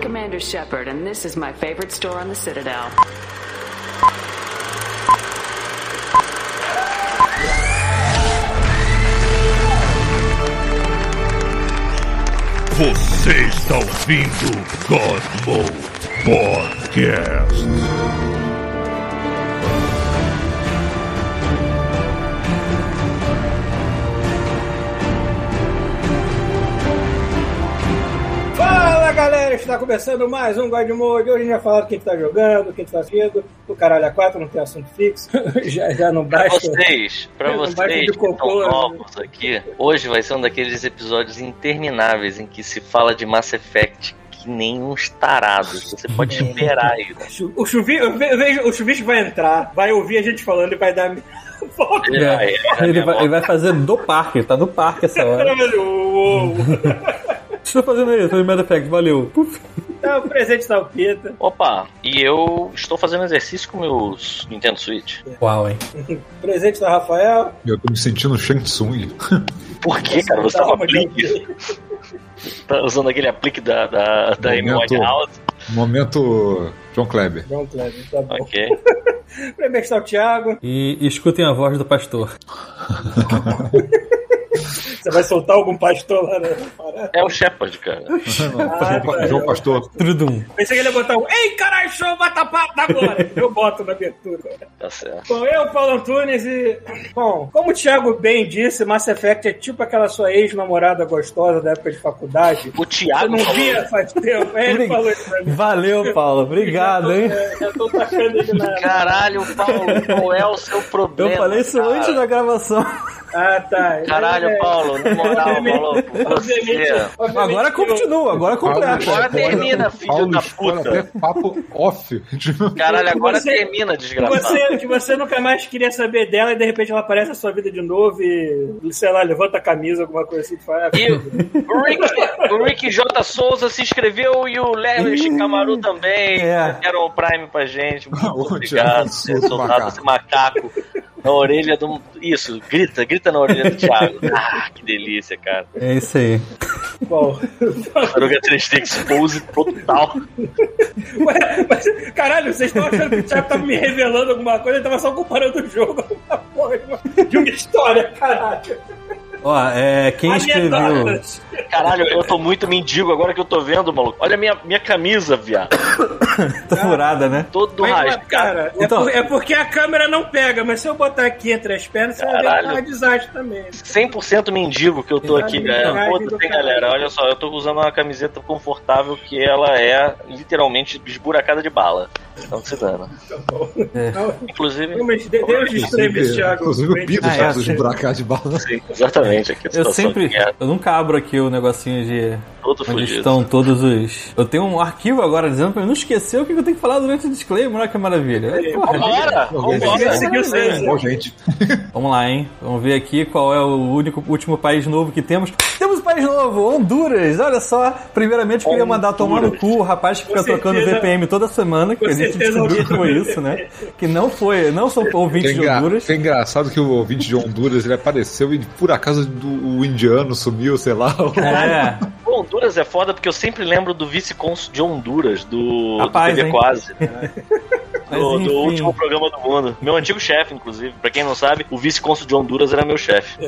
Commander Shepard, and this is my favorite store on the Citadel. Você está ouvindo God Mode Podcast. Está começando mais um God Mode. Hoje a gente vai falar do que está jogando, o que está fazendo. O caralho a 4 não tem assunto fixo. já, já não Pra basta. vocês, pra Não basta vocês de que estão né? novos aqui, hoje vai ser um daqueles episódios intermináveis em que se fala de Mass Effect que nem uns tarados. Você pode esperar aí. né? Chu- O chuvisco, eu ve- eu vejo, o chuvisco vai entrar, vai ouvir a gente falando e vai dar. Volta. Ele vai- ele vai- Ele vai, ele vai fazer do parque, ele tá no parque essa hora. Uou. Estou fazendo isso, fazendo Mass Effect, valeu. Puf. É o presente da Alpita. Opa, e eu estou fazendo exercício com meus Nintendo Switch. Uau, hein? Presente da Rafael. Eu tô me sentindo Shang Tsung. Por que, cara? Você tá com de aplique? Tá usando aquele aplique da, da, da Amy Momento. Winehouse? Momento John Kleber. João Kleber, tá bom. Ok. Presente está o Thiago. E, e escutem a voz do pastor. Você vai soltar algum pastor lá, né? Parada. É o Shepard, cara. Ah, tá. João Pastor. Trudum. Pensei que ele ia botar um Ei, caralho, show, bata papo agora. Eu boto na abertura. Tá certo. Bom, eu, Paulo Antunes, e. Bom, como o Thiago bem disse, Mass Effect é tipo aquela sua ex-namorada gostosa da época de faculdade. O Eu Thiago não falou- via faz tempo. É, ele falou isso pra mim. Valeu, Paulo. Obrigado, hein? É, já tô tacando ele na. Caralho, Paulo, qual é o seu problema? Eu falei isso cara? antes da gravação. Ah, tá. Caralho, É, Paulo, na moral, maluco, Obviamente, você... obviamente Agora continua, agora completa. Agora termina, filho Paulo da puta. até papo off. Caralho, agora Você- termina, desgraçado. você, que você nunca mais queria saber dela e de repente ela aparece na sua vida de novo e, sei lá, levanta a camisa, alguma coisa assim. Fala, E o Rick, o Rick J. Souza se inscreveu e o Léo Shikamaru também. É. Deram o Prime pra gente. Muito O obrigado macaco. esse macaco na orelha do. Isso, grita, grita na orelha do Thiago. Ah, que delícia, cara. É isso aí. Bom, Taruga 3D Expose total. Ué, mas, caralho, vocês estão achando que o Thiago tava me revelando alguma coisa? Ele tava só comparando o jogo com uma porra de uma história, caralho. Ó, é, quem escreveu. Caralho, eu tô muito mendigo agora que eu tô vendo, maluco. Olha a minha, minha camisa, viado. Tá furada, né? Todo Mas, rasgado. cara, é, Então- por- é porque a câmera não pega, mas se eu botar aqui entre as pernas, você vai ver que Caralho. tá um desastre também. 100% mendigo que eu tô aqui, Caralho, galera. Foda-se, caralho. galera. Olha só, eu tô usando uma camiseta confortável que ela é literalmente esburacada de bala. Então se dando. Inclusive. Não, mas dê, dê os streams, Thiago. Inclusive o Pito Ah, já é, dos sim. buracos de bala. Sim, exatamente. Aqui a Eu sempre. Eu nunca abro aqui o negocinho de. todo Onde fudido. estão todos os. Eu tenho um arquivo agora dizendo pra eu não esquecer o que eu tenho que falar durante o disclaimer. Olha que maravilha. Porra, Vambora! Vambora! Seguiu vocês, Bom, gente. Vamos lá, hein? Vamos ver aqui qual é o único último país novo que temos. Temos um país novo, Honduras. Olha só. Primeiramente, queria mandar tomar no cu o rapaz que fica trocando VPN toda semana, que a gente descobriu que foi isso, né? Que não foi, não são ouvintes É, de Honduras. é engraçado que o ouvinte de Honduras ele apareceu e por acaso do, o indiano sumiu, sei lá. É, Honduras é foda porque eu sempre lembro do vice-cônsul de Honduras, do, Rapaz, do TV hein? Quase. mas Do, do último programa do mundo. Meu antigo chefe, inclusive. Pra quem não sabe, o vice-cônsul de Honduras era meu chefe.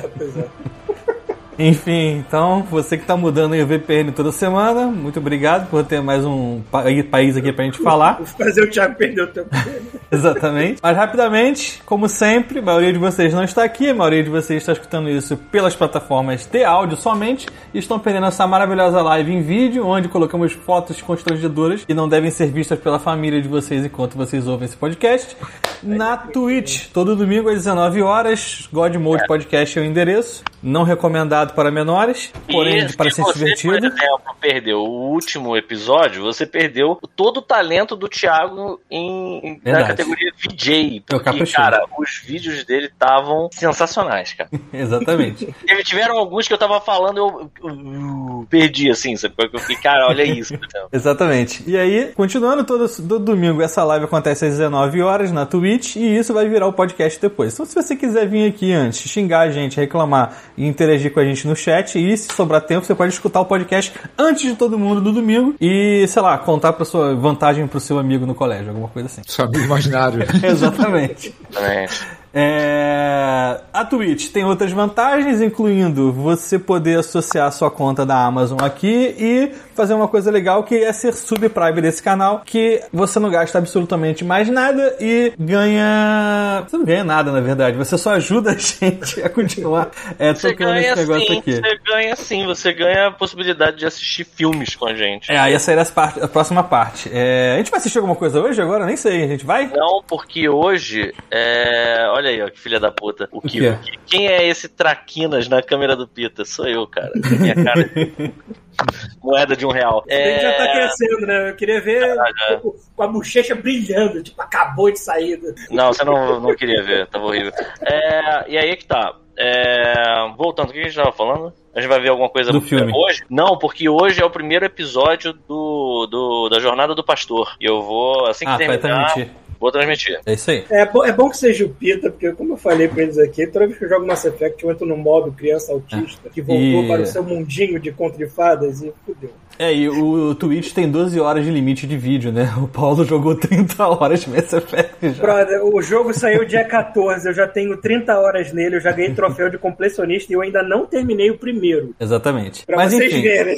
Enfim, então, você que tá mudando aí o VPN toda semana, muito obrigado por ter mais um pa- país aqui pra gente falar. Vou fazer o Thiago perder o tempo. Exatamente. Mas rapidamente, como sempre, a maioria de vocês não está aqui, a maioria de vocês está escutando isso pelas plataformas de áudio somente e estão perdendo essa maravilhosa live em vídeo, onde colocamos fotos constrangedoras que não devem ser vistas pela família de vocês enquanto vocês ouvem esse podcast. Na Twitch, todo domingo às 19 horas, God Mode Podcast é o endereço. Não recomendado para menores, porém E para se ser você, por divertido. exemplo, perdeu o último episódio, você perdeu todo o talento do Thiago em, na categoria VJ. Porque, cara, os vídeos dele estavam sensacionais, cara. Exatamente. Teve- tiveram alguns que eu tava falando, eu. eu- perdi, assim, sabe? Porque eu fiquei, cara, olha isso. Exatamente. E aí, continuando todo, todo domingo, essa live acontece às 19 horas na Twitch e isso vai virar o podcast depois. Então, se você quiser vir aqui antes, xingar a gente, reclamar e interagir com a gente no chat, e se sobrar tempo, você pode escutar o podcast antes de todo mundo no domingo e, sei lá, contar pra sua vantagem pro seu amigo no colégio, alguma coisa assim. Seu amigo imaginário. Exatamente. É. É, a Twitch tem outras vantagens, incluindo você poder associar a sua conta da Amazon aqui e fazer uma coisa legal que é ser subprime desse canal, que você não gasta absolutamente mais nada e ganha. Você não ganha nada, na verdade, você só ajuda a gente a continuar é, tocando esse negócio sim, aqui. você ganha sim, você ganha a possibilidade de assistir filmes com a gente. É, aí essa era parte- a próxima parte. É, a gente vai assistir alguma coisa hoje agora? Nem sei, a gente vai? Não, porque hoje. É... Olha aí, ó, que filha da puta. O, o que- Quem é esse Traquinas na câmera do Pita? Sou eu, cara. Minha cara. Moeda de um real. Ele já tá É... crescendo, né? Eu queria ver já. com, com a bochecha brilhando, tipo, acabou de sair. Não, você não, não queria ver, tava horrível. É, e aí é que tá. É, voltando, o que a gente tava falando? A gente vai ver alguma coisa Do filme. hoje? Não, porque hoje é o primeiro episódio do, do- da Jornada do Pastor. E eu vou, assim que Ah, terminar. Vou transmitir. É isso aí. É, bom, é bom que seja o Pita, porque como eu falei pra eles aqui, toda vez que eu jogo Mass Effect, eu entro no modo criança autista, que voltou E- para o seu mundinho de contra e fadas e fudeu. É, e o Twitch tem 12 horas de limite de vídeo, né? O Paulo jogou 30 horas de Mass Effect já. Brother, o jogo saiu dia 14, eu já tenho 30 horas nele, eu já ganhei troféu de completionista e eu ainda não terminei o primeiro. Exatamente. Pra Mas vocês enfim, verem.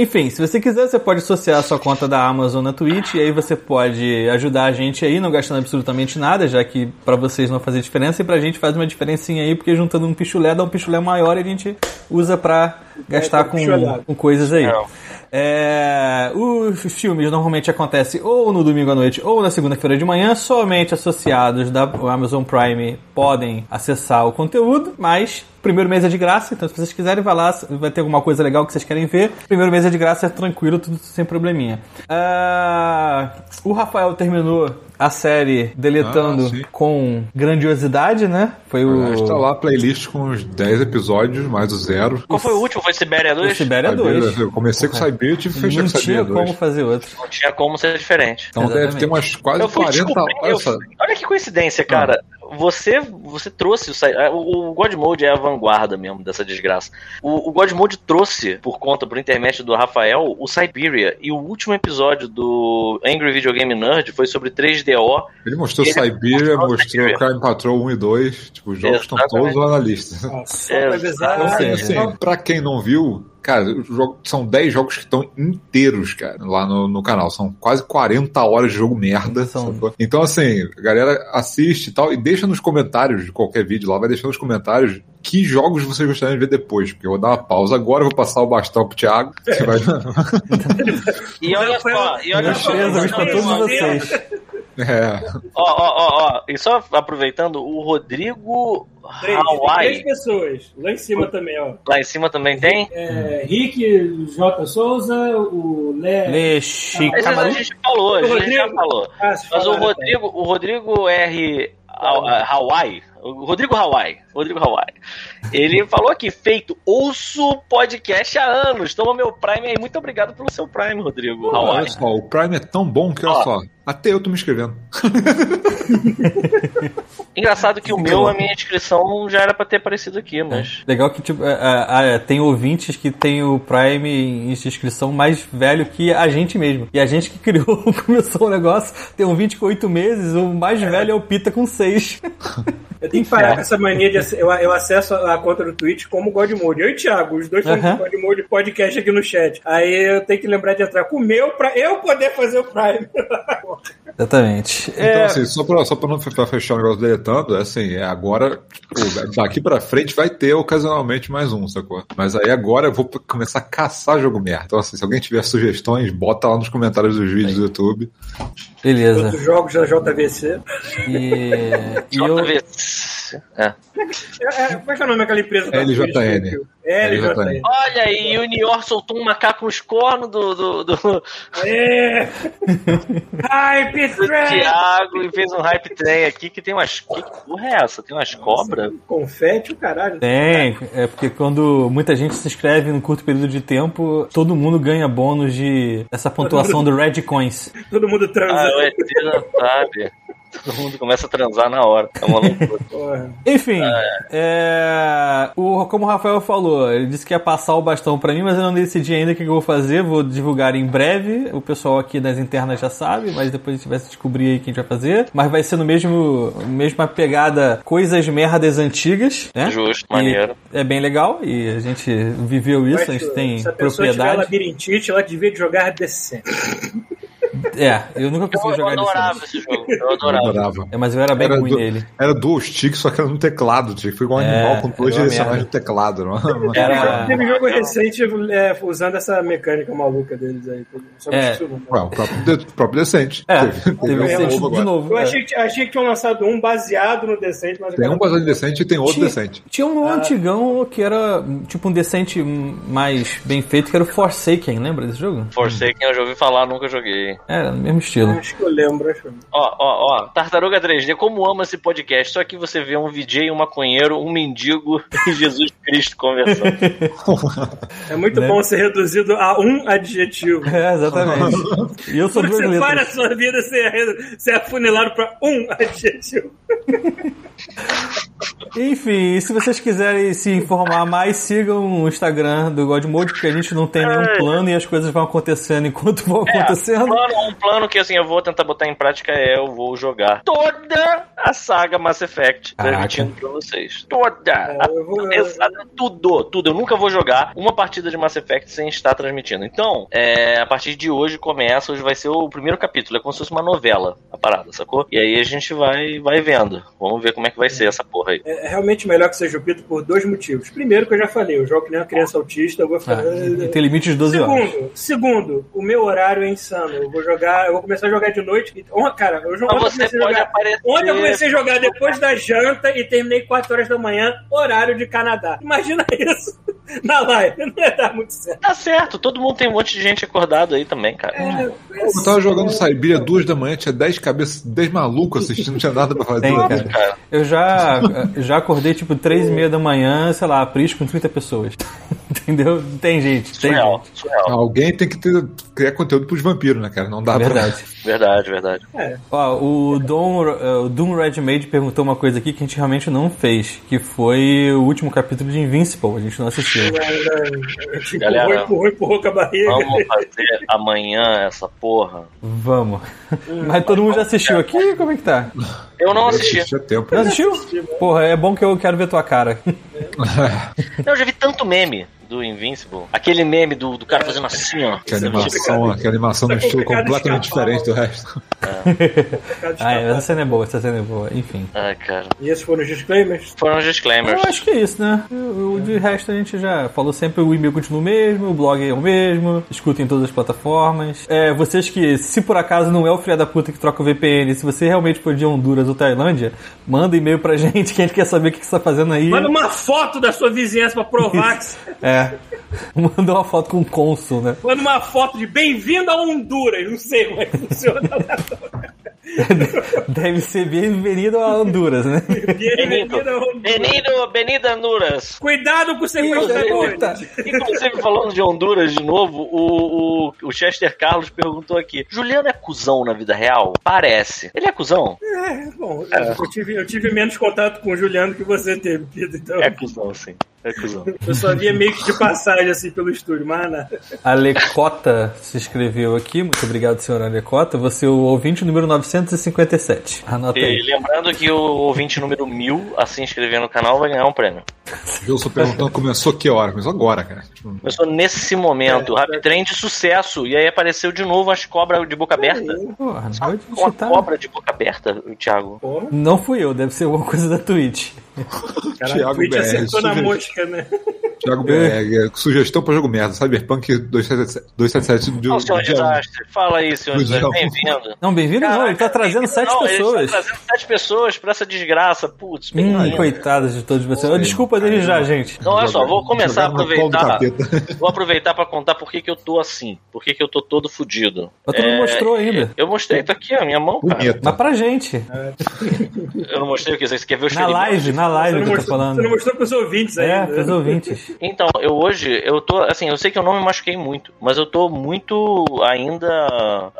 Enfim, se você quiser, você pode associar a sua conta da Amazon na Twitch e aí você pode ajudar a gente aí, não gastando absolutamente nada, já que pra vocês não fazer diferença e pra gente faz uma diferencinha aí, porque juntando um pichulé dá um pichulé maior e a gente usa pra gastar tá com, com coisas aí. Não. É, os filmes normalmente acontecem ou no domingo à noite ou na segunda-feira de manhã. Somente associados da Amazon Prime podem acessar o conteúdo, mas primeiro mês é de graça, então se vocês quiserem, vai lá, vai ter alguma coisa legal que vocês querem ver. Primeiro mês é de graça, é tranquilo, tudo sem probleminha. Ah, o Rafael terminou a série deletando Ah, com grandiosidade, né? Foi o Está lá a playlist com os 10 episódios, mais o zero. Qual foi o último? Foi Sibéria 2? o Sibéria 2. Eu comecei com o Siberia e tive que fechar Não com o tinha Siberia 2. como fazer outro. Não tinha como ser diferente. Então deve Exatamente. ter umas quase Eu fui 40 descobrir, eu horas. fui- olha que coincidência, cara. Você, você trouxe o, Cy- o, o God Mode é a vanguarda mesmo dessa desgraça. O, o God Mode trouxe por conta, por intermédio do Rafael, o Siberia e o último episódio do Angry Video Game Nerd foi sobre 3DO. Ele mostrou Ele Siberia, mostrou mostrou Siberia. Crime Patrol 1 e 2. Tipo, os jogos estão Exatamente. todos lá na lista. Seja, Assim, só- pra quem não viu, cara, os jogos- são 10 jogos que estão inteiros, cara, lá no, no canal. São quase 40 horas de jogo merda. São. Então, assim, a galera assiste e tal, e deixa nos comentários de qualquer vídeo lá, vai deixar nos comentários que jogos vocês gostariam de ver depois. Porque eu vou dar uma pausa agora, eu vou passar o bastão pro Thiago. Você vai... E olha só, e olha Meus só. pêsames pra todos vocês. É. Ó, ó, ó, ó. E só aproveitando, o Rodrigo Três, Hawaii, três pessoas. Lá em cima também, ó. lá em cima também tem? É, Rick, J. Souza, o Lé. Lê Esses a Chicamaru. gente falou, a gente já Rodrigo. falou. Ah, Mas o falaram, Rodrigo, o Rodrigo R. Ha- Hawaii, o Rodrigo Hawaii, Rodrigo Hawaii, ele falou aqui, feito, ouço podcast há anos, toma meu Prime aí, muito obrigado pelo seu Prime, Rodrigo. Olha só, o Prime é tão bom que, olha Ó. só, até eu tô me inscrevendo. Engraçado que o meu, a minha inscrição já era pra ter aparecido aqui, mas... Legal que tipo, é, é, é, tem ouvintes que tem o Prime em inscrição mais velho que a gente mesmo. E a gente que criou, começou o negócio, tem um 20 com 8 meses, o mais velho é o Pita com 6. Eu tenho que parar com essa mania de eu, eu acesso a conta do Twitch como God Mode. Eu e o Thiago, os dois temos Aham. God Mode podcast aqui no chat. Aí eu tenho que lembrar de entrar com o meu pra eu poder fazer o Prime. Exatamente. Então, É, assim, só pra, só pra não pra fechar o negócio deletando, é assim, é agora, tipo, daqui pra frente vai ter ocasionalmente mais um, sacou? Mas aí agora eu vou começar a caçar jogo merda. Então, assim, se alguém tiver sugestões, bota lá nos comentários dos vídeos do YouTube. beleza. Outros jogos da JVC. E, e eu. É. É, é, como é que é o nome daquela empresa? da LJN. Twitch? LJN. Olha aí, o Nior soltou um macaco nos cornos do, do, do, É. Hype Train! Thiago e fez um hype trem aqui que tem umas. Que porra é essa? Tem umas cobras? Confete o caralho. Tem, é porque quando muita gente se inscreve num curto período de tempo, todo mundo ganha bônus de essa pontuação do Red Coins. Todo mundo transa. Ah, o ET não sabe. Todo mundo começa a transar na hora. É uma loucura. Enfim, é, o, como o Rafael falou, ele disse que ia passar o bastão pra mim, mas eu não decidi ainda o que eu vou fazer. Vou divulgar em breve. O pessoal aqui das internas já sabe, mas depois a gente vai descobrir aí o que a gente vai fazer. Mas vai ser no mesmo mesma pegada coisas merdas antigas, né? Justo, E maneiro. é bem legal e a gente viveu isso, a gente Mas, tem se a pessoa tiver propriedade. labirintite, ela devia jogar decente. É, eu nunca Eu, consegui eu jogar adorava isso. esse jogo. Eu Eu adorava. adorava. É, mas eu era bem ruim du- nele. era dual stick, só que era no teclado. Que foi igual um É, animal com duas era uma direcionais no teclado. Não? é? Era- Teve jogo recente é, usando essa mecânica maluca deles aí. Só É. Ué, o próprio, de- próprio Decente. É, Teve- um Decente de agora. novo. Eu é. achei que, achei que tinham lançado um baseado no Decente, mas Tem um baseado em Decente e tem outro Tinha- Decente. Tinha um Ah. antigão que era tipo um decente mais bem feito, que era o Forsaken, lembra desse jogo? Forsaken eu já ouvi falar, nunca joguei. Era, no mesmo estilo. Acho que eu lembro, acho. Ó, ó, ó, Tartaruga 3D, como ama esse podcast? Só que você vê um VJ, um maconheiro, um mendigo e Jesus Cristo conversando. É muito Né? bom ser reduzido a um adjetivo. É, exatamente. E eu sou duas Você para a sua vida ser, ser afunilado para um adjetivo. Enfim, e se vocês quiserem se informar mais, sigam o Instagram do Godmode, porque a gente não tem nenhum plano e as coisas vão acontecendo enquanto vão Um acontecendo. Plano, um plano que assim eu vou tentar botar em prática é eu vou jogar toda a saga Mass Effect transmitindo pra vocês. Toda! É, eu vou- tudo, tudo. Eu nunca vou jogar uma partida de Mass Effect sem estar transmitindo. Então, é, a partir de hoje começa, hoje vai ser o primeiro capítulo. É como se fosse uma novela, a parada, sacou? E aí a gente vai, vai vendo. Vamos ver como é que vai ser essa porra aí. É realmente melhor que seja o Pito por dois motivos. Primeiro, que eu já falei, eu jogo que nem uma criança autista, eu vou Ah, ficar. e tem limite de 12 horas. Segundo, segundo, o meu horário é insano. Eu vou jogar, eu vou começar a jogar de noite. Oh, cara, eu jogo, ontem comecei jogar. aparecer. Ontem eu comecei a jogar depois da janta e terminei 4 horas da manhã, horário de Canadá. Imagina isso na live. Não ia dar muito certo. Tá certo, todo mundo tem um monte de gente acordado aí também, cara. É, Eu tava jogando Saibia duas da manhã, tinha 10 cabeças, 10 malucos assistindo, não tinha nada pra fazer. Tem, cara. Cara, Eu já, já acordei tipo 3 e meia da manhã, sei lá, Pris com 30 pessoas. Entendeu? Tem gente, tem surreal, gente. surreal. Alguém tem que ter, criar conteúdo pros vampiros, né, cara? Não dá Verdade. Verdade, verdade. Ó, o Doom, uh, o Doom Red Made perguntou uma coisa aqui que a gente realmente não fez, que foi o último capítulo de Invincible, a gente não assistiu. Empurrou, Galera, empurrou, empurrou com a barriga. Vamos fazer amanhã essa porra. Vamos. Mas todo mundo já assistiu aqui? Como é que tá? Eu não assisti. Tempo. Não assistiu? Porra, é bom que eu quero ver tua cara. Eu já vi tanto meme do Invincible. Aquele meme do, do cara fazendo assim, ó. Que animação, que animação Tá estilo completamente diferente do resto. Ah, é, essa cena é boa, essa cena é boa. Enfim. Ai, cara. E esses foram os disclaimers? Foram os disclaimers. Eu acho que é isso, né? O de resto a gente já falou sempre, o e-mail continua o mesmo, o blog é o mesmo, escutem em todas as plataformas. É, vocês que, se por acaso não é o filho da puta que troca o VPN, se você realmente for de Honduras ou Tailândia, manda e-mail pra gente que a gente quer saber o que que você tá fazendo aí. Manda uma foto da sua vizinhança pra provar que você... É. Manda uma foto com o cônsul, né? Manda uma foto de bem-vindo a Honduras. Não sei como é que funciona. Deve ser bem-vindo a Honduras, né? Bem-vindo a Honduras. Benido, Honduras. Cuidado com o sequestrador. Inclusive, falando de Honduras de novo, o, o, o Chester Carlos perguntou aqui: Juliano é cuzão na vida real? Parece. Ele é cuzão? É, bom, eu tive, eu tive menos contato com o Juliano que você teve, Pedro. Então, É cuzão, sim. É cuzão. eu só via meio que de passagem, assim, pelo estúdio, mas nada. A Lecota se inscreveu aqui. Muito obrigado, senhora Lecota. Você é o ouvinte número 957. Anota E aí. lembrando que o ouvinte número 1000 a se inscrever no canal vai ganhar um prêmio. Wilson perguntando começou que hora? Começou agora, cara. Tipo, Começou nesse momento, É, de sucesso. E aí apareceu de novo as cobras de boca aberta. Porra, não vai Uma cobra de boca aberta, Thiago. Porra, Não fui eu, deve ser alguma coisa da Twitch. caralho, Thiago BR, acertou na mosca, né? Thiago, é, é, sugestão pra jogo merda. Cyberpunk 277, 277 do, Não, senhor dia- desastre. Fala aí, senhor Do desastre. Bem-vindo. Não, bem-vindo não, ele tá trazendo sete não, pessoas. Ele tá trazendo sete pessoas pra essa desgraça. Putz, Hum, bem-vindo. coitadas de todos vocês. Oh, Desculpa desde já, gente. Então, olha só, vou começar a aproveitar. Vou aproveitar pra contar por que, que eu tô assim. Por que, que eu tô todo fudido. Mas tu não É, mostrou ainda. Eu mostrei, tá aqui, a minha mão, cara. Mas pra gente. Eu não mostrei o que? Você quer ver o Na live, na Você live não, que eu tô mostrou, você não falando. mostrou pros ouvintes É, ainda. pros ouvintes. Então, eu hoje, eu tô, assim, eu sei que eu não me machuquei muito, mas eu tô muito ainda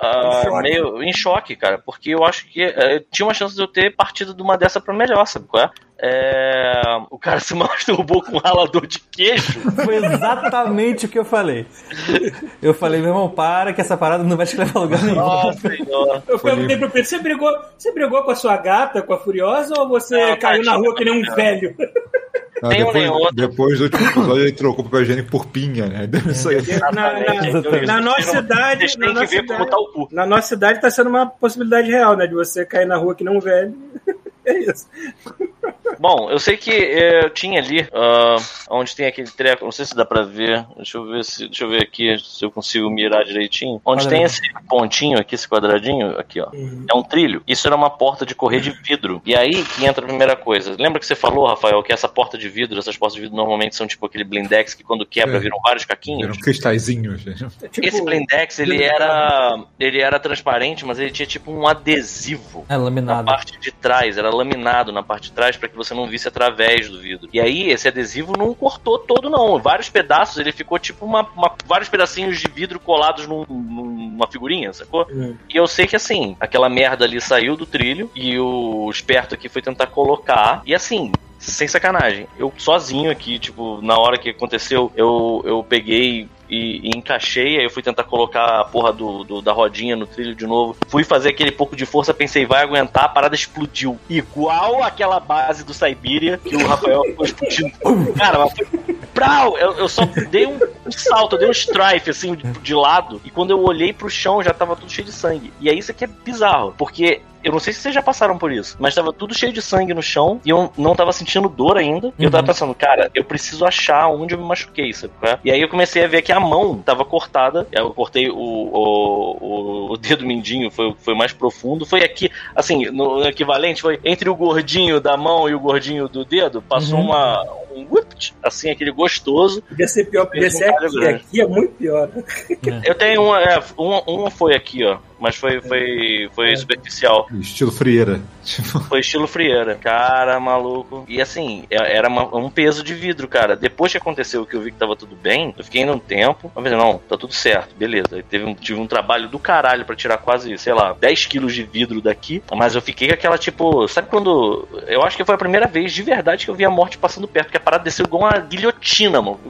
ah, Em meio em choque, cara, porque eu acho que eh, tinha uma chance de eu ter partido de uma dessa pra melhor, sabe qual é? É, o cara se masturbou com um ralador de queijo. Foi exatamente o que eu falei. Eu falei, meu irmão, para que essa parada não vai te levar a lugar nenhum. Nossa senhora. Eu perguntei pro Pedro, você brigou, você brigou com a sua gata, com a Furiosa, ou você Não, caiu na rua que nem um não. velho? Ah, depois, outro. depois do último episódio ele trocou papel higiênico por pinha, né? Isso aí. Na, na- nossa cidade, na nossa tá na nossa cidade tá sendo uma possibilidade real, né? De você cair na rua que nem um velho. É isso. Bom, eu sei que eh, eu tinha ali, ah, onde tem aquele treco, não sei se dá pra ver, deixa eu ver se, deixa eu ver aqui se eu consigo mirar direitinho. Onde Olha tem esse pontinho aqui, esse quadradinho, aqui ó, é um trilho. Isso era uma porta de correr de vidro. E aí que entra a primeira coisa. Lembra que você falou, Rafael, que essa porta de vidro, essas portas de vidro normalmente são tipo aquele blindex que quando quebra É. viram vários caquinhos? Eram cristalzinhos. né? É tipo- Esse blindex, ele era, ele era transparente, mas ele tinha tipo um adesivo É na laminado. parte de trás, era laminado na parte de trás para que você não visse através do vidro. E aí esse adesivo não cortou todo não, vários pedaços, ele ficou tipo uma, uma- vários pedacinhos de vidro colados num- numa figurinha, sacou? Hum. E eu sei que assim, aquela merda ali saiu do trilho e o esperto aqui foi tentar colocar e assim, sem sacanagem, eu sozinho aqui, tipo, na hora que aconteceu, eu, eu peguei e, e encaixei, aí eu fui tentar colocar a porra do, do- da rodinha no trilho de novo. Fui fazer aquele pouco de força, pensei, vai aguentar, a parada explodiu. Igual aquela base do Siberia que o Rafael ficou explodindo. Cara, mas foi. Prau! Eu, eu só dei um, um salto, eu dei um strife assim de, de lado, e quando eu olhei pro chão já tava tudo cheio de sangue. E é isso que é bizarro, porque eu não sei se vocês já passaram por isso, mas tava tudo cheio de sangue no chão e eu não tava sentindo dor ainda. E eu tava pensando, cara, eu preciso achar onde eu me machuquei, sabe? qual é? E aí eu comecei a ver que a mão tava cortada. Eu cortei o, o, o dedo mindinho, foi, foi mais profundo. Foi aqui, assim, no equivalente, foi entre o gordinho da mão e o gordinho do dedo, passou uma. Um whipped, assim, aquele gostoso. Podia ser pior, podia ser galho aqui. Aqui é muito pior. Eu tenho uma, é, uma, uma foi aqui, ó. Mas foi, foi, foi superficial. Estilo frieira. Tipo, Foi estilo frieira. Cara, maluco. E assim, é- era uma- um peso de vidro, cara. Depois que aconteceu que eu vi que tava tudo bem, eu fiquei ainda um tempo. Eu falei, não, tá tudo certo, beleza. Teve um, tive um trabalho do caralho pra tirar quase, sei lá, 10 quilos de vidro daqui. Mas eu fiquei com aquela, tipo, sabe quando. Eu acho que foi a primeira vez de verdade que eu vi a morte passando perto, porque a parada desceu igual uma guilhotina, mano.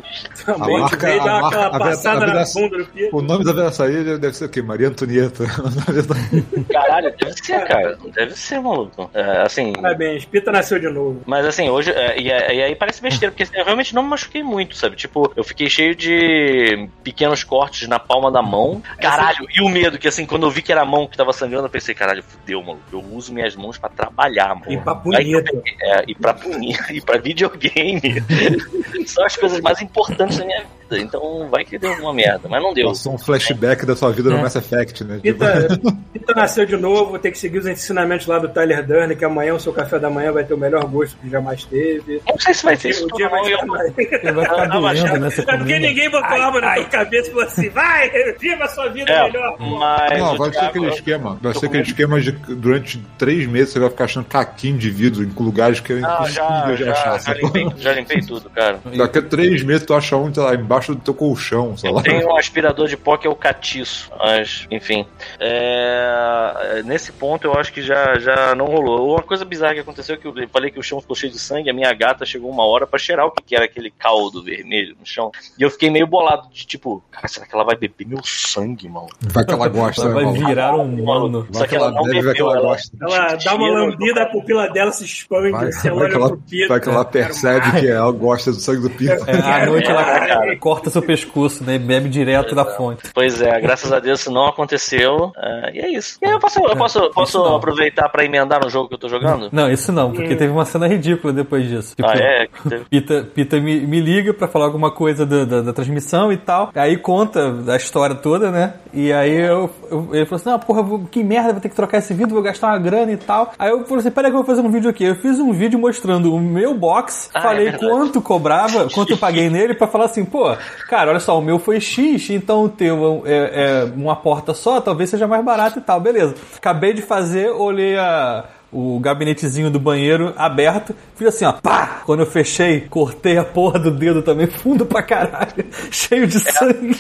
Também, marca- veio dar a aquela marca- a passada vera- a na vera- bunda do o nome da Versailles deve ser o quê? Maria Antonieta. Na verdade. Caralho, deve ser, cara. Deve ser, maluco. É, assim. Parabéns, Pita nasceu de novo. Mas assim, hoje. é, e, e aí parece besteira, porque assim, eu realmente não me machuquei muito, sabe? Tipo, eu fiquei cheio de pequenos cortes na palma da mão. Caralho, e o medo, que assim, quando eu vi que era a mão que tava sangrando, eu pensei, caralho, fudeu, mano. Eu uso minhas mãos pra trabalhar, mano. E pra peguei- é, e pra punheta, e pra videogame. São as coisas mais importantes da minha vida. Então vai que deu uma merda, mas não deu. Passou um flashback da sua vida no É. Mass Effect, né? Pita, Pita nasceu de novo, tem que seguir os ensinamentos lá do Tyler Durden, que amanhã o seu café da manhã vai ter o melhor gosto que jamais teve. Não sei se vai ter isso O tudo, dia vai ficar mais. Vai nessa É porque comida. ninguém botou arma na tua cabeça e falou assim: vai, viva a sua vida é, melhor. pô." mas. Não, vai ser Thiago- aquele esquema. Vai ser aquele esquema de que durante três meses você vai ficar achando caquinho de vidro em lugares que é Ah, já, impossível de já, achar. já, limpei, já limpei tudo, cara. Daqui a três meses tu acha um, sei lá, embaixo do teu colchão, sei lá. Tem um aspirador de pó que é o catiço, mas, enfim. É, nesse ponto eu acho que já, já não rolou. Uma coisa bizarra que aconteceu é que eu falei que o chão ficou cheio de sangue, a minha gata chegou uma hora pra cheirar o que que era aquele caldo vermelho no chão. E eu fiquei meio bolado de tipo, cara, será que ela vai beber meu sangue, mano? Vai que ela gosta, Ela né, vai maluco? virar um humano. Só que ela não vai que bebeu, ela ela- gosta. Ela dá uma lambida, a pupila dela se expande, Vai, você vai olha que ela, pro Pita. vai que ela percebe que ela gosta do sangue do Pito. É, à noite ela cara. Corta seu pescoço, né? E bebe direto da fonte. Pois é, graças a Deus isso não aconteceu. é, e é isso. E aí eu posso, eu posso, posso não. aproveitar pra emendar no jogo que eu tô jogando? Não, isso não, porque teve uma cena ridícula depois disso. Tipo, Ah, é? Pita, Pita me, me liga pra falar alguma coisa da, da, da transmissão e tal. Aí conta a história toda, né? E aí eu, eu- ele falou assim: Não, porra, vou- que merda, vou ter que trocar esse vídeo, vou gastar uma grana e tal. Aí eu falei assim: Peraí, que eu vou fazer um vídeo aqui. Eu fiz um vídeo mostrando o meu box, Ah, é falei verdade. quanto cobrava, quanto eu paguei nele, pra falar assim: Pô, cara, olha só, o meu foi X, então o teu é, é uma porta só, talvez seja mais barato e tal. Beleza. Acabei de fazer, olhei a o gabinetezinho do banheiro aberto, fiz assim, ó, pá! Quando eu fechei, cortei a porra do dedo também, fundo pra caralho, cheio de sangue.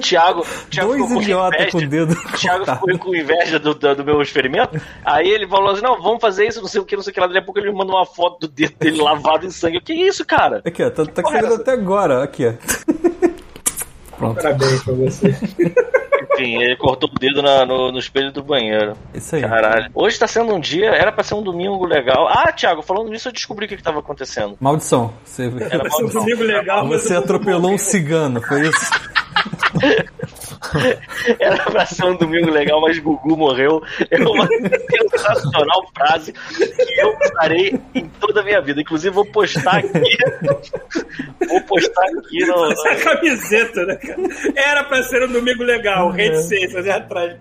Thiago, Thiago Dois ficou com idiotas inveja. com o dedo Thiago cortado. ficou com inveja do, do, do meu experimento. Aí ele falou assim: não, vamos fazer isso, não sei o que, não sei o que lá. Daqui a pouco ele me mandou uma foto do dedo dele lavado em sangue. O que é isso, cara? Aqui, ó, tá, tá é saindo até agora, aqui, ó. Pronto, Parabéns pra você. Enfim, ele cortou o dedo na- no, no espelho do banheiro. isso aí. Caralho. Hoje tá sendo um dia, era pra ser um domingo legal. Ah, Thiago, falando nisso, eu descobri o que, que tava acontecendo. Maldição. Você, Era ser um maldição. domingo legal, você eu- atropelou um cigano, foi isso? Era pra ser um domingo legal, mas Gugu morreu. É uma sensacional frase que eu usarei em toda a minha vida. Inclusive, vou postar aqui. Vou postar aqui no. Essa camiseta, né, cara? Era pra ser um domingo legal, reticências é atrás.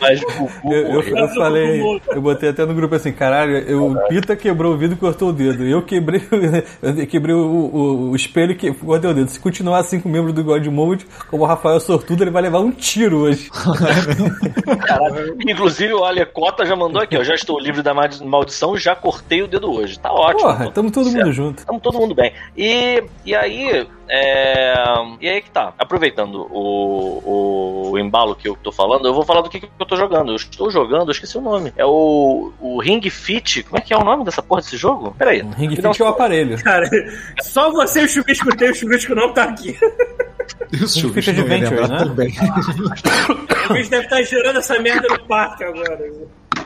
Mas Gugu Eu, eu, eu falei, eu botei até no grupo assim, caralho, eu, o Pita quebrou o vidro e cortou o dedo. Eu quebrei, o- eu quebrei o, o, o espelho e cortei o dedo. Se continuar assim com o membro do God Mode, como o Rafael Sortudo, ele vai levar um tiro hoje. Caralho. Inclusive, o Alecota já mandou aqui, ó. Já estou livre da maldi- maldição, já cortei o dedo hoje. Tá ótimo. Porra, tamo todo mundo Certo. junto. Estamos todo mundo bem. E, e aí, é, e aí que tá. Aproveitando o, o, embalo que eu tô falando, eu vou falar do que, que eu tô jogando. Eu estou jogando, eu esqueci o nome. É o, o Ring Fit. Como é que é o nome dessa porra desse jogo? Peraí. Ring Fit é o aparelho. Cara, só você e o Chubisco tem, o Chubisco não tá aqui. E o Silvio Fit não ia Adventure, né? também. O bicho deve estar gerando essa merda no parque agora.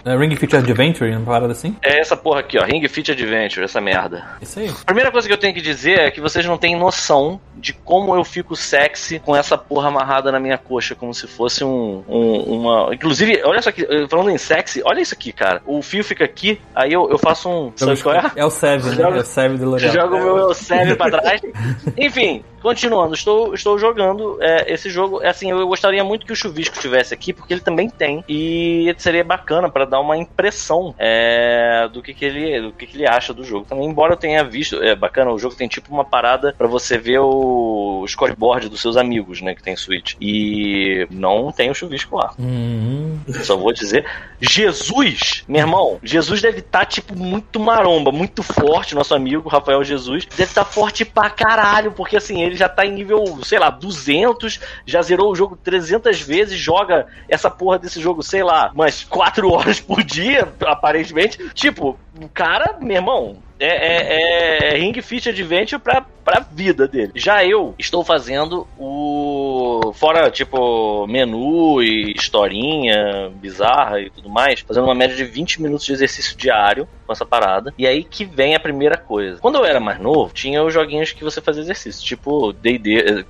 É Ring Fit Adventure, uma parada assim? É essa porra aqui, ó. Ring Fit Adventure, essa merda. Isso aí. A primeira coisa que eu tenho que dizer é que vocês não têm noção de como eu fico sexy com essa porra amarrada na minha coxa, como se fosse um, um- uma. Inclusive, olha só aqui, eh, falando em sexy, olha isso aqui, cara. O fio fica aqui, aí eu, eu faço um. Sabe qual é? É o Seve, né? Joga- É o Seve do L'Oreal. Jogo o meu serve pra trás. Enfim, continuando, estou, estou jogando é, esse jogo. É Assim, eu gostaria muito que o Chuvisco tivesse aqui, porque ele também tem. E seria bacana pra dar uma impressão é, do, que, que, ele, do que, que ele acha do jogo. Também, embora eu tenha visto, é bacana, o jogo tem tipo uma parada pra você ver o scoreboard dos seus amigos, né, que tem Switch. E não tem o Chuvisco lá. Uhum. Só vou dizer, Jesus, meu irmão, Jesus deve estar, tipo, muito maromba, muito forte, nosso amigo Rafael Jesus. Deve estar forte pra caralho, porque assim, ele já tá em nível, sei lá, 200, já zerou o jogo 300 vezes, joga essa porra desse jogo, sei lá, umas 4 horas por dia, aparentemente. Tipo, o cara, meu irmão, é, é, é Ring Fit Adventure pra, pra vida dele. Já eu estou fazendo o. Fora, tipo, menu e historinha bizarra e tudo mais, fazendo uma média de 20 minutos de exercício diário com essa parada. E aí que vem a primeira coisa. Quando eu era mais novo, tinha os joguinhos que você fazia exercício, tipo DD.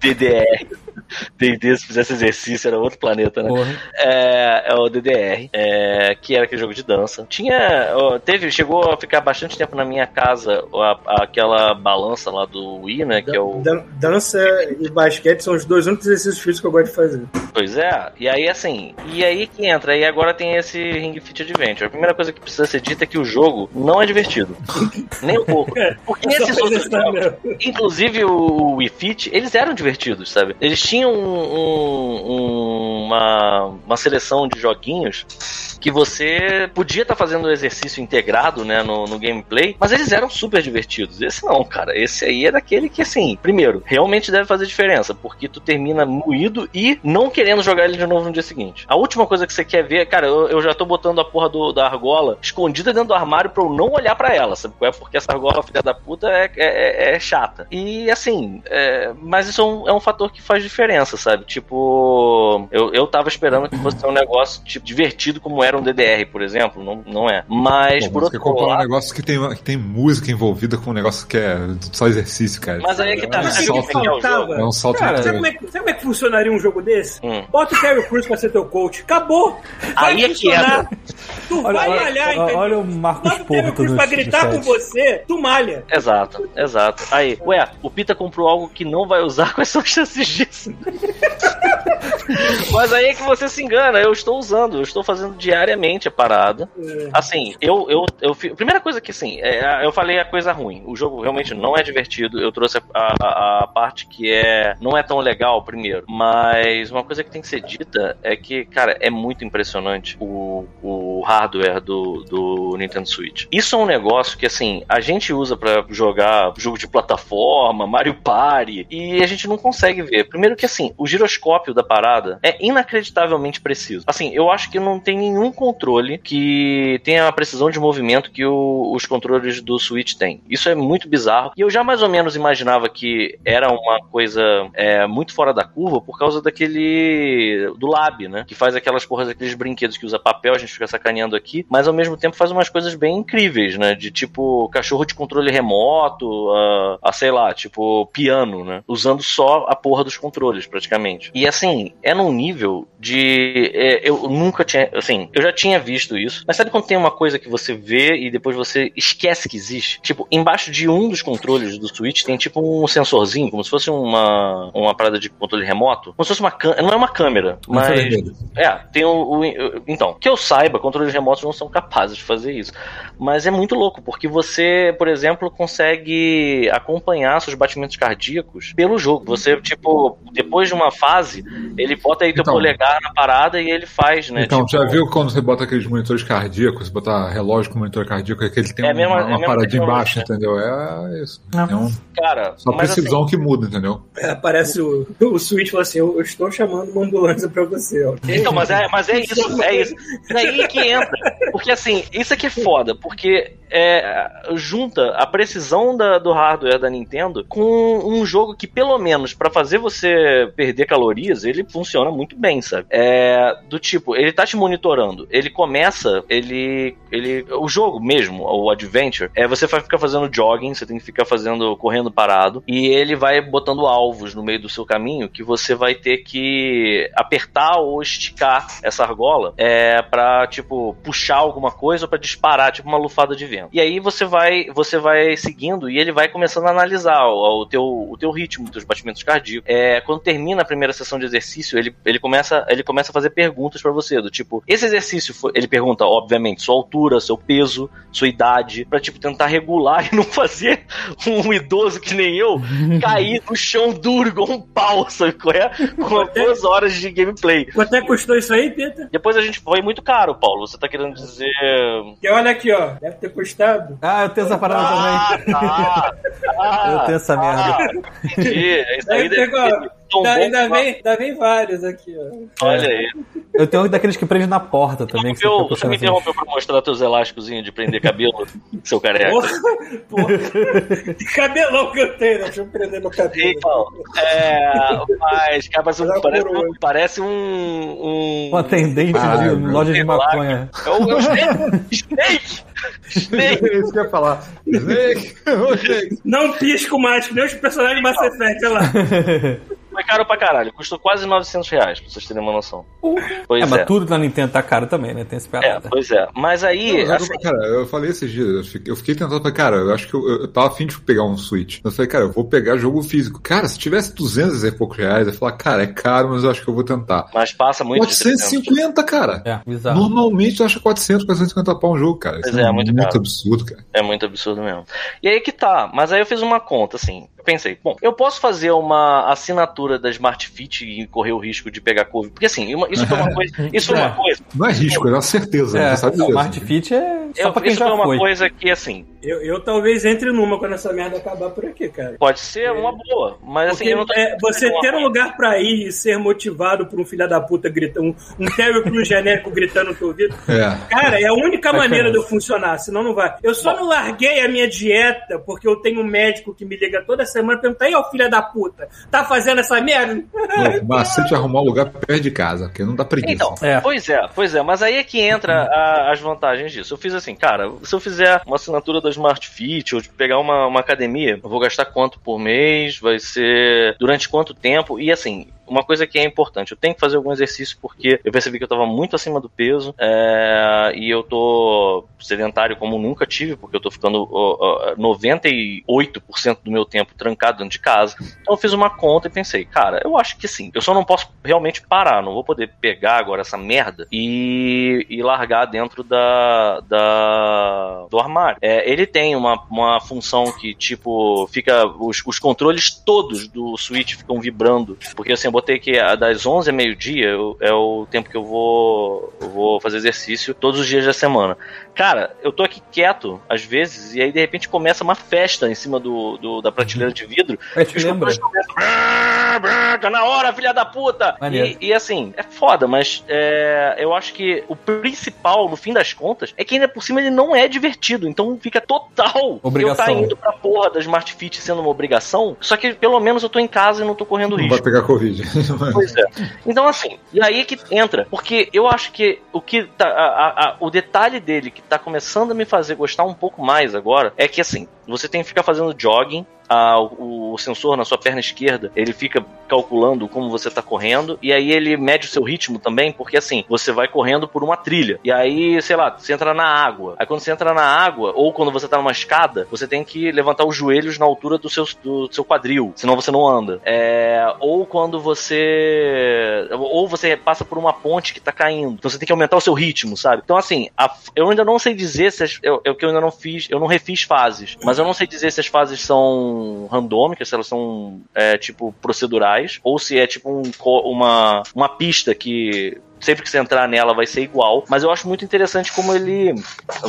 DDR. DD, se fizesse exercício, era outro planeta, né? É, é o DDR, é, que era aquele jogo de dança. Tinha, ó, teve, chegou a ficar bastante tempo na minha casa a- a- aquela balança lá do Wii, né, que é o Dan- Dança e basquete são os dois únicos exercícios físicos que eu gosto de fazer. Pois é, e aí assim, e aí que entra, e agora tem esse Ring Fit Adventure. A primeira coisa que precisa ser dita é que o jogo não é divertido. Nem um pouco. Porque Só esses outros jogos, inclusive o Wii Fit, eles eram divertidos, sabe? Eles tinham um- um- uma, uma seleção de joguinhos que você podia estar fazendo o exercício integrado, né, no, no gameplay, mas eles eram super divertidos. Esse não, cara. Esse aí é daquele que, assim, primeiro, realmente deve fazer diferença, porque tu termina moído e não querendo jogar ele de novo no dia seguinte. A última coisa que você quer ver, cara, eu, eu já tô botando a porra do- da argola escondida dentro do armário pra eu não olhar pra ela, sabe? É porque essa argola, filha da puta, é, é, é- é chata. E assim, é, mas isso é um, é um fator que faz diferença. sabe? Tipo, eu, eu tava esperando que fosse um negócio tipo, divertido como era um DDR, por exemplo. Não, não é. Mas, Pô, por mas você outro comprar um negócio que tem, que tem música envolvida com um negócio que é só exercício, cara. Mas aí é que tá. Mas Sabe o o que é faltava? É um salto Cara, Sabe como, é, que- sabe como é que funcionaria um jogo desse? Hum. Bota o Terry Crews pra ser teu coach. Acabou. Vai Aí é que funcionar. Tu Olha, vai olha- malhar, olha- entendeu? olha o Marcos Bota o Terry Crews do- pra gritar com você, tu malha. Exato, exato. Aí, ué, o Pita comprou algo que não vai usar, quais são as chances disso? Mas aí é que você se engana, eu estou usando, eu estou fazendo diariamente a parada. Assim, eu, eu, eu Primeira coisa que assim, é, eu falei a coisa ruim. O jogo realmente não é divertido. Eu trouxe a, a- a parte que é. não é tão legal primeiro. Mas uma coisa que tem que ser dita é que, cara, é muito impressionante o, o hardware do, do Nintendo Switch. Isso é um negócio que, assim, a gente usa pra jogar jogo de plataforma, Mario Party, e a gente não consegue ver. Primeiro que, assim, o giroscópio da parada é inacreditavelmente preciso. Assim, eu acho que não tem nenhum controle que tenha a precisão de movimento que o- os controles do Switch têm. Isso é muito bizarro. E eu já mais ou menos imaginava que era uma coisa é, muito fora da curva por causa daquele. do Lab, né? Que faz aquelas porras, aqueles brinquedos que usa papel, a gente fica sacaneando aqui, mas ao mesmo tempo faz umas coisas bem incríveis, né? De tipo cachorro de controle remoto, a, a sei lá, tipo piano, né? Usando só a porra dos controles, praticamente. E assim, é num nível de. é, eu nunca tinha. Assim, eu já tinha visto isso, mas sabe quando tem uma coisa que você vê e depois você esquece que existe? Tipo, embaixo de um dos controles do Switch tem tipo um sensorzinho, como se fosse uma, uma parada de controle remoto. Como se fosse uma câmera. Não é uma câmera, mas. É, tem o, o- Então, que eu saiba, controles remotos não são capazes de fazer isso. Mas é muito louco, porque você, por exemplo, consegue acompanhar seus batimentos cardíacos pelo jogo. Você, tipo, depois de uma fase, ele bota aí teu Então. polegar na parada e ele faz, né? Então, tipo, já viu quando você bota aqueles monitores cardíacos, você botar relógio com monitor cardíaco, é que ele tem É uma, mesma- é uma paradinha tecnologia. embaixo, entendeu? É isso. Não. É um, Cara, só mas assim, precisão que muda, entendeu? É, Aparece o, o Switch e fala assim: eu, eu estou chamando uma ambulância pra você. Ó. Então, mas é, mas é isso, é isso. É aí que entra. Porque assim, isso aqui é foda, porque é, junta a precisão da- do hardware da Nintendo com um jogo que, pelo menos, pra fazer você perder calorias, ele funciona muito bem, sabe? É, do tipo, ele tá te monitorando. Ele começa, ele. ele o jogo mesmo, o Adventure, é você vai ficar fazendo jogging, você tem que ficar fazendo, correndo parado, e ele vai botando alvos no meio do seu caminho que você vai ter que apertar ou esticar essa argola é para tipo puxar alguma coisa ou para disparar tipo uma lufada de vento. E aí você vai você vai seguindo e ele vai começando a analisar o, o teu o teu ritmo, teus batimentos cardíacos. É, quando termina a primeira sessão de exercício, ele, ele começa ele começa a fazer perguntas para você do tipo, esse exercício foi, ele pergunta obviamente sua altura, seu peso, sua idade, para tipo tentar regular e não fazer um idoso que nem eu cair no chão duro igual um pau, sabe qual é? Com duas horas de gameplay. Quanto é que custou isso aí, Pita? Depois a gente foi muito caro, Paulo. Você tá querendo dizer. E olha aqui, ó. Deve ter custado. Ah, eu tenho essa parada Ah, também. tá. Ah, Eu tenho essa merda. ah, entendi. Isso aí Deve deve ter tão Ainda, bom ainda, vem, ainda vem vários aqui, ó. Olha aí. Eu tenho um daqueles que prende na porta também. Que Eu, você me assim. interrompeu pra mostrar teus elásticos de prender cabelo, seu careca. Porra, porra. Que cabelão que eu tenho, né? Deixa eu prender meu cabelo. Então, é, mas, cara, parece, um, parece, um, parece um, um- Um atendente Caralho, de meu. loja de maconha. É o, é o Snake! Snake! Snake! É isso que eu ia falar. Snake! Não pisco mais, que nem os personagens de Mass Effect, olha lá. Foi caro pra caralho, custou quase 900 reais, pra vocês terem uma noção. Pois É, é. mas tudo na Nintendo tá caro também, né? Tem essa É, parada. pois é. Mas aí, Não, assim, eu- cara, eu falei esses dias, eu fiquei, tentando, falei, cara, eu acho que eu, eu tava afim de pegar um Switch. Eu falei, cara, eu vou pegar jogo físico. Cara, se tivesse 200 e poucos reais, eu ia falar, cara, é caro, mas eu acho que eu vou tentar. mas passa muito de 300. 450, cara. É, bizarro. Normalmente eu acho 400, 450 pau um jogo, cara. Isso Pois é, muito caro. absurdo, cara. É muito absurdo mesmo. E aí que tá, mas aí eu fiz uma conta, assim. Eu pensei, bom, eu posso fazer uma assinatura da Smart Fit e correr o risco de pegar Covid. Porque assim, uma- isso foi uma coisa. Isso foi uma É. coisa. Não é risco, é uma certeza, É, disso. Smart Fit é só Eu, pra quem isso já foi uma foi. coisa que, assim, Eu, eu talvez entre numa quando essa merda acabar por aqui, cara. Pode ser uma boa, mas assim, Porque, eu não tô é, você ter um coisa. lugar pra ir e ser motivado por um filho da puta gritando, um, um Terry Crews genérico gritando no teu ouvido, É. Cara, é a única maneira de eu funcionar, senão não vai. Eu só não larguei a minha dieta porque eu tenho um médico que me liga toda semana e pergunta: aí, ó, filha da puta, tá fazendo essa merda? Macete é arrumar um lugar perto de casa, porque não dá preguiça. Então, É. pois é, pois é, mas aí é que entra a- as vantagens disso. Eu fiz assim, cara, se eu fizer uma assinatura da Smart Fit ou de pegar uma, uma academia, eu vou gastar quanto por mês, vai ser durante quanto tempo, e assim. Uma coisa que é importante, eu tenho que fazer algum exercício porque eu percebi que eu tava muito acima do peso é, e eu tô sedentário como nunca tive, porque eu tô ficando ó, ó, 98% do meu tempo trancado dentro de casa. Então eu fiz uma conta e pensei, cara, eu acho que sim. Eu só não posso realmente parar, não vou poder pegar agora essa merda e, e largar dentro da, da do armário. É, ele tem uma, uma função que, tipo, fica. Os, os controles todos do Switch ficam vibrando. Porque assim, botei que a das 11 a meio-dia eu- é o tempo que eu vou, eu vou fazer exercício todos os dias da semana. Cara, eu tô aqui quieto, às vezes, e aí de repente começa uma festa em cima do, do- da prateleira de vidro. É, te Os lembra? controles começam, "Brrr, brrr, Tá na hora, filha da puta! E, e assim, é foda, mas é, eu acho que o principal, no fim das contas, é que ainda por cima ele não é divertido. Então fica total Obrigação. eu tá indo pra porra da Smart Fit sendo uma obrigação. Só que pelo menos eu tô em casa e não tô correndo Não risco. vai pegar Covid. Pois é. Então, assim, e aí que entra. Porque eu acho que o que tá, a- a- o detalhe dele que tá começando a me fazer gostar um pouco mais agora é que, assim, você tem que ficar fazendo jogging. ah, o, o sensor na sua perna esquerda ele fica calculando como você tá correndo e aí ele mede o seu ritmo também porque assim você vai correndo por uma trilha. E aí sei lá você entra na água. Aí quando você entra na água ou quando você tá numa escada você tem que levantar os joelhos na altura do seu, do seu quadril senão você não anda. É, ou quando você ou você passa por uma ponte que tá caindo. Então você tem que aumentar o seu ritmo sabe? Então assim a- eu ainda não sei dizer se eu, eu que eu ainda não fiz eu não refiz fases. Mas eu não sei dizer se as fases são randômicas se elas são é, tipo procedurais ou se é tipo um uma uma pista que sempre que você entrar nela vai ser igual, mas eu acho muito interessante como ele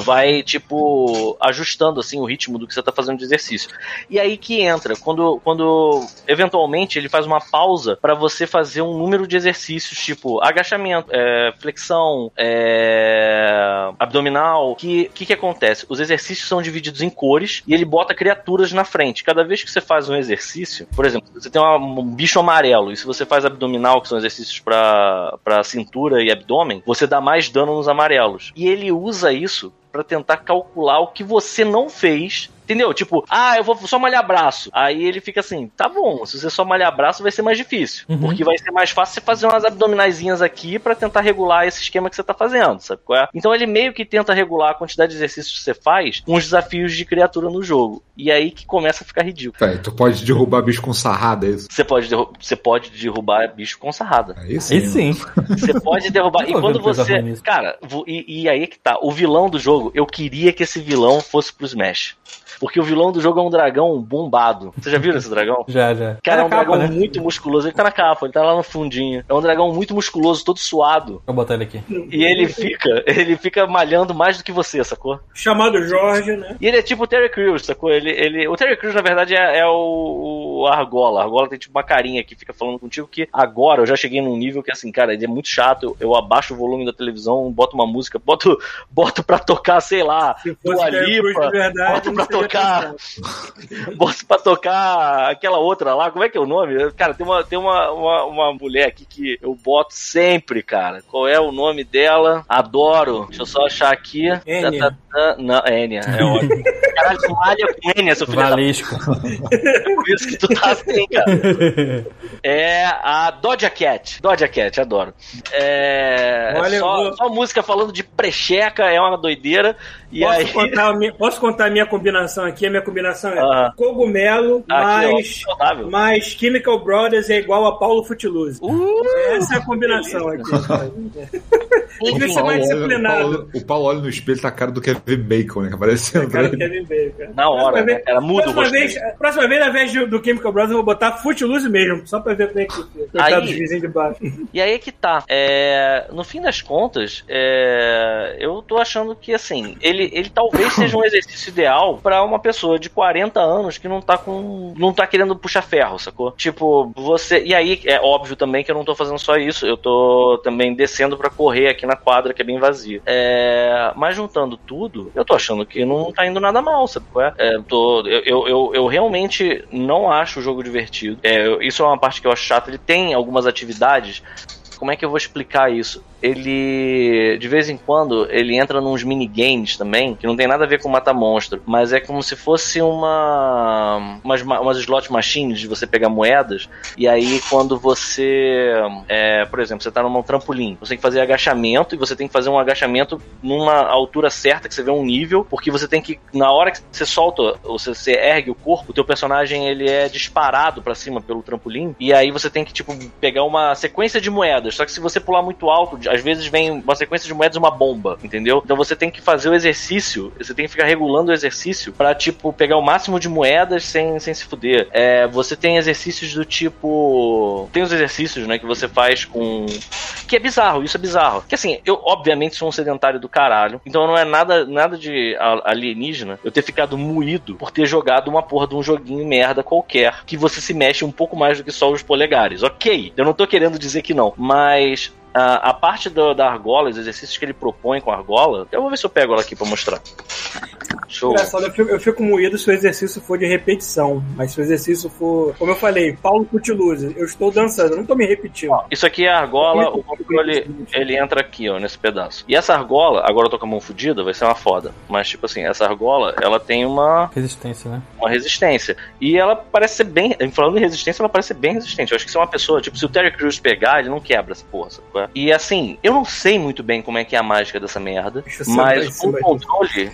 vai, tipo, ajustando, assim, o ritmo do que você tá fazendo de exercício. E aí que entra, quando, quando eventualmente ele faz uma pausa para você fazer um número de exercícios, tipo, agachamento, é, flexão, é, abdominal, que que que acontece? Os exercícios são divididos em cores e ele bota criaturas na frente. Cada vez que você faz um exercício, por exemplo, você tem uma- um bicho amarelo e se você faz abdominal, que são exercícios para para cintura e abdômen, você dá mais dano nos amarelos. E ele usa isso pra tentar calcular o que você não fez. Entendeu? Tipo, ah, eu vou só malhar braço. Aí ele fica assim, tá bom, se você só malhar braço vai ser mais difícil. Uhum. Porque vai ser mais fácil você fazer umas abdominaizinhas aqui pra tentar regular esse esquema que você tá fazendo, sabe qual é? Então ele meio que tenta regular a quantidade de exercícios que você faz com os desafios de criatura no jogo. E aí que começa a ficar ridículo. Véi, tu pode derrubar bicho com sarrada, é isso? Você pode, derru- você pode derrubar bicho com sarrada. Aí sim. Aí sim. Você pode derrubar. E quando você. Cara, e, e aí que tá. O vilão do jogo, eu queria que esse vilão fosse pro Smash. Porque o vilão do jogo é um dragão bombado. Você já viu esse dragão? Já, já. Cara, é Tá um na capa, dragão né? muito musculoso. Ele tá na capa, ele tá lá no fundinho. É um dragão muito musculoso, todo suado. Vou botar ele aqui. E ele fica, ele fica malhando mais do que você, sacou? Chamado Jorge, né? E ele é tipo o Terry Crews, sacou? Ele, ele, o Terry Crews, na verdade, é, é o, o Argola. A Argola tem tipo uma carinha que fica falando contigo que agora eu já cheguei num nível que, assim, cara, ele é muito chato. Eu, eu abaixo o volume da televisão, boto uma música, boto, boto pra tocar, sei lá, Se fosse Dua Lipa, de verdade, boto pra seria tocar, boto pra tocar aquela outra lá, como é que é o nome? Cara, tem uma, tem uma, uma, uma mulher aqui que eu boto sempre, cara. Qual é o nome dela? Adoro. Deixa eu só achar aqui. Enya. Tá, tá, tá. Não, Enya, é ótimo. Caralho, tu malha com Enya, seu filho da Valesco. é por isso que tu tá assim, cara. É a Doja Cat. Doja Cat, adoro. É. Olha, só, eu só música falando de precheca é uma doideira. E Posso, aí. contar a minha, posso contar a minha combinação aqui? A minha combinação é Ah. cogumelo Aqui, ó, mais, mais Chemical Brothers é igual a Paulo Footloose. Uh, Essa é a combinação aqui. Devia ser mais olha- disciplinado. o Paulo- o Paulo olha no espelho tá a cara do Kevin Bacon, né? Que aparece Cara, entrando. Kevin Bacon. Na hora, Próxima né, vez- cara? Muda o próxima vez, próxima vez, ao invés do Chemical Brothers, eu vou botar Footloose mesmo, só pra ver como é que fica. Coitado Aí- dos vizinhos de baixo. E aí é que tá. É, no fim das contas, é, eu tô achando que, assim, ele, ele talvez seja um exercício ideal pra uma pessoa de 40 anos que não tá com. não tá querendo puxar ferro, sacou? Tipo, você. E aí é óbvio também que eu não tô fazendo só isso, eu tô também descendo pra correr aqui na quadra, que é bem vazia. É, mas juntando tudo, eu tô achando que não tá indo nada mal, sabe? é? É, tô, eu, eu, eu, realmente não acho o jogo divertido. É, isso é uma parte que eu acho chata. Ele tem algumas atividades como é que eu vou explicar isso? Ele, de vez em quando, ele entra nos minigames também, que não tem nada a ver com matar monstro, mas é como se fosse uma. umas, ma- umas slot machines de você pegar moedas, e aí quando você. é, por exemplo, você tá num trampolim, você tem que fazer agachamento, e você tem que fazer um agachamento numa altura certa, que você vê um nível, porque você tem que. Na hora que você solta, ou você, você ergue o corpo, o teu personagem ele é disparado pra cima pelo trampolim, e aí você tem que, tipo, pegar uma sequência de moedas. Só que se você pular muito alto, às vezes vem uma sequência de moedas uma bomba, entendeu? Então você tem que fazer o exercício, você tem que ficar regulando o exercício pra, tipo, pegar o máximo de moedas sem, sem se fuder. É, você tem exercícios do tipo. Tem os exercícios, né, que você faz com. Que é bizarro, isso é bizarro. Que assim, eu obviamente sou um sedentário do caralho, então não é nada, nada de alienígena eu ter ficado moído por ter jogado uma porra de um joguinho merda qualquer, que você se mexe um pouco mais do que só os polegares. Ok, eu não tô querendo dizer que não, mas a, a parte do- da argola, os exercícios que ele propõe com a argola, eu vou ver se eu pego ela aqui pra mostrar. Show. Engraçado, eu fico, eu fico moído se o exercício for de repetição, mas se o exercício for, como eu falei, Paulo Cutiluse, eu estou dançando, eu não tô me repetindo. Isso aqui é a argola, o controle ele entra aqui, ó, nesse pedaço. E essa argola, agora eu tô com a mão fodida, vai ser uma foda. Mas, tipo assim, essa argola, ela tem uma, Resistência, né? uma resistência. E ela parece ser bem. Falando em resistência, ela parece ser bem resistente. Eu acho que se uma pessoa, tipo, se o Terry Crews pegar, ele não quebra essa porra, sabe é? E assim, eu não sei muito bem como é que é a mágica dessa merda, Deixa eu saber mas o controle.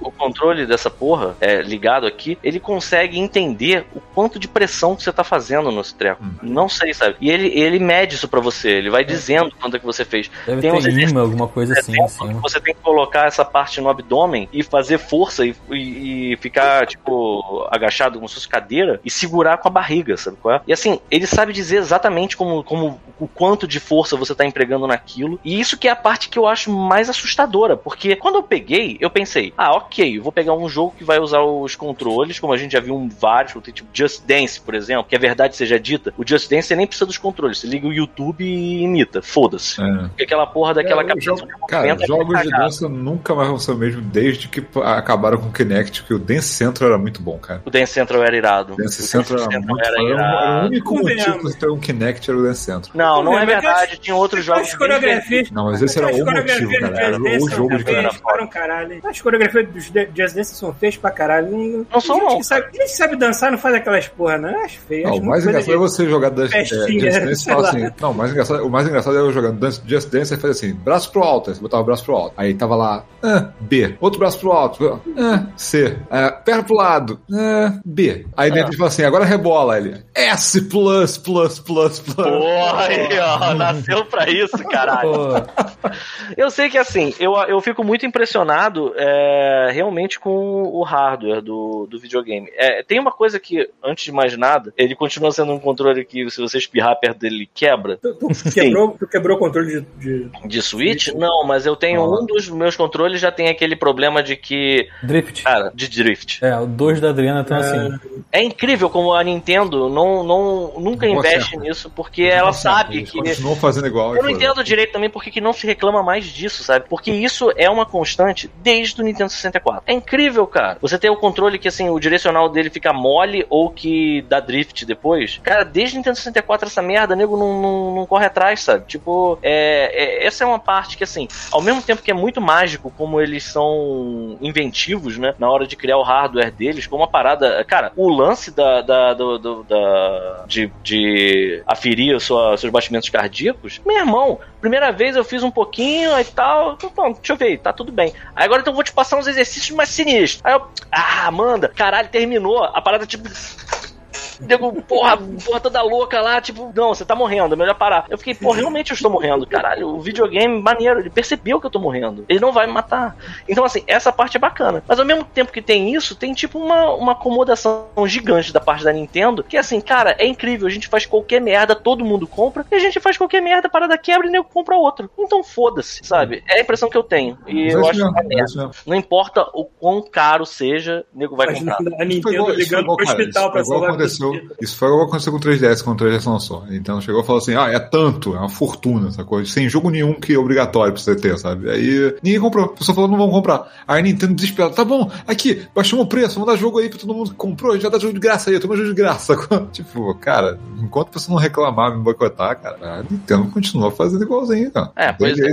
O controle dessa porra, é, ligado aqui, ele consegue entender o quanto de pressão que você tá fazendo nesse treco. Não sei, sabe? E ele, ele mede isso pra você, ele vai dizendo quanto é que você fez. Deve Tem uns imã, alguma coisa assim, cima. você tem que colocar essa parte no abdômen e fazer força e, e- e ficar, tipo, agachado como se fosse cadeira e segurar com a barriga, sabe qual é? E assim, ele sabe dizer exatamente como, como o quanto de força você tá empregando naquilo. E isso que é a parte que eu acho mais assustadora, porque quando eu peguei, eu pensei, ah, ok, vou pegar um jogo que vai usar os controles, como a gente já viu um vários, tem tipo Just Dance, por exemplo, que a verdade seja dita, o Just Dance você nem precisa dos controles, você liga o YouTube e imita, foda-se. É. Porque aquela porra daquela É, captação jogo- Cara, é jogos de dança nunca mais vão ser o mesmo desde que acabaram com o Kinect, que o Dance Central era muito bom, cara. O Dance Central era irado. O Dance O Central era muito era era, o- era o irado. único motivo Convenhamos. pra você ter um Kinect era o Dance Central. Não, não é verdade. Tinha outros jogos. As bem coreografias. Não, mas esse era o motivo, cara. Era o Dance jogo de Kinect. As coreografias dos Just Dance são feias pra caralho. Não, Não são, gente não, Que sabe, gente que sabe dançar não faz aquelas porra, não. Eu Acho feio. Não, acho o mais engraçado é você jogar Dance, é, festinha, Just Dance e falar assim. Não, o mais engraçado, o mais engraçado é eu jogando Dance, Just Dance e fazer assim, braço pro alto. Aí você botava o braço pro alto. Aí tava lá, ah, B. Outro braço pro alto, ah, C. Ah, perna pro lado, ah, B. Aí dentro ele fala assim, agora rebola ele. S plus, plus, plus, plus. Porra, aí, ó, nasceu pra isso, caralho. Eu sei que assim, eu, eu fico muito impressionado é, realmente com o hardware do, do videogame. É, tem uma coisa que, antes de mais nada, ele continua sendo um controle que, se você espirrar perto dele, ele quebra. Tu, tu quebrou, tu quebrou o controle de. de- De Switch? Não, mas eu tenho Ah. um dos meus controles já tem aquele problema de que. drift. Cara, de drift. É, o 2 da Adriana estão assim. É incrível como a Nintendo não, não, nunca Não investe acerta. nisso, porque ela sabe Eles que. continuam fazendo igual. Eu não entendo direito também porque que não se reclama mais disso, sabe? Porque isso é uma constante desde o Nintendo 64. É incrível, cara. Você tem o controle que, assim, o direcional dele fica mole ou que dá drift depois. Cara, desde Nintendo 64 essa merda, nego não, não, não corre atrás, sabe? Tipo, é, é- essa é uma parte que, assim, ao mesmo tempo que é muito mágico como eles são inventivos, né? Na hora de criar o hardware deles, como uma parada... Cara, o lance da... da, do- do- da de, de aferir sua, seus batimentos cardíacos, meu irmão, primeira vez eu fiz um pouquinho e tal, então, deixa eu ver, tá tudo bem. Aí agora então eu vou te passar uns exercícios mais sinistros. Aí eu, ah, Amanda, caralho, terminou. A parada tipo. Nego, porra, porra toda louca lá, tipo, não, você tá morrendo, é melhor parar. Eu fiquei, porra, realmente eu estou morrendo, caralho. O videogame, maneiro, ele percebeu que eu tô morrendo. Ele não vai me matar. Então, assim, essa parte é bacana. Mas ao mesmo tempo que tem isso, tem tipo uma, uma acomodação gigante da parte da Nintendo, que assim, cara, é incrível. A gente faz qualquer merda, todo mundo compra, e a gente faz qualquer merda, parada quebra e nego compra outro. Então foda-se, sabe? É a impressão que eu tenho. E eu acho que é merda. Não importa o quão caro seja, o nego vai comprar. a Nintendo ligando pro hospital pra salvar a aconteceu. Isso foi igual que aconteceu com o 3DS quando o 3DS lançou. Então chegou e falou assim: ah, é tanto, é uma fortuna, essa coisa. Sem jogo nenhum que é obrigatório pra você ter, sabe? Aí ninguém comprou. A pessoa falou: não vão comprar. Aí a Nintendo desesperada: tá bom, aqui, baixamos o preço, vamos dar jogo aí pra todo mundo que comprou, já dá jogo de graça aí, toma jogo de graça. tipo, cara, enquanto a pessoa não reclamar, me boicotar, cara, a Nintendo continua fazendo igualzinho, cara. É, pois é.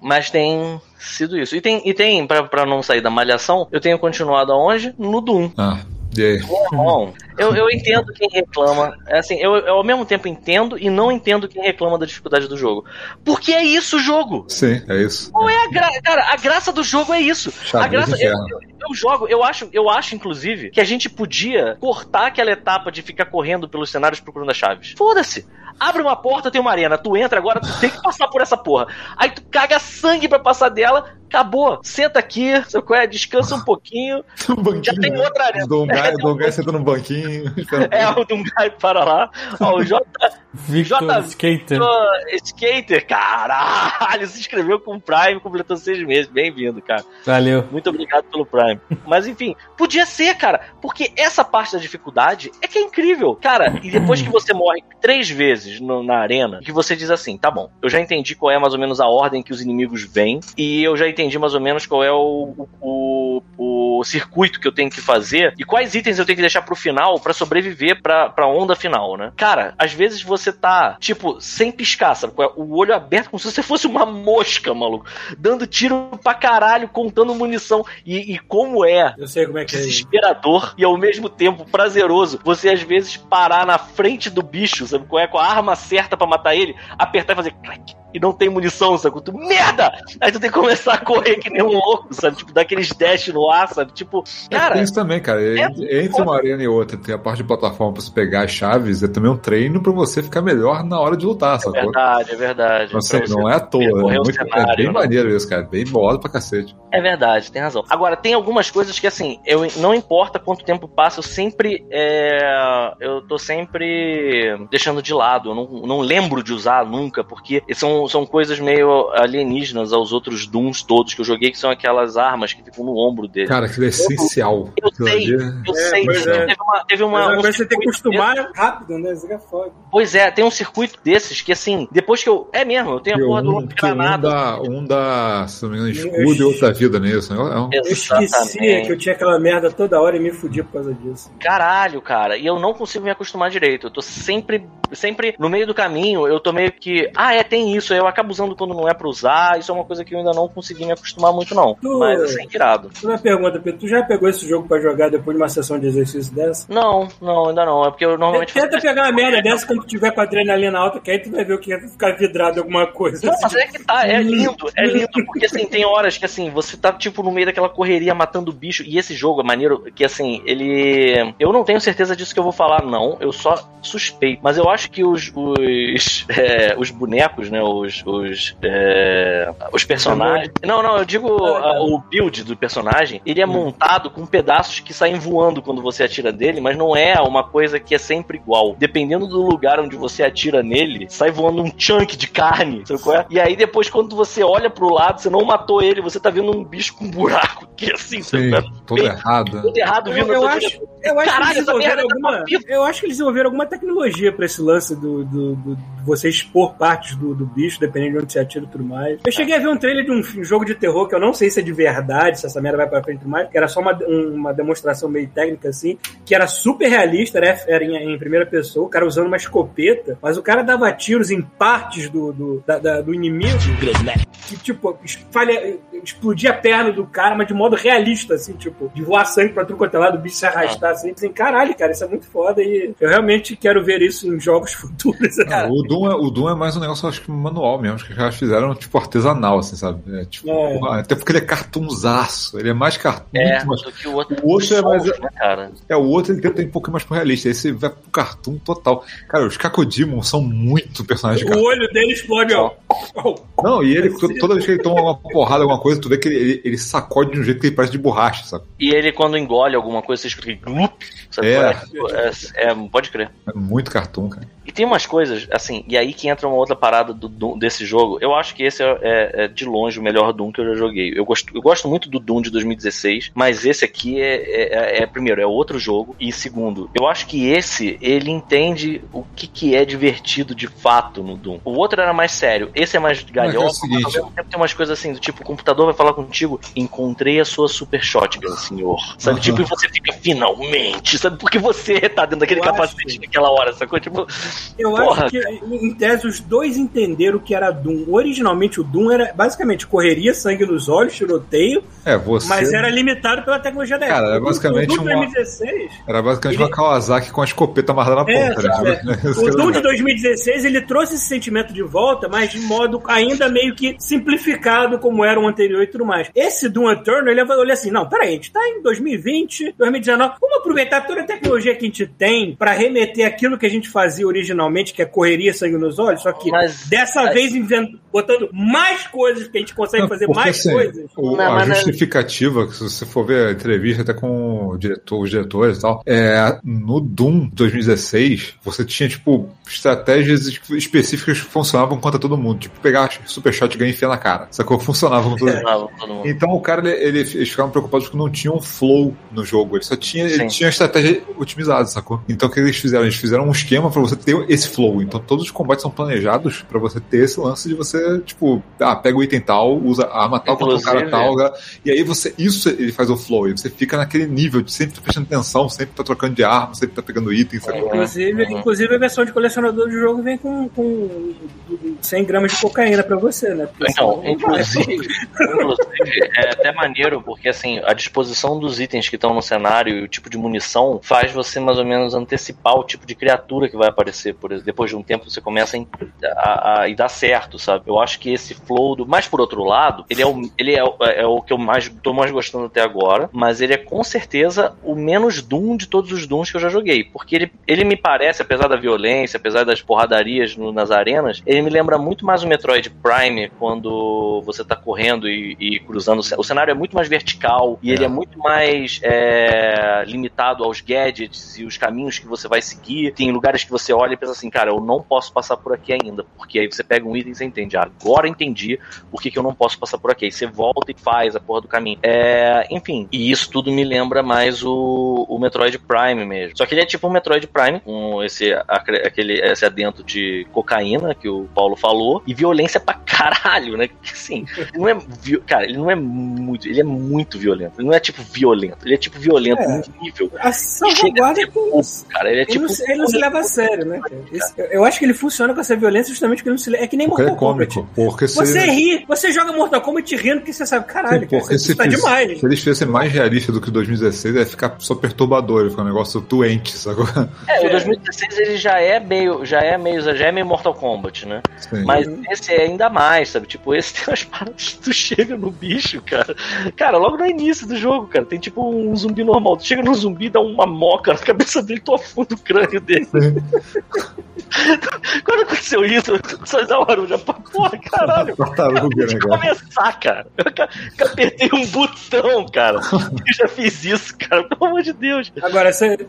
Mas tem sido isso. E tem, e tem pra, pra não sair da malhação, eu tenho continuado aonde? No Doom. Ah, aí? Bom, eu, eu entendo quem reclama. É assim, eu, eu ao mesmo tempo entendo e não entendo quem reclama da dificuldade do jogo. Porque é isso o jogo. Sim, é isso. Qual é a graça? Cara, a graça do jogo é isso. a Xadrez graça. Eu, eu- eu jogo, eu acho, eu acho, inclusive, que a gente podia cortar aquela etapa de ficar correndo pelos cenários procurando as chaves. Foda-se. Abre uma porta, tem uma arena. Tu entra agora, tu tem que passar por essa porra. Aí tu caga sangue pra passar dela, acabou. Senta aqui, qual é? Descansa um pouquinho. Um banquinho, Já tem né? outra arena. O Dongai, É, o Dongai senta num banquinho. É, o Dungai para lá. Ó, o J. Victor J- Skater. Skater, caralho, se inscreveu com o Prime, completou seis meses. Bem-vindo, cara. Valeu. Muito obrigado pelo Prime. Mas enfim, podia ser, cara, porque essa parte da dificuldade é que é incrível. Cara, e depois que você morre três vezes no- na arena, que você diz assim: tá bom, eu já entendi qual é mais ou menos a ordem que os inimigos vêm, e eu já entendi mais ou menos qual é o, o, o circuito que eu tenho que fazer e quais itens eu tenho que deixar pro final pra sobreviver pra, pra onda final, né? Cara, às vezes você tá, tipo, sem piscar, sabe? é? O olho aberto como se você fosse uma mosca, maluco, dando tiro pra caralho, contando munição. E, e como é Eu sei como é que é. desesperador e ao mesmo tempo prazeroso você às vezes parar na frente do bicho, sabe? qual é? Com a arma certa pra matar ele, apertar e fazer clac. E não tem munição, sabe? Tu, merda! Aí tu tem que começar a correr que nem um louco, sabe? Tipo, dar aqueles dash no ar, sabe? Tipo, É, cara, tem isso também, cara. Entre, entre uma arena e outra, tem a parte de plataforma pra você pegar as chaves, é também um treino pra você ficar melhor na hora de lutar, é sacou? verdade, é verdade. Pra você não é à toa. É, muito, é cenário, bem né? maneiro isso, cara. Bem bolado pra cacete. É verdade, tem razão. Agora, tem algumas coisas que, assim, eu não importa quanto tempo passa, eu sempre. é, eu tô sempre deixando de lado. Eu não, não lembro de usar nunca, porque são, são coisas meio alienígenas aos outros Dooms todos que eu joguei, que são aquelas armas que ficam no ombro dele. Cara, aquilo é essencial. eu Aquilo sei, ali é- eu É, sei. pois Teve é. uma. Teve uma Mas um você tem que acostumar rápido, né? Isso é foda. Pois é, tem um circuito desses que, assim, depois que eu. É mesmo, eu tenho a porra do um, de que um granada. dá, um dá, se não me engano, Eu- escudo e outra vida nisso. É um- Eu esquecia que eu tinha aquela merda toda hora e me fudia por causa disso. Caralho, cara. E eu não consigo me acostumar direito. Eu tô sempre, sempre no meio do caminho, eu tô meio que. Ah, é, tem isso. Eu acabo usando quando não é pra usar. Isso é uma coisa que eu ainda não consegui me acostumar muito, não. Tu- Mas assim, irado. Uma pergunta, Pedro. Tu já pegou esse jogo pra jogar depois de uma sessão de exercício dessa? Não, não, ainda não. É porque eu normalmente faço. Tenta pegar uma merda dessa quando tu tiver com a adrenalina alta, que aí tu vai ver o que é ficar vidrado em alguma coisa. Não, assim. mas é que tá, é lindo, é lindo, porque assim, tem horas que assim, você tá tipo no meio daquela correria matando bicho, e esse jogo é maneiro que assim, ele. Eu não tenho certeza disso que eu vou falar, não, eu só suspeito, mas eu acho que os. os, é, os bonecos, né, os. os, é, os personagens. Não, não, eu digo ah, o build do personagem, ele é montado com pedaços que saem voando quando você atira dele, mas não é uma coisa que é sempre igual. Dependendo do lugar onde você atira nele, sai voando um chunk de carne, sabe qual é? E aí depois, quando você olha pro lado, você não matou ele, você tá vendo um bicho com um buraco que assim, sabe Sim, qual é? todo errado. Tudo errado Eu, vindo eu sua acho, eu acho Caralho, que eles essa desenvolveram tá alguma. Eu acho que eles desenvolveram alguma tecnologia pra esse lance do, do, do- de você expor partes do, do bicho, dependendo de onde você atira e tudo mais. Eu cheguei a ver um trailer de um fi- jogo de terror que eu não sei se é de verdade, se essa merda vai pra frente e tudo mais, que era só uma, um- uma demonstração meio técnica assim, que era super realista, era, era em, em primeira pessoa, o cara usando uma escopeta, mas o cara dava tiros em partes do, do, da- da- do inimigo que, tipo, espalha, explodia a perna do cara, mas de modo realista, assim, tipo, de voar sangue pra tudo quanto é lado, o bicho se arrastar, assim, assim, caralho, cara, isso é muito foda e eu realmente quero ver isso em jogos futuros. Ah, o, Doom é, o Doom é mais um negócio, acho que manual mesmo. Acho que os caras fizeram, tipo, artesanal, assim, sabe? É, tipo, É. Até porque ele é cartunzaço. Ele é mais cartoon. É, mais- do que o outro. O outro é mais- né, cara? É, o outro ele tenta ir um pouco mais pro realista. Esse vai pro cartoon total. Cara, os Kakodimon são muito personagens de O cartoon. olho dele explode, ó. Não, e ele, to- toda vez que ele toma uma porrada, alguma coisa, tu vê que ele, ele, ele sacode de um jeito que ele parece de borracha, sabe? E ele, quando engole alguma coisa, você escuta glup. Sabe? É. qual É, é, pode crer. É muito cartoon, cara. Tem umas coisas, assim, e aí que entra uma outra parada do, Doom- desse jogo. Eu acho que esse é, é- é de longe o melhor Doom que eu já joguei. Eu gosto, eu gosto muito do Doom de 2016, mas esse aqui é, é- é- primeiro, é outro jogo. E segundo, eu acho que esse, ele entende o que, que é divertido de fato no Doom. O outro era mais sério, esse é mais é galhofa, mas ao mesmo tempo tem umas coisas assim, do tipo, o computador vai falar contigo, encontrei a sua super shotgun, senhor. Sabe, Aham. tipo, e você fica, finalmente, sabe, porque você tá dentro daquele Eu acho. capacete naquela hora, sacou? Tipo, Eu Porra, acho que, em tese, os dois entenderam o que era Doom. Originalmente, o Doom era basicamente correria, sangue nos olhos, tiroteio, É, você. mas era limitado pela tecnologia da Cara, época. era basicamente o Doom uma- 2016... Era basicamente Ele- uma Kawasaki com a escopeta amarrada na É, ponta. né? é. O Doom de 2016 ele trouxe esse sentimento de volta, mas de modo ainda meio que simplificado, como era o anterior e tudo mais. Esse Doom Eternal, ele olha assim: não, peraí, a gente tá em 2020, 2019, vamos aproveitar toda a tecnologia que a gente tem pra remeter aquilo que a gente fazia originalmente, que é correria, sangue nos olhos, só que Mas- dessa mas- vez invent- botando mais coisas, que a gente consegue Não, fazer porque, mais assim, coisas. o- Não, a mas não é- justificativa, que se você for ver a entrevista até com o diretor, os diretores e tal, é, no Doom 2016, você tinha, tipo, estratégias es- específicas que funcionavam contra todo mundo. Tipo, pegar Super Shotgun e enfiar na cara. Sacou? Funcionava com todo mundo. Não, todo mundo. Então o cara, ele, ele- eles ficavam preocupados porque não tinha um flow no jogo. Ele só tinha, ele tinha estratégia otimizada, sacou? Então o que eles fizeram? Eles fizeram um esquema pra você ter esse flow. Então todos os combates são planejados pra você ter esse lance de você, tipo, ah, pega o item tal, usa a arma tal contra o cara tal. né? E aí você, isso ele faz o flow. E você fica naquele nível de sempre tá prestando atenção, sempre tá trocando de arma, sempre tá pegando item, sacou? Inclusive, Uhum. inclusive, a versão de colecionador do jogo vem com, com 100 gramas de cocaína pra você, né? Porque Então, inclusive, inclusive, é até maneiro, porque assim, a disposição dos itens que estão no cenário e o tipo de munição faz você mais ou menos antecipar o tipo de criatura que vai aparecer. Por exemplo, depois de um tempo você começa a, a, a- dá certo, sabe? Eu acho que esse flow do. Mas por outro lado, ele é o, ele é, é o que eu mais tô mais gostando até agora, mas ele é com certeza o menos Doom de todos os Dooms que eu já joguei. Porque ele, ele me parece, apesar da violência, apesar das porradarias no- nas arenas, ele me lembra muito mais o Metroid Prime quando você tá correndo e, e cruzando. O cenário é muito mais vertical e É. ele é muito mais é, limitado aos gadgets e os caminhos que você vai seguir. Tem lugares que você olha e pensa assim, cara, eu não posso passar por aqui ainda. Porque aí você pega um item e você entende, ah, agora entendi por que, que eu não posso passar por aqui. Aí você volta e faz a porra do caminho. É, enfim, e isso tudo me lembra mais o, o Metroid Prime mesmo. Só que ele é tipo um Metroid Prime, com esse, aquele, esse adentro de cocaína que o Paulo falou, e violência pra caralho, né? Que assim, ele não é. Cara, ele não é muito. Ele é muito violento. Ele não é tipo violento. Ele é tipo violento É. nível. A salvaguarda é com isso. Cara, ele é Ele, tipo. não, se- ele não se leva a sério, né? Cara? Esse- eu- acho que ele funciona com essa violência justamente porque ele não se. É que nem Porque ele é Mortal Kombat. Porque se, Você ri, você joga Mortal Kombat rindo porque você sabe, caralho, Sim, cara, porque isso se, tá fiz- demais. se eles fizessem mais realista do que o 2016, ia ficar só perturbador, ia ficar um negócio doente, sacou? É, o 2016 ele já é meio. Já é meio. Já é meio Mortal Kombat, né? Sim. Mas esse é ainda mais, sabe? Tipo, esse tem umas paradas que tu chega no bicho, cara. Cara, logo no início do jogo, cara, tem tipo um zumbi normal. Tu chega no zumbi, dá uma moca na cabeça dele, tu afunda o crânio dele. Quando aconteceu isso, só dá um barulho. Porra, caralho. Tartaruga, né, cara? começar, cara. Eu que apertei um botão, cara. Eu já fiz isso, cara. Pelo amor de Deus. Agora, você,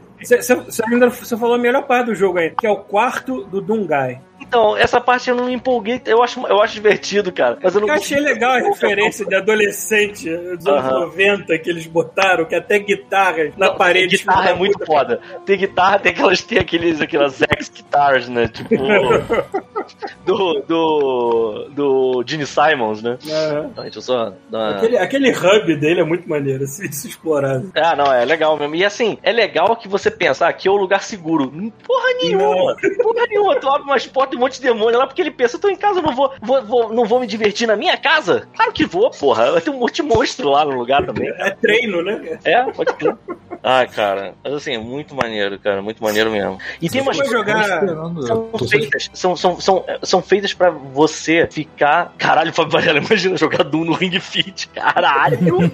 ainda você falou a melhor parte do jogo aí, que é o quarto do Dungai. Então, essa parte eu não me empolguei. Eu acho, eu acho divertido, cara. Mas eu não Eu achei legal a referência de adolescente dos anos Aham. 90 que eles botaram, que até guitarras na parede. Guitarra é muito foda. Tem guitarra, tem aquelas, tem aqueles, aquelas X guitars, né? Tipo. do. Do. Do Gene Simons, né? Aham. Então, deixa eu só dar. Aquele, aquele hub dele é muito maneiro, se, se explorado. Ah, não, é legal mesmo. E assim, é legal que você pensa, ah, aqui é o lugar seguro. Porra nenhuma! Porra nenhuma! Tu abre umas portas e um monte de demônio lá porque ele pensa, eu tô em casa, eu não vou, vou, vou- não vou me divertir na minha casa? Claro que vou, porra. Vai ter um monte de monstro lá no lugar também. É treino, né? É, pode crer. Ai, cara, mas assim, é muito maneiro, cara, muito maneiro mesmo. E tem umas jogar- são feitas, são, são, são, são feitas pra você ficar. Caralho, Fábio Varela, imagina jogar Doom no Ring Fit. Caralho!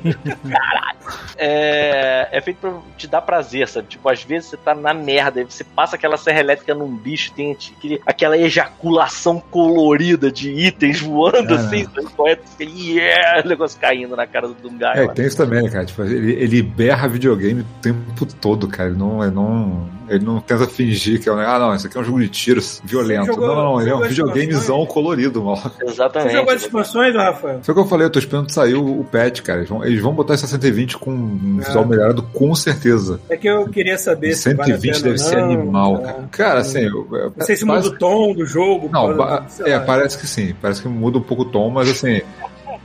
Caralho! É, é feito pra te dar prazer, sabe? Tipo, às vezes você tá na merda, aí você passa aquela serra elétrica num bicho, tem aquele, aquela ejaculação colorida de itens voando Ah, assim, é? Fica, Yeah! O negócio caindo na cara do Dungai. É, lá. tem isso também, cara. Tipo, ele, ele berra videogame o tempo todo, cara. Ele não, ele não, ele não tenta fingir que é um. Ah, não, isso aqui é um jogo de tiros violento. jogou- não, não, ele é um videogamezão colorido, mal. Você Exatamente. jogou as expansões, Rafael? Foi o que eu falei, eu tô esperando sair o, o patch, cara. Eles vão, eles vão botar esse 120 com um É. visual melhorado, com certeza. É que eu queria saber se vale a 120 pena deve ser não, animal, tá? cara. Cara, assim. eu- eu- Não sei se muda base- o tom do jogo. Não, é, lá. parece que sim. Parece que muda um pouco o tom, mas assim.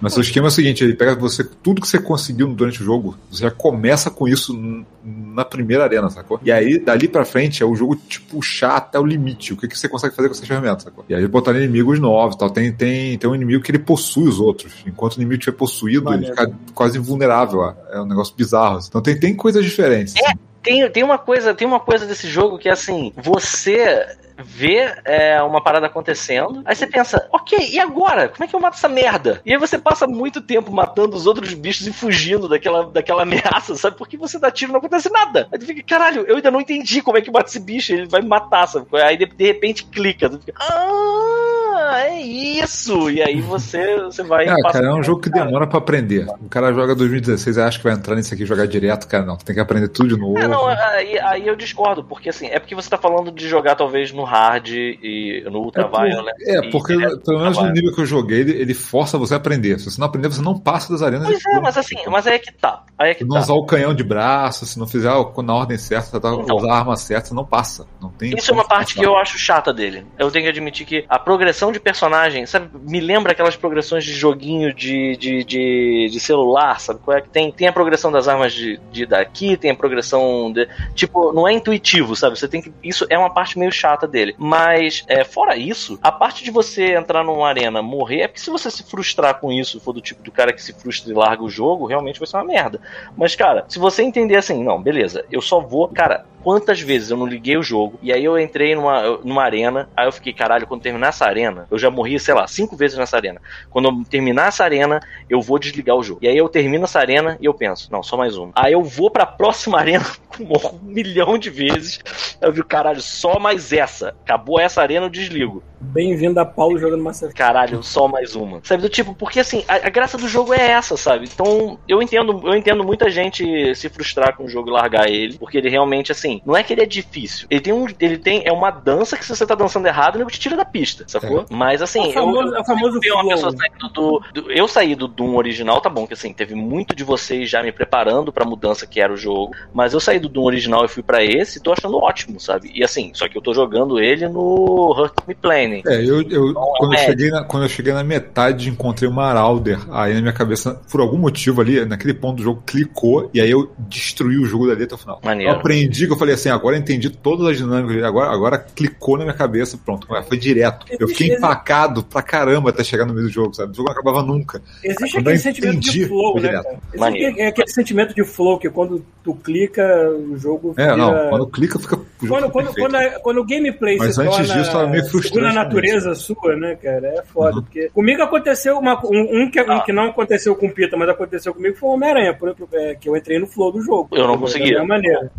Mas o esquema é o seguinte, ele pega você, tudo que você conseguiu durante o jogo, você já começa com isso na primeira arena, sacou? E aí, dali pra frente, é o jogo te puxar até o limite, o que, que você consegue fazer com essas ferramentas, sacou? E aí botar inimigos novos e tal. Tem, tem, tem um inimigo que ele possui os outros. Enquanto o inimigo estiver possuído, Maneiro. ele fica quase invulnerável. ó. É um negócio bizarro. assim. Então tem, tem coisas diferentes. assim. Tem, tem uma coisa, tem uma coisa desse jogo que é assim, você vê é, uma parada acontecendo, aí você pensa, ok, e agora? Como é que eu mato essa merda? E aí você passa muito tempo matando os outros bichos e fugindo daquela, daquela ameaça, sabe? Porque você dá tiro e não acontece nada. Aí tu fica, caralho, eu ainda não entendi como é que mata esse bicho, ele vai me matar, sabe? Aí de, de repente clica, tu fica, ah, é isso! E aí você, você vai. Ah, cara, é um jogo que demora pra aprender. O cara joga 2016 e acha que vai entrar nisso aqui e jogar direto, cara. Não, tem que aprender tudo de novo. É, não, aí, aí eu discordo, porque assim, é porque você tá falando de jogar talvez no hard e no ultra É, por- violent. é, porque pelo no menos no nível que eu joguei, ele, ele força você a aprender. Se você não aprender, você não passa das arenas. Pois é, mas assim, mas aí é que tá. Aí é que Se não tá. usar o canhão de braço, se não fizer na ordem certa, tá, Então. usar a arma certa, você não passa. Não tem Isso é uma parte que passar. eu acho chata dele. Eu tenho que admitir que a progressão de personagem, sabe, me lembra aquelas progressões de joguinho de, de, de, de celular, sabe? Qual é que tem? Tem a progressão das armas de, de daqui, tem a progressão de. Tipo, não é intuitivo, sabe? Você tem que. Isso é uma parte meio chata dele. Mas, é, fora isso, a parte de você entrar numa arena, morrer, é porque se você se frustrar com isso, for do tipo do cara que se frustra e larga o jogo, realmente vai ser uma merda. Mas, cara, se você entender assim, não, beleza, eu só vou. Cara, quantas vezes eu não liguei o jogo e aí eu entrei numa, numa arena, aí eu fiquei, caralho, quando terminar essa arena, eu já morri, sei lá, cinco vezes nessa arena. Quando eu terminar essa arena, eu vou desligar o jogo. E aí eu termino essa arena e eu penso, não, só mais uma. Aí eu vou pra próxima arena, morro um milhão de vezes. Eu vi, caralho, só mais essa. Acabou essa arena, eu desligo. Bem-vindo a Paulo jogando Effect. Caralho, só mais uma. Sabe, do tipo, porque assim, a, a graça do jogo é essa, sabe? Então, eu entendo, eu entendo muita gente se frustrar com o jogo e largar ele, porque ele realmente, assim, não é que ele é difícil. Ele tem um. Ele tem. É uma dança que se você tá dançando errado, ele te tira da pista, sacou? Mas assim, É o famoso, eu, é o famoso uma pessoa saindo do, do- Eu saí do Doom original, tá bom, que assim, teve muito de vocês já me preparando pra mudança que era o jogo. Mas eu saí do Doom original e fui pra esse e tô achando ótimo, sabe? E assim, só que eu tô jogando ele no Hurt Me Planning. É, eu, eu, quando, eu é. cheguei na, quando eu cheguei na metade, encontrei uma Marauder. Aí na minha cabeça, por algum motivo ali, naquele ponto do jogo, clicou e aí eu destruí o jogo dali até o final. Maneiro. Eu aprendi que eu falei assim, agora eu entendi todas as dinâmicas, agora, agora clicou na minha cabeça, pronto, foi direto. Eu fiquei Existe- empacado pra caramba até chegar no meio do jogo, sabe? O jogo não acabava nunca. Existe aquele eu sentimento entendi, de flow, né? Existe aquele, aquele sentimento de flow que quando tu clica, o jogo É, vira... não, quando clica fica. o jogo Quando, fica quando, quando, a- quando o gameplay Mas se antes torna disso, tava meio frustrante segundo a também, natureza sua, né, cara? É foda. Uhum. Porque comigo aconteceu uma, um, um que, um Ah. que não aconteceu com o Pita, mas aconteceu comigo foi o Homem-Aranha, por exemplo, é, que eu entrei no flow do jogo. Eu não Da consegui.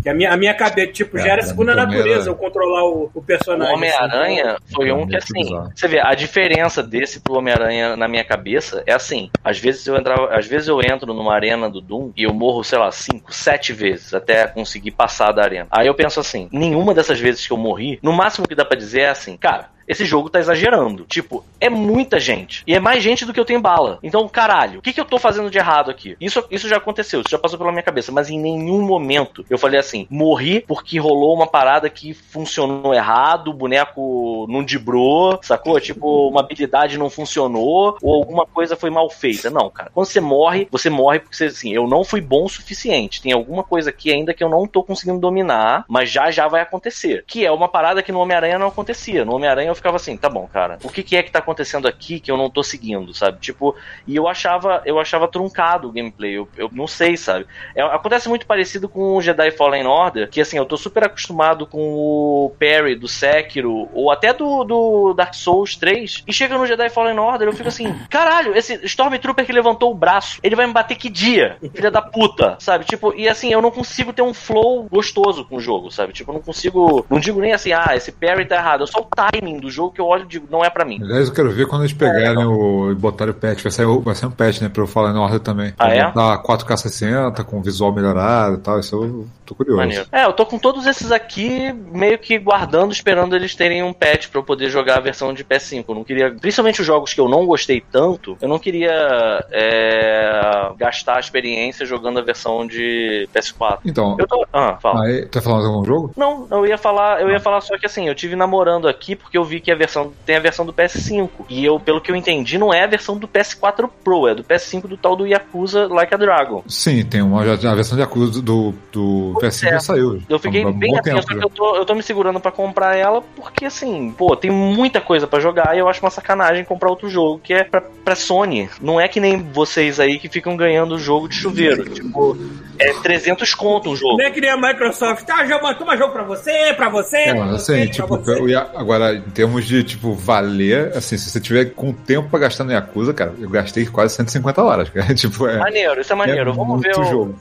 Que a minha, a minha cabeça, tipo, já era segunda natureza eu controlar o, o O personagem. Homem-Aranha assim. foi um Muito que assim, bizarro. você vê, a diferença desse pro Homem-Aranha na minha cabeça é assim, às vezes eu entrava, às vezes eu entro numa arena do Doom e eu morro, sei lá, cinco, sete vezes até conseguir passar da arena. Aí eu penso assim, nenhuma dessas vezes que eu morri, no máximo que dá pra dizer é assim, cara, esse jogo tá exagerando. Tipo, é muita gente. E é mais gente do que eu tenho bala. Então, caralho, o que, que eu tô fazendo de errado aqui? Isso, isso já aconteceu, isso já passou pela minha cabeça. Mas em nenhum momento eu falei assim: morri porque rolou uma parada que funcionou errado, o boneco não dibrou, sacou? Tipo, uma habilidade não funcionou, ou alguma coisa foi mal feita. Não, cara. Quando você morre, você morre porque você, assim, eu não fui bom o suficiente. Tem alguma coisa aqui ainda que eu não tô conseguindo dominar, mas já já vai acontecer. Que é uma parada que no Homem-Aranha não acontecia. No Homem-Aranha eu ficava assim, tá bom, cara, o que, que é que tá acontecendo aqui que eu não tô seguindo, sabe? Tipo, e eu achava, eu achava truncado o gameplay, eu, eu não sei, sabe? É, acontece muito parecido com o Jedi Fallen Order, que assim, eu tô super acostumado com o parry do Sekiro, ou até do, do Dark Souls 3, e chega no Jedi Fallen Order, eu fico assim, caralho, esse Stormtrooper que levantou o braço, ele vai me bater que dia? Filha da puta, sabe? Tipo, e assim, eu não consigo ter um flow gostoso com o jogo, sabe? Tipo, eu não consigo, não digo nem assim, ah, esse parry tá errado, é só o timing do jogo que eu olho e digo, não é pra mim. Aliás, eu quero ver quando eles pegarem o, e botarem o patch. Vai sair, vai sair um patch, né? Pra eu falar na ordem também. Ah, é? Botar 4K 60 com visual melhorado e tal. Isso eu tô curioso. Maneiro. É, eu tô com todos esses aqui meio que guardando, esperando eles terem um patch pra eu poder jogar a versão de PS5. Eu não queria, principalmente os jogos que eu não gostei tanto, eu não queria é, gastar a experiência jogando a versão de PS4. Então, Eu tô. Ah, fala. aí, tá falando de algum jogo? Não, eu ia falar, eu ia falar só que assim, eu tive namorando aqui porque eu vi que a versão tem a versão do PS5. E eu, pelo que eu entendi, não é a versão do PS4 Pro, é do PS5 do tal do Yakuza Like a Dragon. Sim, tem uma já, a versão de Yakuza do, do PS5 é. já saiu. Eu fiquei um bem assim, tempo só que já. eu tô, eu tô me segurando pra comprar ela porque assim, pô, tem muita coisa pra jogar e eu acho uma sacanagem comprar outro jogo que é pra, pra Sony. Não é que nem vocês aí que ficam ganhando jogo de chuveiro. tipo, é 300 conto um jogo. Não é que nem a Microsoft, tá, jogo, toma jogo pra você, pra você, É, pra mas você, assim, pra tipo, você. o Ya- agora, em termos de, tipo, valer, assim, se você tiver com tempo pra gastar no Yakuza, cara, eu gastei quase 150 horas, cara. Tipo, é. Maneiro, isso é maneiro. é Vamos ver. o- jogo.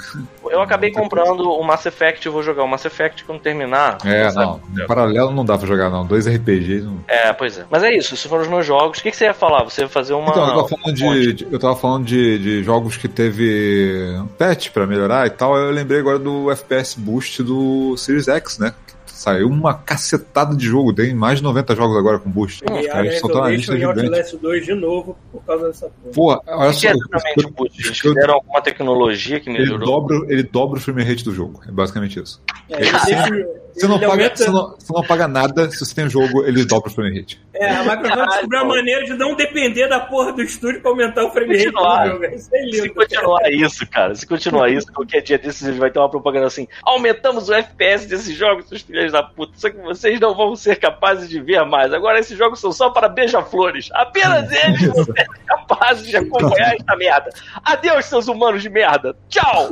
Eu acabei comprando o Mass Effect, eu vou jogar o Mass Effect quando terminar. É, não. Em paralelo não dá pra jogar, não. Dois RPGs. Não... É, pois é. Mas é isso, esses foram os meus jogos. O que, que você ia falar? Você ia fazer uma. Então, eu tava falando, de, de- eu tava falando de, de jogos que teve um patch pra melhorar e tal. Eu lembrei agora do FPS Boost do Series X, né? Saiu uma cacetada de jogo, tem mais de 90 jogos agora com Boost. E Os a caras soltaram uma lista e gigante. Outlast 2 de novo por causa dessa porra. Pô, olha só. é exatamente o boost? Eles fizeram alguma tecnologia que Ele melhorou? dobra, ele dobra o frame rate do jogo. É basicamente isso. É, ele deixa- Você não, paga, aumenta- você, não, você não paga nada se você tem um jogo, ele dobra o frame rate. É, a Microsoft descobriu a maneira de não depender da porra do estúdio pra aumentar o frame rate do jogo. Isso é Se continuar isso, cara, se continuar isso, qualquer dia desses eles vai ter uma propaganda assim: aumentamos o FPS desses jogos, seus filhos da puta, só que vocês não vão ser capazes de ver mais. Agora esses jogos são só para beija-flores. Apenas eles vão ser capazes de acompanhar esta merda. Adeus, seus humanos de merda. Tchau!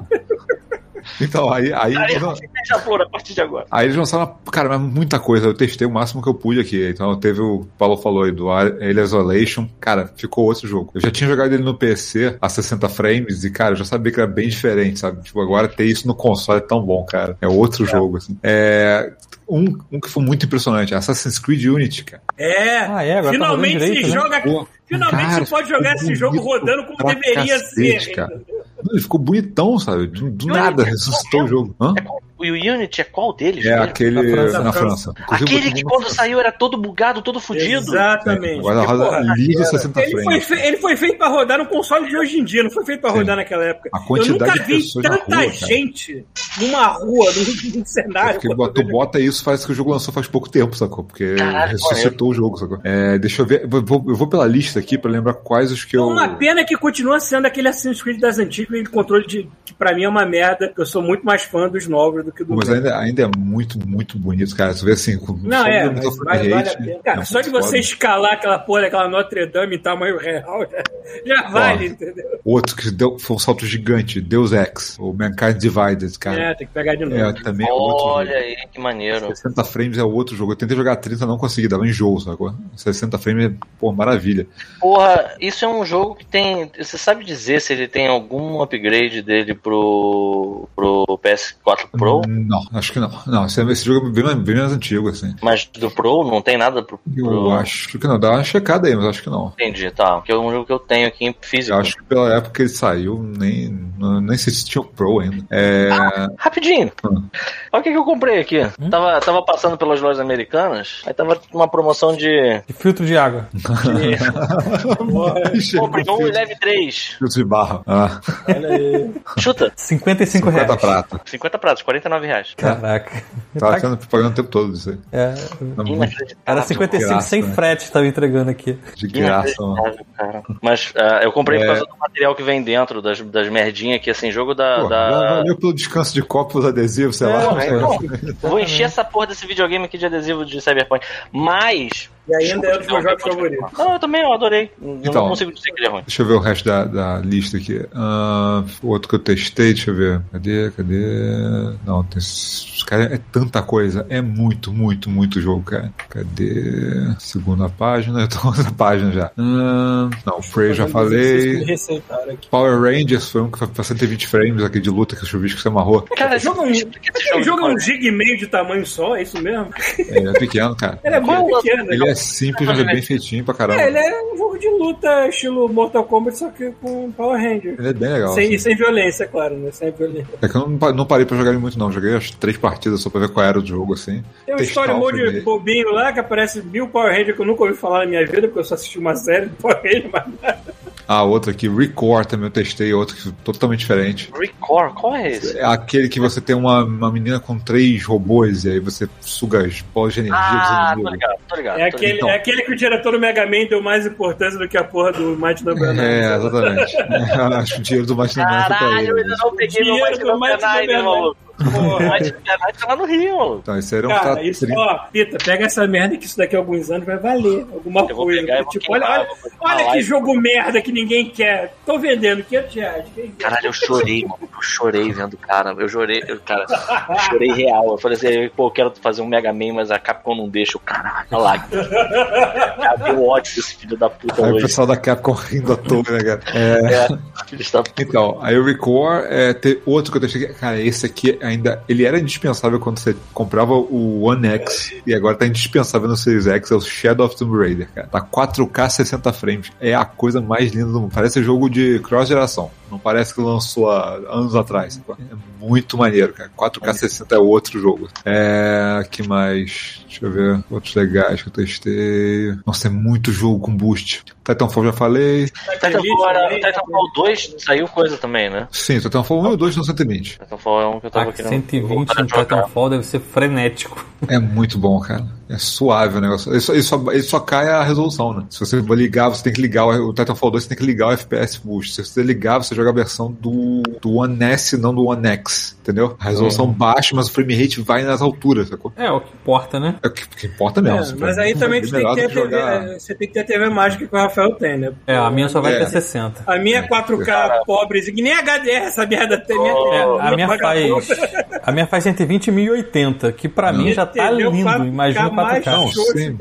Então, aí, aí, Tarefa de beija-flor a partir de agora. aí eles lançaram, cara, mas muita coisa. Eu testei o máximo que eu pude aqui. Então teve o Paulo falou aí do Alien Isolation. Cara, ficou outro jogo. Eu já tinha jogado ele no PC a 60 frames e, cara, eu já sabia que era bem diferente, sabe? Tipo, agora ter isso no console é tão bom, cara. É outro jogo, assim. É. Um, um que foi muito impressionante, Assassin's Creed Unity, cara. É, Ah, é, agora tá finalmente rodando direito, se né? joga. Pô, finalmente cara, você pode jogar esse jogo rodando como deveria cacete, ser. cara. Não, Ele ficou bonitão, sabe? Do, do nada, ressuscitou o jogo. Hã? É o Unity é qual deles? É mesmo? aquele Na França. na França. Aquele que quando França. saiu era todo bugado, todo fudido. Exatamente. Agora Porque, roda porra, liso 60 Ele foi, fe- ele foi feito pra rodar no console de hoje em dia, não foi feito pra Sim. rodar naquela época. A quantidade eu nunca vi tanta rua, cara. gente numa rua, num, cenário. Porque pô, tu bota isso, faz que o jogo lançou faz pouco tempo, sacou? Porque Caralho, ressuscitou o jogo, sacou? É, deixa eu ver, eu vou, eu vou pela lista aqui pra lembrar quais os que É eu. uma pena que continua sendo aquele Assassin's Creed das antigas, aquele controle de, que pra mim é uma merda. Eu sou muito mais fã dos novos do que do Mas ainda, ainda é muito, muito bonito, cara. Você vê assim, com Não, só é, o mas o vale, a pena. Cara, é só de você foda. escalar aquela porra daquela Notre Dame em tamanho real, já, vale, entendeu? Outro que deu, foi um salto gigante, Deus Ex, o Mankind Divided, cara. É, tem que pegar de novo. É, também é outro Olha jogo. aí, que maneiro. 60 frames é outro jogo. Eu tentei jogar a 30, não consegui, dava enjoo, sacou? 60 frames é, pô, maravilha. Porra, isso é um jogo que tem. Você sabe dizer se ele tem algum upgrade dele pro, pro PS4 Pro? Não, acho que não. Não, esse, esse jogo é bem, bem mais antigo, assim. Mas do Pro não tem nada pro. Eu pro... acho que não. Dá uma checada aí, mas acho que não. Entendi, tá. Porque é um jogo que eu tenho aqui em físico. Eu acho que pela época que ele saiu, nem, nem sei se tinha o Pro ainda. É, Rapidinho. Hum. Olha o que, que eu comprei aqui. Tava, tava passando pelas lojas americanas, aí tava uma promoção de. De filtro de água. Comprei um e leve três. Filtro de barra. Ah, Chuta. 55 reais. 50 prata. 50 pratos, 49 reais. Caraca. Tava sendo propaganda o tempo todo isso aí. É, Tá era 55 graça, sem né? frete, tava entregando aqui. de graça, mano. Mas ah, eu comprei por É. causa do material que vem dentro, das, das merdinhas aqui, assim, jogo da. Pô, da... Valeu pelo descanso de copos adesivos, sei lá. Então, vou encher essa porra desse videogame aqui de adesivo de Cyberpunk. Mas E ainda é um dos meus jogos favoritos. Não, eu também eu adorei. Eu Então. não consigo dizer que ele é ruim. Deixa eu ver o resto da, da lista aqui. Ah, outro que eu testei, deixa eu ver. Cadê? Cadê? Não, tem. Cara, é tanta coisa. É muito, muito, muito jogo, cara. Cadê? Segunda página. Eu tô na página já. Ah, não, o Prey já que falei. Power Rangers foi um que foi pra 120 frames aqui de luta que o chuvisco se amarrou. Cara, Joga um, explica esse aquele jogo é um gig e meio de tamanho só, é isso mesmo? Ele é pequeno, cara. Ele é é pequeno. Ele é simples, mas é bem feitinho pra caramba. É, ele é um jogo de luta estilo Mortal Kombat, só que com Power Ranger. Ele é bem legal. Sem, assim. sem violência, claro, né? Sem violência. É que eu não, não parei pra jogar ele muito, não. Joguei as três partidas só pra ver qual era o jogo, assim. Tem um Testar story mode bobinho lá que aparece mil Power Ranger que eu nunca ouvi falar na minha vida, porque eu só assisti uma série de Power Ranger, mas nada. Ah, outro aqui, Record também eu testei, outro que é totalmente diferente. Record, qual é esse? É aquele que você tem uma, uma menina com três robôs e aí você suga as bolas de energia Ah, tô ligado, tô ligado. É tô aquele, Então. é aquele que o diretor do Mega Man deu mais importância do que a porra do Might Number 9. É, exatamente. Acho que o dinheiro do ligado. Night tá. Caralho, eu ainda não peguei meu Dinheiro Mighty do Mighty Nine, Mighty Number Nine tá lá no Rio, maluco. Então, aí era um Cara, tá isso, 30. ó, Pita, pega essa merda que isso daqui a alguns anos vai valer alguma Eu vou coisa. pegar vou tipo, olha, olha, olha que jogo merda que ninguém quer. Tô vendendo 500 reais. Caralho, eu chorei, mano. Eu chorei vendo, cara. Eu chorei, eu, cara, eu chorei real. Eu falei assim, pô, eu quero fazer um Mega Man, mas a Capcom não deixa. Eu, caralho, olha lá. Cara, deu ódio desse filho da puta Aí o hoje. pessoal da Capcom rindo à toa, né, cara? É, É. Então, aí o Record, é, outro que eu testei. Cara, esse aqui ainda. Ele era indispensável quando você comprava o One X e agora tá indispensável no Series X. É o Shadow of Tomb Raider, cara. Tá 4K 60 frames. É a coisa mais linda do mundo. Parece jogo de cross-geração. Não parece que lançou há anos atrás. É muito maneiro, cara. 4K 60 é outro jogo. É. que mais? Deixa eu ver. Outros legais que eu testei. Nossa, é muito jogo com boost. Titanfall já falei. Titanfall, era, Titanfall 2 saiu coisa também, né? Sim, Titanfall 1 e o 2 no 120. Titanfall é um que eu tava Ah, querendo 120 voltar a no. Titanfall deve ser frenético. É muito bom, cara. É suave o negócio. Ele só, ele só, ele só cai a resolução, né? Se você for ligar, você tem que ligar o, o Titanfall 2, você tem que ligar o FPS boost. Se você ligar, você joga a versão do, do One S, não do One X. Entendeu? A resolução baixa, mas o frame rate vai nas alturas, sacou? É, o que importa, né? É o que, o que importa mesmo. É, Você mas aí também é tu tem que ter que TV, jogar- é, você tem que ter a TV mágica que o Rafael tem, né? É, a minha só vai É. até 60. A minha é 4K pobre, que nem HDR essa merda tem. Minha Oh, É, TV a minha faz. A minha faz 120 e 1080, que pra mim já tá TV, lindo. 4K Imagina mais 4K. Não, sim.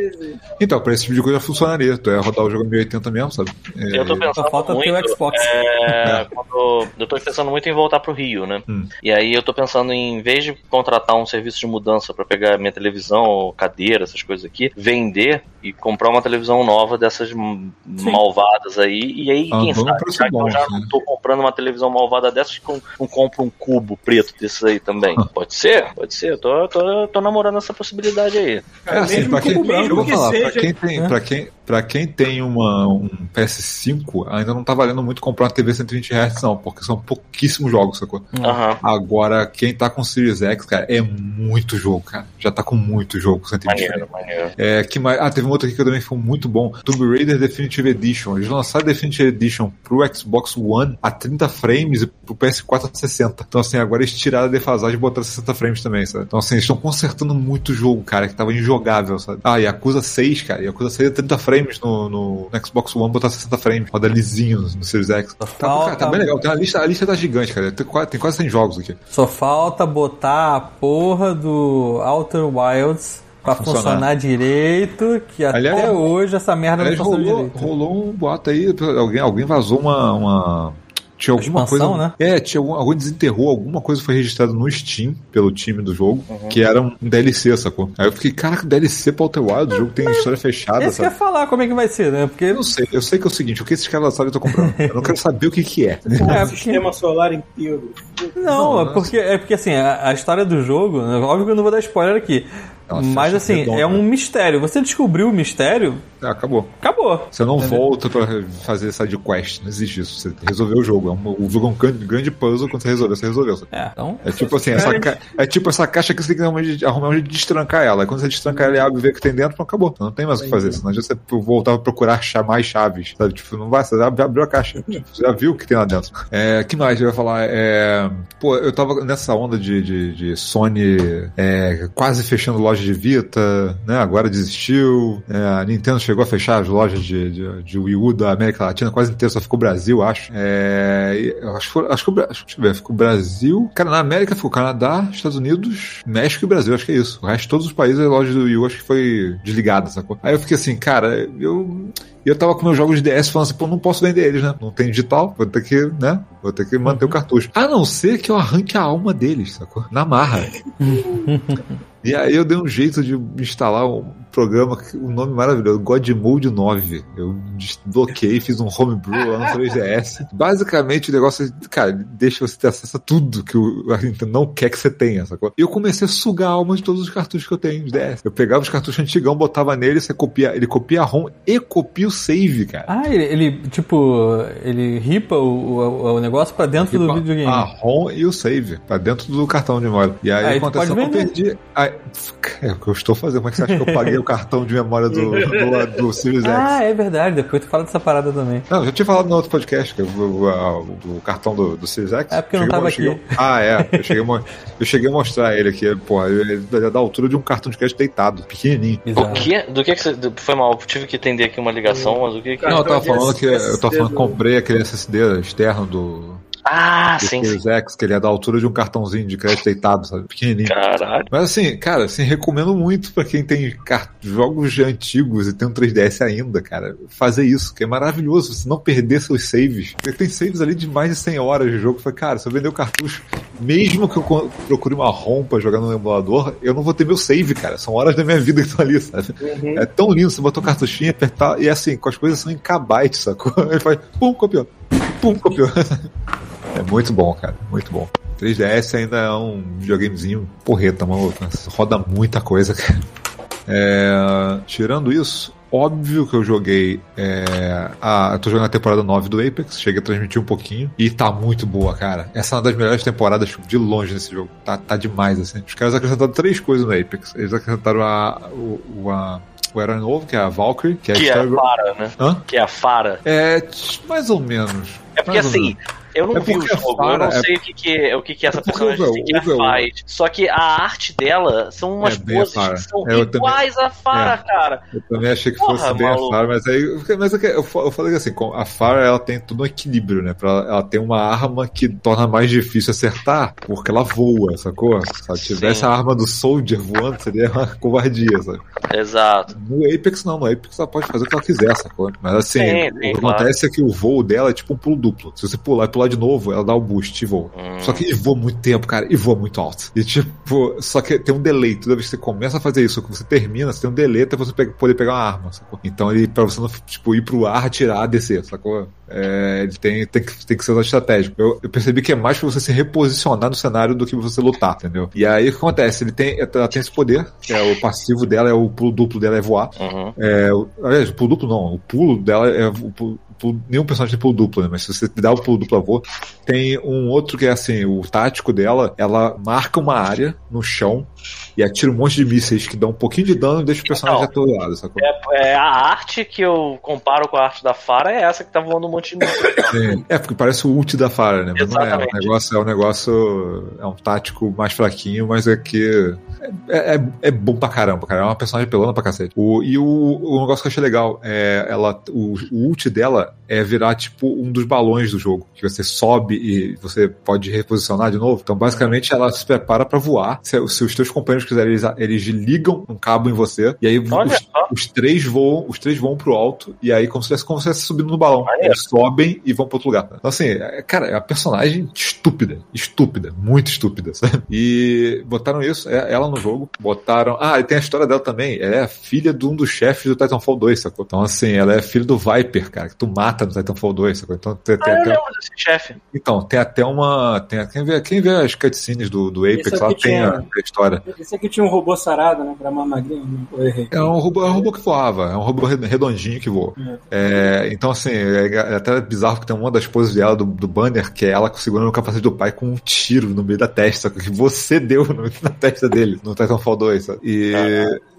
Então, pra esse tipo de coisa funcionaria. Tu ia rodar o jogo em 1080 mesmo, sabe? É, Eu tô pensando Só falta muito, ter o Xbox. é, quando- eu tô pensando muito em voltar pro Rio, né? Hum. E aí eu tô pensando em, em vez de contratar um serviço de mudança pra pegar minha televisão, cadeira, essas coisas aqui, vender e comprar uma televisão nova dessas m- malvadas aí. E aí, Ah, quem sabe, já que bom, eu já né? não tô comprando uma televisão malvada dessas, que eu não compro um cubo preto desses aí também. Pode ser? Pode ser. Eu tô, tô, tô namorando essa possibilidade aí. É assim, pra que- quem, mesmo eu vou que falar, pra quem tem, pra quem, pra quem tem uma, um PS5, ainda não tá valendo muito comprar uma TV 120 Não, porque são pouquíssimos jogos, sacou? Aham. Agora, quem tá com Series X, cara, é muito jogo, cara. Já tá com muito jogo com 120 Maneiro, maneiro. É, que mais? Ah, teve um outro aqui que também foi muito bom. Tomb Raider Definitive Edition. Eles lançaram Definitive Edition pro Xbox One a 30 frames e pro PS4 a 60. Então, assim, agora eles tiraram a defasagem e botaram 60 frames também, sabe? Então, assim, eles estão consertando muito jogo, cara, que tava injogável, sabe? Ah, e Acusa 6, cara. E Acusa 6 a 30 frames no, no, no Xbox One, botar 60 frames. Roda lisinho no, Series X. Tá, cara, tá bem legal. A lista, a lista tá gigante, cara. Tem, quase- tem quase 100 jogos aqui. Só falta botar a porra do Outer Wilds pra Funcionar. funcionar, direito, que Aliás, até hoje essa merda Aliás, não funciona rolou, direito. rolou um boato aí, alguém, alguém vazou uma. uma- Tinha alguma Expansão, coisa. né? É, tinha algum, alguém desenterrou, alguma coisa foi registrada no Steam pelo time do jogo, Uhum. que era um DLC, sacou? Aí eu fiquei, caraca, DLC pra Outer Wild, o jogo tem história fechada, Esse quer falar como é que vai ser, né? Porque. Eu não sei, eu sei que é o seguinte, o que esses caras lançaram eu tô comprando. Eu não quero saber o que que é. É, porque... Sistema solar inteiro. Não, Não, é porque, é porque assim, a, a história do jogo, né, óbvio que eu não vou dar spoiler aqui. Ela mas assim, redonda. é um mistério. Você descobriu o mistério, acabou. acabou. Você não volta pra fazer side quest, não existe isso. Você resolveu o jogo. É um, o jogo é um grande, grande puzzle, quando você resolveu, você resolveu. É, então. É tipo assim, essa ca... é tipo essa caixa que você tem que arrumar um jeito de- arrumar um jeito de destrancar ela. Aí quando você destrancar ela e abre e vê o que tem dentro, pronto, acabou. Não tem mais o que fazer. Senão adianta você voltar a procurar mais chaves. Sabe? Tipo, não vai, você já abriu a caixa. Tipo, Você já viu o que tem lá dentro. É, que mais eu ia falar? É, pô, eu tava nessa onda de, de, de Sony é, quase fechando loja lojas de Vita, né? Agora desistiu. É, a Nintendo chegou a fechar as lojas de, de, de Wii U da América Latina quase inteira, só ficou Brasil, acho. É, acho, que acho deixa eu ver, ficou Brasil. Cara, na América ficou Canadá, Estados Unidos, México e Brasil, acho que é isso. O resto de todos os países, a loja do Wii U acho que foi desligada, sacou? Aí eu fiquei assim, cara, eu. E eu tava com meus jogos de DS falando assim, pô, não posso vender eles, né? Não tem digital, vou ter que, né? Vou ter que manter o cartucho. A não ser que eu arranque a alma deles, sacou? Na marra. E aí eu dei um jeito de instalar um programa, um nome maravilhoso, Godmode 9. Eu desbloqueei, fiz um homebrew lá no 3DS. Basicamente o negócio, é, cara, deixa você ter acesso a tudo que o Nintendo não quer que você tenha, sacou? E eu comecei a sugar a alma de todos os cartuchos que eu tenho de DS. Eu pegava os cartuchos antigão, botava nele, você copia, ele copia a ROM e copia o save, cara. Ah, ele, ele, tipo, ele ripa o, o, o negócio pra dentro do Tipo, videogame. A ROM e o save, pra dentro do cartão de memória. E aí Aí pode que eu perdi. Aí, é o que eu estou fazendo. Como é que você acha que eu paguei o cartão de memória do, do, do Series X? Ah, é verdade, depois tu fala dessa parada também. Não, eu já tinha falado no outro podcast, que o, o, a- o cartão do, do Series X. É porque eu não Cheguei- tava cheguei- aqui. Ah, é. Eu cheguei, eu cheguei a mostrar ele aqui, porra, ele é da altura de um cartão de crédito deitado, pequenininho. Bizarro. O que? Do que que você. Foi mal, eu tive que entender aqui uma ligação, mas o que que. Não, eu tava falando que eu tava falando que comprei aquele SSD externo do, Ah, do sim. Series X, que ele é da altura de um cartãozinho de crédito deitado, sabe? Pequenininho. Caralho. Mas assim, cara, assim, recomendo muito pra quem tem jogos antigos e tem um 3DS ainda, cara, fazer isso, que é maravilhoso, você não perder seus saves. Porque tem saves ali de mais de 100 horas de jogo. Foi, cara, se eu vender o cartucho, mesmo que eu procure uma ROM pra jogar no emulador, eu não vou ter meu save, cara. São horas da minha vida que estão ali, sabe? É tão lindo, você botou o cartuchinho, apertar, e assim, com as coisas são em kbytes, sacou? Ele faz, pum, copiou. Pum, copiou. É muito bom, cara. Muito bom. 3DS ainda é um videogamezinho porreta, maluco. Roda muita coisa, cara. É, tirando isso, óbvio que eu joguei. É, a, eu tô jogando a temporada 9 do Apex, cheguei a transmitir um pouquinho. E tá muito boa, cara. Essa é uma das melhores temporadas de longe nesse jogo. Tá, tá demais, assim. Os caras acrescentaram três coisas no Apex. Eles acrescentaram a, o, a, o herói novo, que é a Valkyrie, que é a Que é a Fara, né? Hã? Que é a Fara. É, mais ou menos. É porque assim, eu não É vi o jogo, Fara eu não é- sei o que, que, o que, que essa É personagem Overwatch- faz. Só que a arte dela são umas É a poses que são eu também- iguais à Fara, É. cara. Eu também achei que Porra, fosse bem maluco. a Fara, mas aí. Mas é eu, fa- eu falei que assim, a Fara ela tem todo um equilíbrio, né? Pra, ela tem uma arma que torna mais difícil acertar, porque ela voa, sacou? Se ela tivesse Sim. a arma do Soldier voando, seria uma covardia, sabe? Exato. No Apex não, no Apex ela pode fazer o que ela quiser, sacou? Mas assim, Sim, o que claro. acontece é que o voo dela é tipo um pulo duplo. Se você pular e pular de novo, ela dá o boost e voa. Hum. Só que ele voa muito tempo, cara, e voa muito alto. E tipo, só que tem um delay. Toda vez que você começa a fazer isso, que você termina, você tem um delay até você poder pegar uma arma, sacou? Então ele, pra você não, tipo, ir pro ar, atirar, descer, sacou? É, ele tem, tem, que, tem que ser usado estratégico. Eu, eu percebi que é mais pra você se reposicionar no cenário do que você lutar, entendeu? E aí o que acontece? Ele tem, ela tem esse poder, que é o passivo dela, é o pulo duplo dela é voar. Uhum. É, o- aliás, o pulo duplo não. O pulo dela é. O pulo, pulo- nenhum personagem tem pulo duplo, né? Mas se você dá o pulo duplo a voa, tem um outro que é assim: o tático dela, ela marca uma área no chão e atira um monte de mísseis que dão um pouquinho de dano e deixa o personagem Então, atolado, sacou? É, é, a arte que eu comparo com a arte da Fara é essa que tá voando um monte de míssil. Sim. É, porque parece o ult da Fara, né? Mas não é. O Exatamente. negócio é um negócio. É um tático mais fraquinho, mas é que. É, é, é bom pra caramba, cara. É uma personagem pelona pra cacete. O, e o, o negócio que eu achei legal é ela. O, o ult dela but é virar tipo um dos balões do jogo. Que você sobe e você pode reposicionar de novo. Então, basicamente, ela se prepara pra voar. Se, se os teus companheiros quiserem, eles, eles ligam um cabo em você. E aí Olha os, os três voam, os três vão pro alto. E aí, como se fosse como se subindo no balão. Maneiro. Eles sobem e vão pra outro lugar. Então, assim, é- cara, é uma personagem estúpida. Estúpida. Muito estúpida, sabe? E botaram isso, é, ela no jogo. Botaram. Ah, e tem a história dela também. Ela é a filha de um dos chefes do Titanfall 2, sacou? Então, assim, ela é filha do Viper, cara, que tu mata no Titanfall 2, sacou? Então, tem, tem Ah, eu até, lembro desse chefe. então, tem até uma. Tem, quem, vê, quem vê as cutscenes do, do Apex, aqui tem a, tinha- a história. Esse aqui tinha um robô sarado, né? Pra mais magrinho. Eu errei. É um robô, é um robô que voava, é um robô redondinho que voa. É, então, assim, é, é até bizarro que tem uma das poses dela do, do banner, que é ela segurando o capacete do pai com um tiro no meio da testa, que você deu no- na testa dele, no Titanfall 2. sabe? E,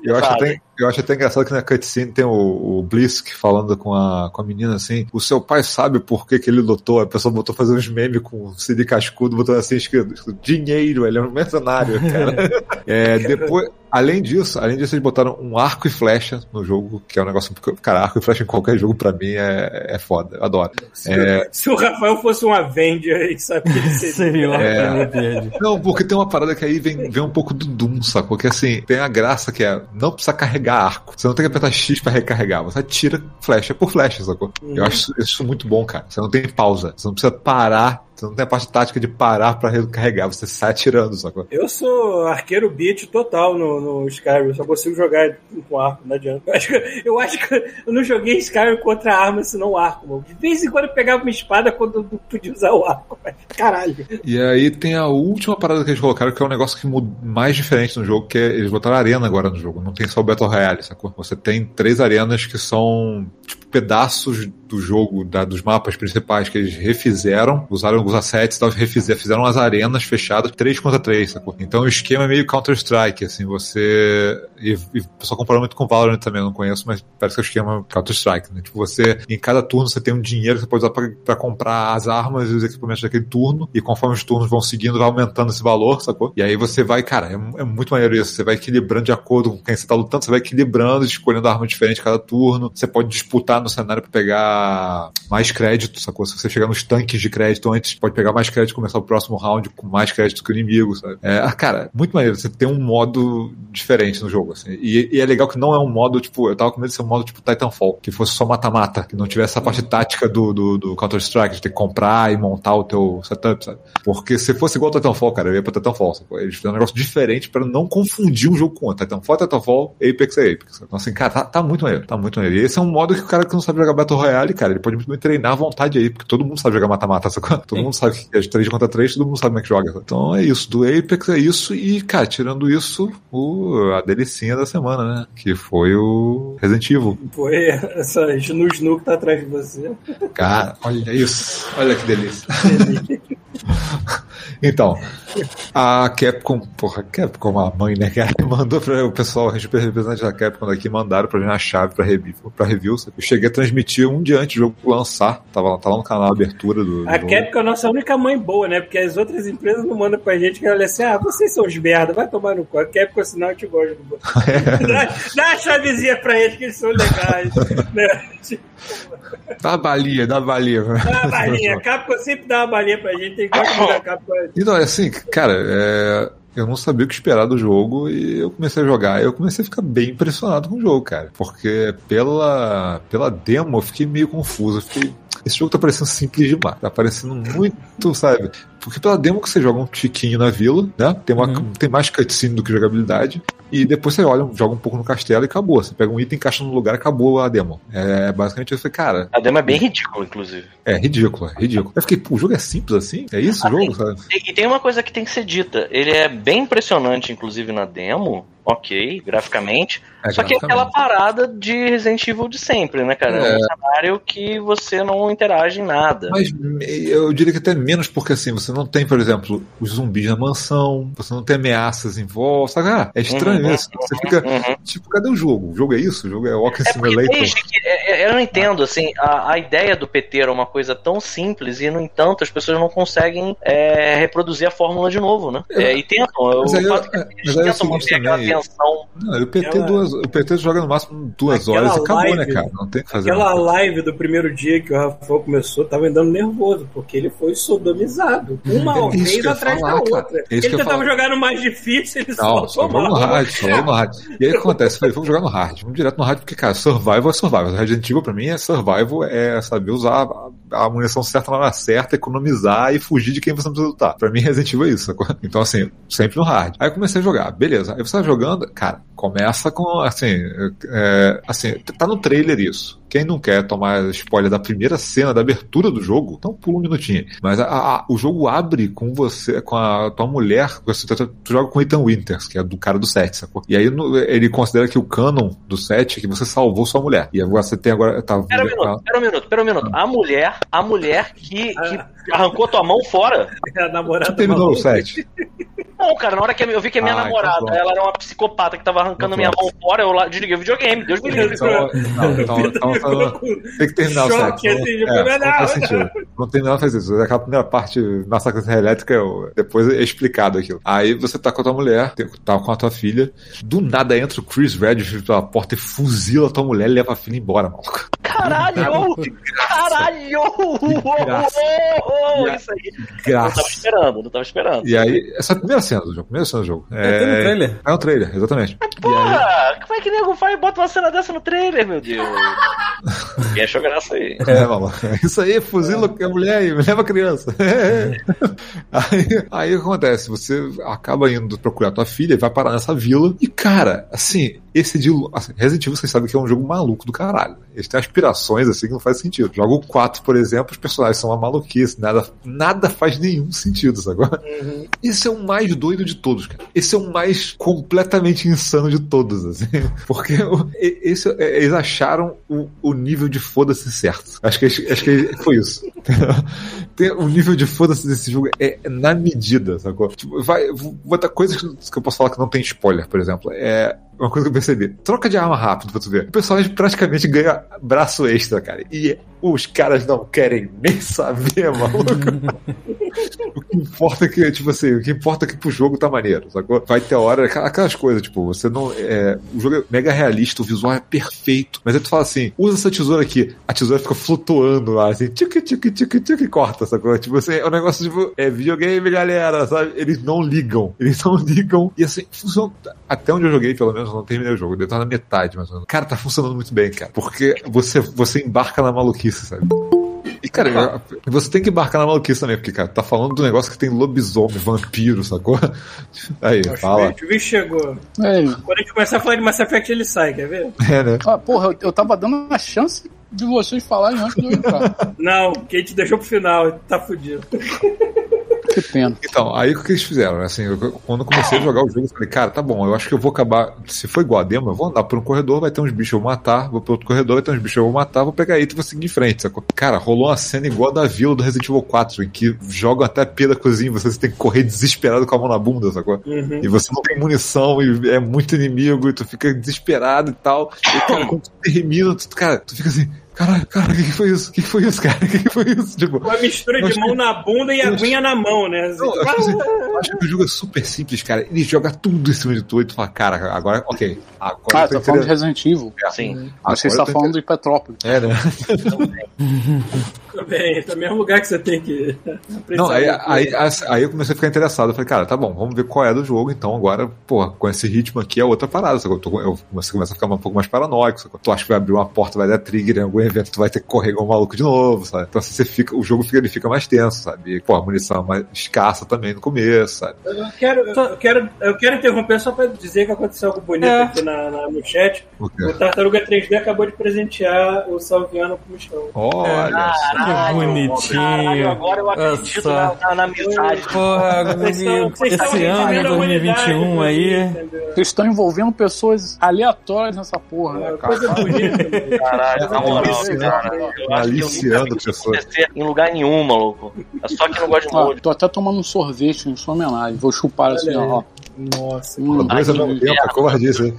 Eu acho, até, eu acho até engraçado que na cutscene tem o, o Blisk falando com a, com a menina assim: o seu pai sabe por que, que ele lutou. A pessoa botou fazer uns memes com o CD cascudo, botou assim escrito: dinheiro, ele é um mercenário, cara. É, depois. Além disso, além disso, eles botaram um arco e flecha no jogo, que é um negócio. Cara, arco e flecha em qualquer jogo pra mim é, é foda, eu adoro. Se, É. se o Rafael fosse um Avenger, ele sabe que ele seria. Uma É. Não, porque tem uma parada que aí vem, vem um pouco do Doom, sacou? Porque assim, tem a graça que é não precisa carregar arco. Você não tem que apertar X pra recarregar. Você atira flecha por flecha, sacou? Eu acho isso, isso muito bom, cara. Você não tem pausa. Você não precisa parar. Você não tem a parte tática de parar pra recarregar. Você sai atirando, sacou? Eu sou arqueiro beat total no, no Skyrim, eu só consigo jogar com arco, não adianta. Eu acho, que, eu acho que eu não joguei Skyrim contra arma, senão arco, mano. De vez em quando eu pegava uma espada quando eu não podia usar o arco, mas caralho. E aí tem a última parada que eles colocaram, que é um negócio que muda mais diferente no jogo, que é eles botaram arena agora no jogo. Não tem só o Battle Royale, sacou? Você tem três arenas que são tipo pedaços do jogo, da- dos mapas principais que eles refizeram, usaram alguns assets e refizeram, fizeram as arenas fechadas, três contra três, sacou? Então o esquema é meio Counter-Strike, assim, você. E, e o pessoal comparou muito com Valorant também, não conheço, mas parece que é o esquema Counter-Strike, né? Tipo, você, em cada turno, você tem um dinheiro que você pode usar pra, pra comprar as armas e os equipamentos daquele turno, e conforme os turnos vão seguindo, vai aumentando esse valor, sacou? E aí você vai, cara, é, é muito maneiro isso, você vai equilibrando de acordo com quem você tá lutando, você vai equilibrando, escolhendo arma diferente cada turno, você pode disputar no cenário pra pegar mais crédito, sacou? Se você chegar nos tanques de crédito antes, pode pegar mais crédito e começar o próximo round com mais crédito que o inimigo, sabe? É, ah, cara, muito maneiro, você tem um modo diferente no jogo, assim. E, e é legal que não é um modo, tipo, eu tava com medo de ser um modo tipo Titanfall, que fosse só mata-mata, que não tivesse essa parte tática do, do, do Counter-Strike, de ter que comprar e montar o teu setup, sabe? Porque se fosse igual ao Titanfall, cara, eu ia pra Titanfall, sacou? Eles fizeram um negócio diferente pra não confundir um jogo com outro. Titanfall é Titanfall, Apex é Apex. Então, assim, cara, tá, tá muito maneiro, tá muito maneiro. E esse é um modo que o cara que não sabe jogar Battle Royale, cara, ele pode muito bem treinar à vontade aí, porque todo mundo sabe jogar mata-mata, sacou? Todo mundo sabe que é de 3 contra 3, todo mundo sabe como é que joga. Então é isso, do Apex é isso, e, cara, tirando isso, o, a delicinha da semana, né? Que foi o Resident Evil. Foi essa Snu que tá atrás de você. Cara, olha isso. Olha que delícia. então, a Capcom, porra, Capcom, a mãe, né, cara, mandou para o pessoal, representantes da Capcom daqui mandaram pra mim a chave pra review, pra review. Eu cheguei a transmitir um dia antes do jogo lançar, tava, lá- lá no canal a abertura do, A jogo. Capcom é a nossa única mãe boa, né? Porque as outras empresas não mandam pra gente que ela assim, ah, vocês são os merda, vai tomar no cu. A Capcom, senão eu te gosto. dá, dá a chavezinha pra eles que eles são legais. né? Dá a balinha, dá a balinha. Dá uma balinha. A Capcom sempre dá uma balinha pra gente, tem que gostar da Capcom. Então, é assim, cara, é, eu não sabia o que esperar do jogo e eu comecei a jogar. Eu comecei a ficar bem impressionado com o jogo, cara. Porque pela, pela demo eu fiquei meio confuso. Eu fiquei, esse jogo tá parecendo simples demais. Tá parecendo muito, sabe? Porque pela demo que você joga um tiquinho na vila, né? Tem, uma, tem mais cutscene do que jogabilidade. E depois você olha, joga um pouco no castelo e acabou. Você pega um item, encaixa no lugar e acabou a demo. É basicamente isso. Eu falei, cara, A demo é bem ridícula, inclusive. é ridículo, é ridículo. Eu fiquei, pô, o jogo é simples assim? É isso o jogo, sabe? E, e tem uma coisa que tem que ser dita. Ele é bem impressionante, inclusive, na demo. Ok, graficamente. É, Só que é aquela parada de Resident Evil de sempre, né, cara? É, É. um cenário que você não interage em nada. Mas eu diria que até menos, porque assim, você não tem, por exemplo, os zumbis na mansão, você não tem ameaças em volta, sabe? Ah, é estranho Uhum, isso. Você fica, Uhum. tipo, cadê o jogo? O jogo é isso? O jogo é Walking É Simulator? desde que. É- é- Eu não entendo, assim, a, a ideia do PT era uma coisa tão simples e, no entanto, as pessoas não conseguem é, reproduzir a fórmula de novo, né? É, e tentam. Eu, Mas aí, o fato que é, eles mas aí é o tentam seguinte manter aquela também, tensão. Não, o PT, Aquela- duas, o PT joga no máximo duas Aquela horas e acabou, né, live- cara? Não tem o que fazer. Aquela live do primeiro dia que o Rafael começou, tava andando nervoso, porque ele foi sodomizado. Uma É isso vez atrás falar, da cara. outra. É ele tentava jogar no mais difícil, ele Não, só vamos no tomava. hard, só no hard. E aí o que acontece? Eu falei, vamos jogar no hard. Vamos direto no hard, porque, cara, survival é survival. Resident Evil pra mim é survival, é saber usar a, munição certa na hora certa, economizar e fugir de quem você não precisa lutar. Pra mim, Resident Evil é isso. sacou? Então, assim, sempre no hard. Aí eu comecei a jogar, beleza. Aí você tá jogando, cara, começa com, assim, é, assim, tá no trailer isso. Quem não quer tomar spoiler da primeira cena da abertura do jogo, então pula um minutinho. Mas a- a- o jogo abre com você, com a tua mulher, você tu, tu joga com Ethan Winters, que é do cara do set, sacou? E aí no- ele considera que o canon do set é que você salvou sua mulher. E você tem agora. Tá, Pera um minuto, pera um minuto, pera um minuto. A mulher, a mulher que, que arrancou tua mão fora. É a namorada Tu terminou o set. Não, bom, cara. Na hora que eu vi que a minha Ah, então namorada, ela era uma psicopata que tava arrancando Então minha mão fora, eu lá desliguei o videogame. Deus me livre. Então, não, então, então, então, tem que terminar o Choque, sexo. assim, Não, de é, primeira- não faz sentido. Não tem nada a fazer isso. Aquela primeira parte, massacre elétrica, eu- depois é explicado aquilo. Aí você tá com a tua mulher, tá com a tua filha, do nada entra o Chris Redfield pela porta e fuzila a tua mulher e leva a filha embora, maluco. Caralho! Caralho! graça. Isso aí. Não tava Graça. esperando, não tava esperando. E aí, essa é a primeira cena do jogo, primeira cena do jogo. É, tem no trailer. É um trailer, exatamente. E aí, Porra, como é que nego vai e bota uma cena dessa no trailer, meu Deus? Quem achou graça aí? É, maluco. É Isso aí, fuzila a mulher e leva a criança. aí, aí o que acontece? Você acaba indo procurar tua filha e vai parar nessa vila. E, cara, assim, esse de. Assim, Resident Evil, vocês sabem que é um jogo maluco do caralho. Eles têm assim que não faz sentido. Jogo 4, por exemplo, os personagens são uma maluquice, nada, nada faz nenhum sentido, agora. Esse é o mais doido de todos, cara. Esse é o mais completamente insano de todos, assim. Porque o- esse, é, eles acharam o, o nível de foda-se certo. Acho que, acho que foi isso. Tem, o nível de foda-se desse jogo é na medida, sacou? Tipo, vai, vou botar coisas que que eu posso falar que não tem spoiler, por exemplo. É uma coisa que eu percebi. Troca de arma rápido pra tu ver. O personagem praticamente ganha braço extra, cara. E os caras não querem nem saber, maluco. O que importa é que, tipo assim, o que importa é que pro jogo tá maneiro, sacou? Vai ter hora, aquela- aquelas coisas, tipo, você não. É, o jogo é mega realista, o visual é perfeito. Mas aí tu fala assim, usa essa tesoura aqui. A tesoura fica flutuando lá, assim, tique, tique, tique, tique, e corta, sacou? Tipo assim, é um negócio, tipo, é videogame, galera, sabe? Eles não ligam. Eles não ligam. E assim, funciona. Até onde eu joguei, pelo menos, eu não terminei o jogo. Eu devo estar na metade, mais ou menos. Cara, tá funcionando muito bem, cara. Porque você, você embarca na maluquice, sabe? E, cara, você tem que embarcar na maluquice também, porque, cara, tá falando do negócio que tem lobisomem, vampiro, sacou? Aí, fala. O bicho chegou. É, Quando a gente começar a falar de Mass Effect, ele sai, quer ver? É, né? ah, porra, eu, eu tava dando uma chance de vocês falarem antes de eu entrar. Não, que a gente deixou pro final, tá fudido. Que pena. Então, aí o que eles fizeram? Assim, eu- quando eu comecei a jogar o jogo, eu falei, cara, tá bom, eu acho que eu vou acabar. Se for igual a demo, eu vou andar por um corredor, vai ter uns bichos, eu vou matar, vou pro outro corredor, vai ter uns bichos, eu vou matar, vou pegar item e vou seguir em frente, sacou? Cara, rolou uma cena igual a da vila do Resident Evil 4, em que jogam até a pia da cozinha, você tem que correr desesperado com a mão na bunda, sacou? Uhum. E você não tem munição, e é muito inimigo, e tu fica desesperado e tal. E, cara, quando tu termina, tu, cara, tu fica assim, caralho, cara, o que, que foi isso? O que, que foi isso, cara? O que, que foi isso? Tipo, Uma mistura de mão que- na bunda e aguinha na mão, né? Não, eu acho, assim, eu acho que o jogo é super simples, cara. Ele joga tudo em cima de tu e tu fala, cara, agora, ok. Agora Ah, eu tô tá falando de. Resident Evil. Sim. Mas você Agora está falando de Petrópolis. É, né? Também, tá no mesmo lugar que você tem que. Não, aí, aí, aí eu comecei a ficar interessado. Eu falei, cara, tá bom, vamos ver qual é do jogo. Então agora, porra, com esse ritmo aqui é outra parada. Sacou? Eu, tô, eu você começa a ficar um pouco mais paranoico. Sacou? Tu acha que vai abrir uma porta, vai dar trigger em algum evento, tu vai ter que correr igual um maluco de novo, sabe? Então assim, você fica, o jogo fica, ele fica mais tenso, sabe? E, pô, a munição é mais escassa também no começo, sabe? Eu quero, eu, quero, eu quero interromper só pra dizer que aconteceu algo bonito É. aqui na, na- no chat. O? O Tartaruga 3D acabou de presentear o Salviano com o Michão. Olha Que bonitinho. Caralho, agora eu acredito na, na, na amizade. Porra, Vocês estão- vocês esse ano, revivendo a 2021 humanidade, aí. Vocês estão envolvendo pessoas aleatórias nessa porra, né? É, Coisa bonita. Caralho, na moral, Aliciando, cara. Nunca aliciando pessoas. em lugar nenhum, maluco. É só que no God Ó, Mode. tô até tomando um sorvete em sua homenagem. Vou chupar assim, ó. Nossa. Hum, Dois ao mesmo tempo, é covardice, hein?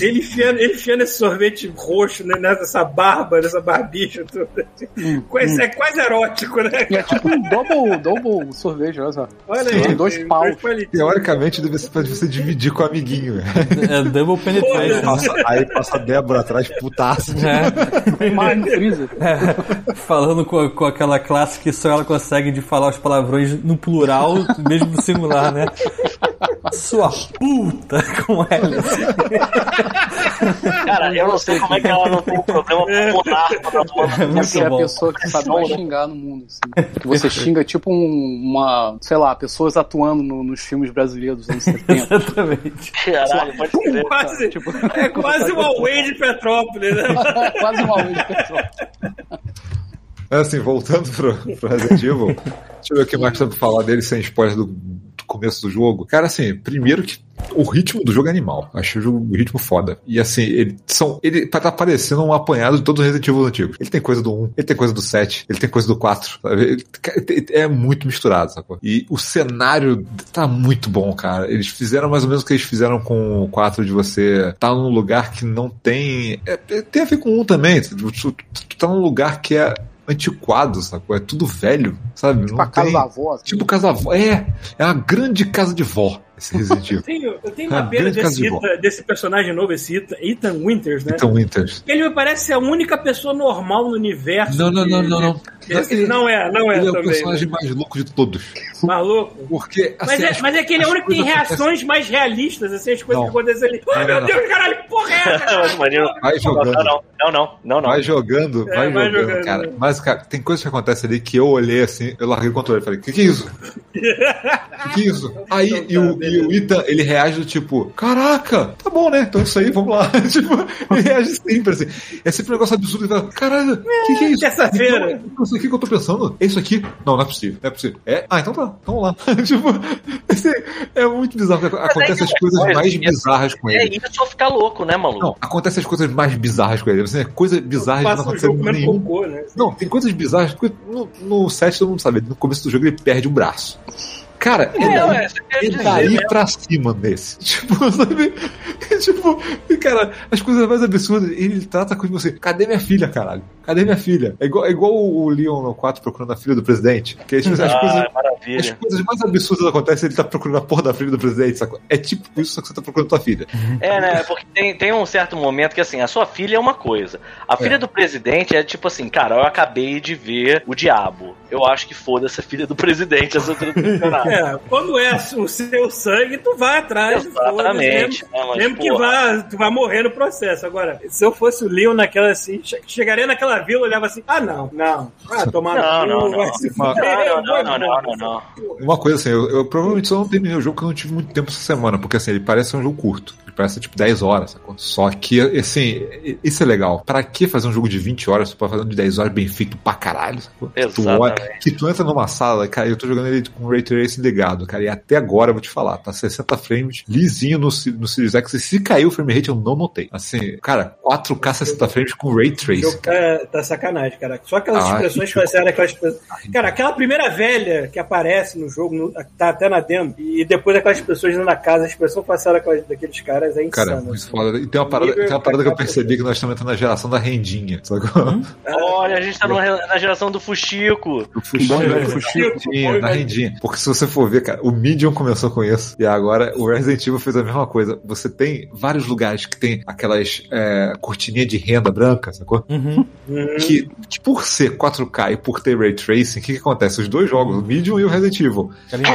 Ele enfiando, ele enfiando esse sorvete roxo né, nessa barba, nessa barbicha toda. Quase- É quase erótico, né? É tipo um double, double sorvete, olha só. Olha aí. Tem dois paus. palitinhos. Teoricamente deve ser pra você dividir com o amiguinho. velho. É double Aí penetration. passa, aí passa a Débora atrás, putaça. É, Mais freezer. falando com, com aquela classe que só ela consegue de falar os palavrões no plural, mesmo no singular, né? Sua puta com ela. Cara, eu não sei como é que ela não tem problema com o monarca. tá tomando- É Essa é a bom. pessoa que sabe mais xingar no mundo. Assim. Que você xinga tipo um- uma, sei lá, pessoas atuando no- nos filmes brasileiros dos anos 70. Exatamente. Caralho, pode ser. Quase, Tipo- é quase uma Way de Petrópolis, né? Quase uma luz de. É assim, voltando pro, pro Resident Evil, deixa eu ver o que mais dá pra falar dele sem spoiler do começo do jogo. Cara, assim, primeiro que o ritmo do jogo é animal. Achei o, jogo, o ritmo foda. E assim, ele são. Ele tá parecendo um apanhado de todos os Resident Evil antigos. Ele tem coisa do 1, ele tem coisa do 7, ele tem coisa do 4. Sabe? Ele- é muito misturado, sacou? E o cenário tá muito bom, cara. Eles fizeram mais ou menos o que eles fizeram com o 4 de você tá num lugar que não tem. é- é- tem a ver com um também. Tu, tu- tu tá num lugar que é antiquado, sacou? É tudo velho, sabe? Tipo a casa da avó. assim. Tipo casa da vó. É, é uma grande casa de vó, esse Resident Evil. Eu tenho, eu tenho Ah, uma pena desse. Ethan- desse personagem novo, esse Ethan, Ethan Winters, né? Então, Winters. Ele me parece ser a única pessoa normal no universo. Não, não, de- não, não, não. Ele não é, não é Ele é o também. personagem mais louco de todos. Maluco. Porque. Mas assim, é, as- mas é que ele é o único que tem acontecem- reações mais realistas, assim, as coisas Não. que acontecem ali. Ai, Não, meu não, Deus, caralho, que porra é essa? Vai jogando. Não, não, não, não, não, não. Vai jogando, É, vai, vai jogando, jogando. cara. Mas, cara, tem coisas que acontecem ali que eu olhei assim, eu larguei o controle e falei, que que é isso? que que é isso? Aí, Então e, o, e o Ethan, ele reage do tipo, caraca, tá bom, né? Então é isso aí, vamos lá. tipo, ele reage sempre assim. É sempre um negócio absurdo. Ele fala, caralho, que que é isso? terça-feira. Então, Não sei o que eu tô pensando. É isso aqui? Não, não é possível. Não é possível. É? Ah, então tá. Então vamos lá. tipo, é muito bizarro. Acontecem as coisas coisa, mais é- bizarras com É ele. isso só ficar louco, né, maluco? Não, acontecem as coisas mais bizarras com ele. Assim, é coisa bizarra não o jogo comendo nenhum. cocô, né? Não, tem coisas bizarras. porque No, no set todo mundo sabe, no começo do jogo ele perde o braço. Cara, é, É, daí, é né? pra cima desse. Tipo, sabe? tipo, cara, as coisas mais absurdas. Ele trata com você. Cadê minha filha, caralho? Cadê minha filha? É igual, é igual o Leon no 4 procurando a filha do presidente. Que as, as Ah, coisas. As maravilha. coisas mais absurdas acontecem, ele tá procurando a porra da filha do presidente, sacou? É tipo isso, só que você tá procurando tua filha. É, né? Porque tem, tem um certo momento que, assim, a sua filha é uma coisa. A filha É. do presidente é tipo assim, cara, eu acabei de ver o diabo. Eu acho que foda-se a filha do presidente, essa altura do. É, quando é o seu sangue, tu vai atrás. Exatamente. né, mas, Mesmo, mesmo que vá, tu vai morrer no processo. Agora, se eu fosse o Leon naquela assim, che- chegaria naquela vila, olhava assim, ah não, não. Ah, tomar Não, no não, não. Não, Não, não. Uma coisa assim, eu, eu provavelmente só não terminei o jogo porque eu não tive muito tempo essa semana, porque assim, ele parece ser um jogo curto. Ele parece tipo 10 horas, sacou? Só que, assim, isso é legal. Pra que fazer um jogo de 20 horas tu pode fazer um de 10 horas bem feito pra caralho, sacou? Que tu, Exatamente. olha, que tu entra numa sala, cara, eu tô jogando ele com o Ray Tracing ligado, cara, e até agora eu vou te falar, tá 60 frames, lisinho no, no Series X, e se caiu o frame rate eu não notei. Assim, cara, 4K 60 frames com Ray Tracing, jogo cara. tá, tá sacanagem, cara. Só aquelas Ah, expressões que que você aquelas expressões. Cara, aquela primeira velha que aparece no jogo, no- tá até na demo, e depois aquelas pessoas indo na casa, a expressão facial daqueles caras é Cara, insana. muito assim. foda. E tem uma parada, tem uma parada que eu percebi que nós estamos entrando na geração da rendinha, sacou? Olha, a gente tá no- na geração do Fuxico. O Fuxico, velho, na Fuxico. rendinha. Porque se você for ver, cara, o Medium começou com isso. E agora o Resident Evil fez a mesma coisa. Você tem vários lugares que tem aquelas é, cortininhas de renda branca, sacou? Uhum. Uhum. Que, que por ser 4K e por ter Ray Tracing, o que, que acontece? Os dois jogos, o Medium e o Resident Evil. Carinho.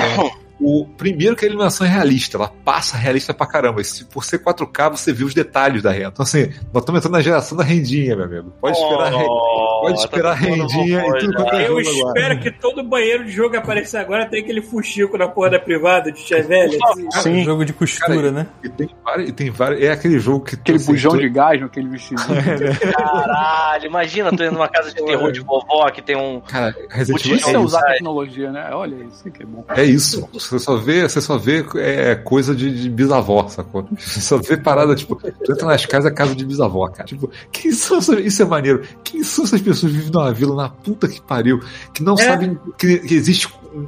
O primeiro que a iluminação é realista, ela passa realista pra caramba. E se, por ser 4K, você vê os detalhes da renda. Então, assim, nós estamos entrando na geração da rendinha, meu amigo. Pode esperar, a re- Oh, pode esperar tá todo mundo rendinha e tudo quanto é Eu jogo agora. espero que todo banheiro de jogo aparecer agora tem aquele fuxico na porra da privada de Chevelle. Assim. Sim. Jogo de costura, né? E tem vários, e tem vários. É aquele jogo que. Aquele assim, bujão tu- de gás naquele vestido. Caralho, imagina tu indo numa casa de terror de vovó que tem um. Cara, Resident Evil Isso é é isso. usar tecnologia, né? Olha isso que é bom. É isso. Você só vê, você só vê é, coisa de, de bisavó, sacou? Você só vê parada, tipo, tu entra nas casas, é casa de bisavó, cara. Tipo, quem são essas, isso é maneiro. Quem são essas pessoas vivem numa vila na puta que pariu, que não sabem que, que existe,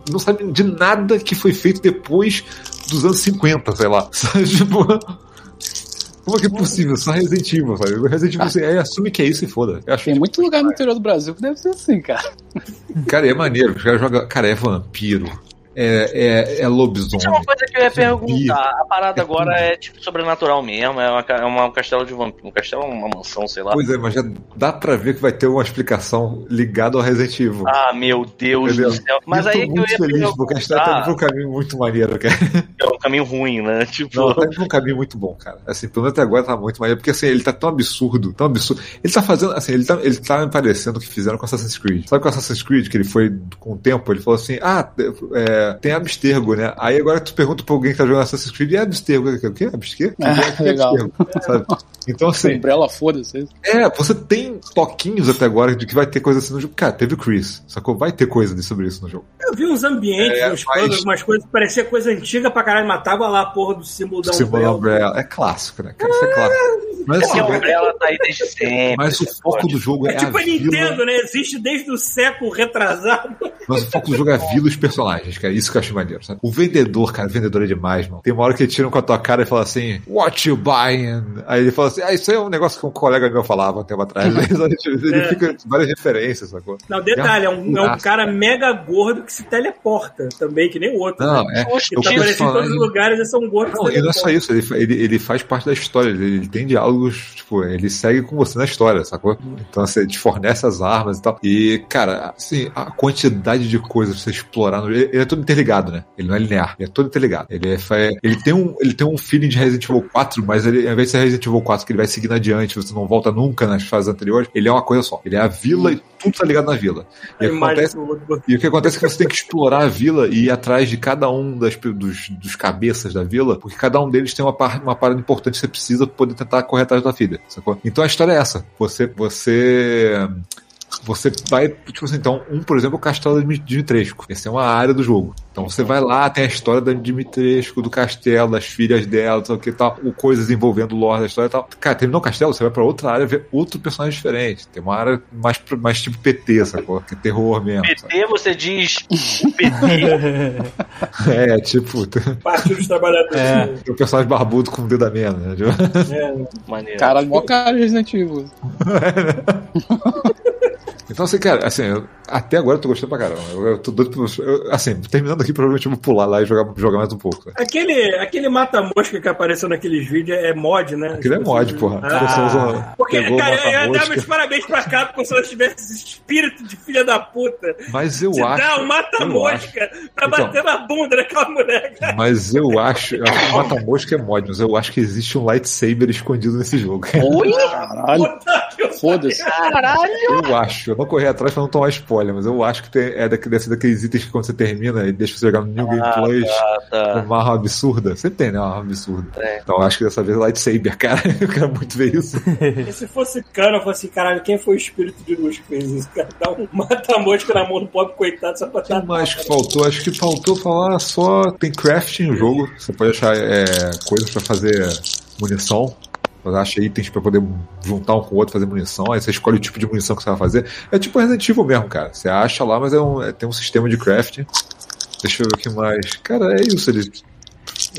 não sabem de nada que foi feito depois dos anos 50, sei lá. Sabe, tipo, como é que é possível? Só Resident Evil, sabe? O Resident Evil, assim, é, assume que é isso e foda. Eu acho Tem muito lugar no interior do Brasil que deve ser assim, cara. Cara, é maneiro. Os caras jogam. Cara, é vampiro. É, é, é lobisomem. Isso é uma coisa que eu ia Zumbi. perguntar. A parada É agora tudo. é tipo sobrenatural mesmo. É, uma, é uma- um castelo de vampiro. Um castelo, uma mansão, sei lá. Pois é, mas já dá pra ver que vai ter uma explicação ligada ao Resident Evil. Ah, meu Deus Entendeu? do céu. Mas eu tô aí que eu muito ia feliz, porque a gente tá indo pra um caminho muito maneiro, cara. É um caminho ruim, né? Tipo. Não, tá indo pra um caminho muito bom, cara. Assim, pelo menos até agora tá muito maneiro, porque assim, ele tá tão absurdo, tão absurdo. Ele tá fazendo, assim, ele tá, ele tá me parecendo o que fizeram com Assassin's Creed. Sabe com Assassin's Creed, que ele foi com o tempo, ele falou assim, ah, é, é, tem abstergo, né? Aí agora tu pergunta pra alguém que tá jogando Assassin's Creed, e abstergo? O quê? Abstergo? Ah, O que é legal. Sabe? Então, assim, Umbrella, foda-se. é, você tem toquinhos até agora de que vai ter coisa assim no jogo. Cara, teve o Chris, sacou? Vai ter coisa sobre isso no jogo. Eu vi uns ambientes, É, uns mas- planos, umas coisas que parecia coisa antiga pra caralho, matava lá a porra do símbolo da Símbolo Umbrella. Umbrella. É clássico, né? Cara, isso é clássico. Mas, Porque assim, a Umbrella tá aí desde sempre. mas o foco pode. do jogo é, É tipo a a Nintendo, vila. né? Existe desde o século retrasado. Mas o foco do jogo é a vila e os personagens, cara. Isso que eu acho maneiro, sabe? O vendedor, cara, o vendedor é demais, mano. Tem uma hora que ele tira com a tua cara e fala assim, what you buying? Aí ele fala assim, ah, isso aí é um negócio que um colega meu falava um tempo atrás. ele É. fica várias referências, sacou? Não, detalhe, é um, é um cara mega gordo que se teleporta também, que nem o outro. Não, né? é. Que Eu tá aparecendo em todos os lugares e são gordos. Não, e não é só isso, ele, ele, ele faz parte da história, ele, ele tem diálogos, tipo, ele segue com você na história, sacou? Então você te fornece as armas e tal. E, cara, assim, a quantidade de coisas pra você explorar, no, ele, ele é todo interligado, né? Ele não é linear, ele é todo interligado. Ele, é, ele, tem, um, ele tem um feeling de Resident Evil 4, mas ele, ao invés de ser Resident Evil 4, que ele vai seguindo adiante, você não volta nunca nas fases anteriores, ele é uma coisa só. Ele é a vila e tudo tá ligado na vila. E acontece e o que acontece é que você tem que explorar a vila e ir atrás de cada um das, dos, dos cabeças da vila, porque cada um deles tem uma, par, uma parada importante que você precisa pra poder tentar correr atrás da filha, sacou? Então a história é essa. Você, você, você vai, tipo assim, então, um, por exemplo, é o castelo de Dimitrescu. Essa é uma área do jogo. Então você vai lá, tem a história da Dimitrescu, do castelo, das filhas dela, o que tal, o coisas envolvendo o lore da história e tal. Cara, terminou o castelo, você vai pra outra área ver outro personagem diferente. Tem uma área mais, mais tipo PT, sacou? Que é terror mesmo. sabe? PT, você diz o PT. É, tipo, tem Partido dos Trabalhadores. É. um personagem barbudo com o dedo a menos, né? É. Maneiro. Caralho, mó cara de Resident Evil. Então, assim, cara, assim, eu- até agora eu tô gostando pra caramba. Eu, eu tô doido pra. eu- assim, terminando aqui, provavelmente eu vou pular lá e jogar, jogar mais um pouco. Né? Aquele, aquele mata-mosca que apareceu naqueles vídeos é mod, né? Aquilo é mod, porra. Ah. Usa- Porque, cara, eu ia dar mata-mosca. meus parabéns pra cá, como se ela tivesse esse espírito de filha da puta. Mas eu Te acho. dá um mata-mosca pra Então. bater na bunda daquela mulher, cara. Mas eu acho. Eu acho que o Mata-Mosca é mod, mas eu acho que existe um lightsaber escondido nesse jogo. Oi? Caralho, foda-se. Caralho! Eu acho. Eu não corri atrás pra não tomar spoiler, mas eu acho que tem, é daquele, desse, daqueles itens que quando você termina e deixa você jogar no New Game Ah, Plus. tá, tá. Uma arma absurda. Sempre tem, né? Uma arma absurda. É. Então eu acho que dessa vez é lightsaber, cara. Eu quero muito ver isso. E se fosse cano, eu fosse assim, caralho, quem foi o espírito de luz que fez isso? Cara, dá um mata-mosca na mão do pobre coitado só pra O que mais que faltou? Acho que faltou falar só. Tem crafting no jogo. Você pode achar é, coisas pra fazer munição. Você acha itens pra poder juntar um com o outro, fazer munição. Aí você escolhe o tipo de munição que você vai fazer. É tipo Resident Evil mesmo, cara. Você acha lá, mas é um, é- tem um sistema de crafting. Deixa eu ver o que mais. Cara, é isso. Ele,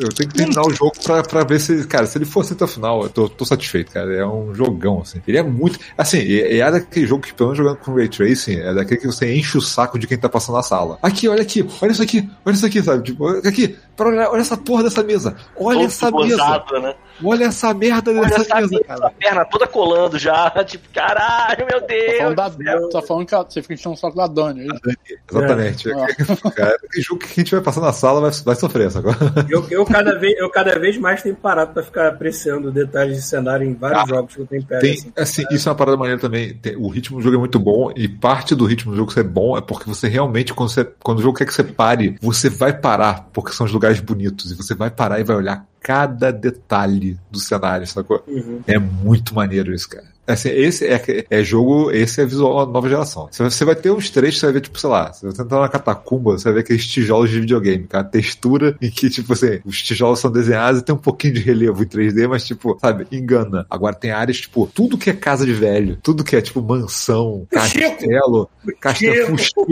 eu tenho que terminar o jogo pra, pra ver se. Cara, se ele fosse até o final, eu tô, tô satisfeito, cara. É um jogão, assim. Ele é muito. Assim, é, é daquele jogo que, pelo menos jogando com Ray Tracing, é daquele que você enche o saco de quem tá passando na sala. Aqui, olha aqui, olha isso aqui, olha isso aqui, sabe? Tipo, aqui, para olhar, olha essa porra dessa mesa. Olha Todo essa mesa. né? Olha essa merda Olha dessa essa mesa, mesa, cara. a perna toda colando já. Tipo, caralho, meu Tá Deus. falando, da, tá falando que você fica enchendo o saco da Dani. é? Exatamente. É. Cara, tem jogo que a gente vai passar na sala vai, vai sofrer, agora. Eu, eu, cada vez, eu cada vez mais tenho parado pra ficar apreciando detalhes de cenário em vários Ah, jogos que eu tenho pego. Tem, assim. assim, isso é uma parada maneira também. Tem- o ritmo do jogo é muito bom e parte do ritmo do jogo ser bom é porque você realmente, quando, você, quando o jogo quer que você pare, você vai parar, porque são os lugares bonitos, e você vai parar e vai olhar cada detalhe do cenário, sacou? Uhum. É muito maneiro isso, cara. Assim, esse é, é jogo, esse é visual nova geração. Você vai- ter uns trechos, você vai ver, tipo, sei lá, você vai entrar na catacumba, você vai ver aqueles tijolos de videogame, cara. A textura em que, tipo assim, os tijolos são desenhados e tem um pouquinho de relevo em 3D, mas, tipo, sabe, engana. Agora tem áreas, tipo, tudo que é casa de velho, tudo que é, tipo, mansão, castelo, castelo fuxico.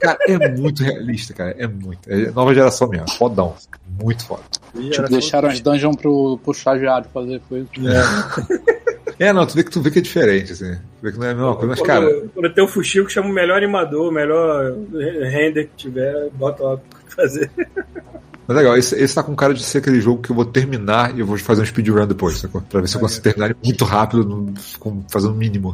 Cara, é muito realista, cara. É muito. É nova geração mesmo. Fodão. Muito foda. Tipo, deixaram as dungeons pro, pro estagiário fazer coisa. É, não, tu vê que tu vê que é diferente, assim. Tu vê que não é a mesma coisa, mas, Quando, cara. quando tem o Fuxico, chama o melhor animador, o melhor render que tiver, bota lá pra fazer. Mas legal, esse, esse tá com cara de ser aquele jogo que eu vou terminar e eu vou fazer um speedrun depois, sacou? Pra ver se eu consigo terminar ele muito rápido, no- com, fazendo o mínimo.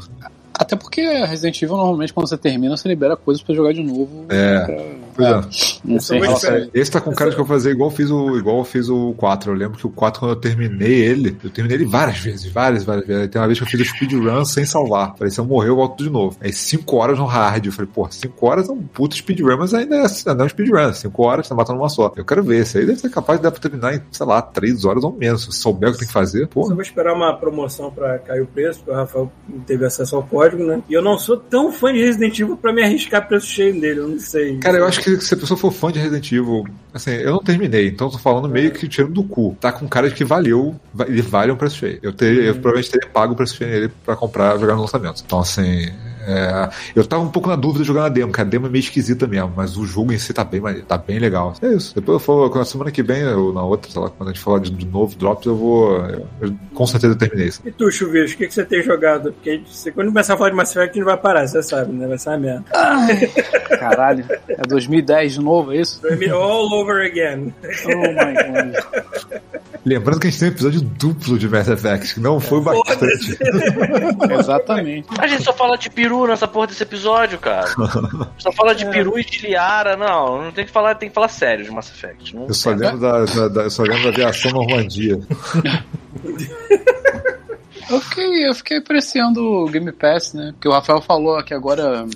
Até porque Resident Evil, normalmente, quando você termina, você libera coisas pra jogar de novo. É. pra- Pois é. Não sei. Nossa, esse tá com cara de que eu vou fazer igual eu fiz o igual eu fiz o 4. Eu lembro que o 4, quando eu terminei ele, eu terminei ele várias vezes, várias, várias vezes. Tem uma vez que eu fiz o speedrun sem salvar. Falei, se eu morrer, eu volto de novo. Aí 5 horas no hard. Eu falei, pô, 5 horas é um puto speedrun, mas ainda é, ainda é um speedrun. 5 horas, tá matando uma só. Eu quero ver. Esse aí deve ser capaz de dar pra terminar em, sei lá, 3 horas ou menos. Se souber o que tem que fazer, Só pô. vou esperar uma promoção pra cair o preço, porque o Rafael teve acesso ao código, né? E eu não sou tão fã de Resident Evil pra me arriscar preço cheio nele, eu não sei. Cara, eu acho que se a pessoa for fã de Resident Evil, assim, eu não terminei, então eu tô falando meio que tirando do cu. Tá com cara de que valeu, va- ele vale um preço cheio. Eu, teria, eu provavelmente teria pago o preço cheio nele pra comprar jogar no lançamento. Então, assim, é, eu tava um pouco na dúvida de jogar na demo, que a demo é meio esquisita mesmo, mas o jogo em si tá bem, tá bem legal. É isso. Depois eu falo, na semana que vem, ou na outra, sei lá, quando a gente falar de, de novo Drops, eu vou. Eu, eu com certeza terminei isso. E tu, Chuvisco, o que, que você tem jogado? Porque você, quando começar a falar de Mass Effect, a gente não vai parar, você sabe, né? Vai ser uma merda. Caralho. É 2010 de novo, é isso? All over again. Oh my god. Lembrando que a gente tem um episódio duplo de Mass Effect, que não foi bastante. Exatamente. A gente só fala de peru nessa porra desse episódio, cara. Só fala de peru e de Liara. Não, não tem que falar, tem que falar sério de Mass Effect. Não Eu só lembro da, da- da- eu só lembro da aviação Normandia. Eu fiquei, eu fiquei apreciando o Game Pass, né? Porque o Rafael falou que agora.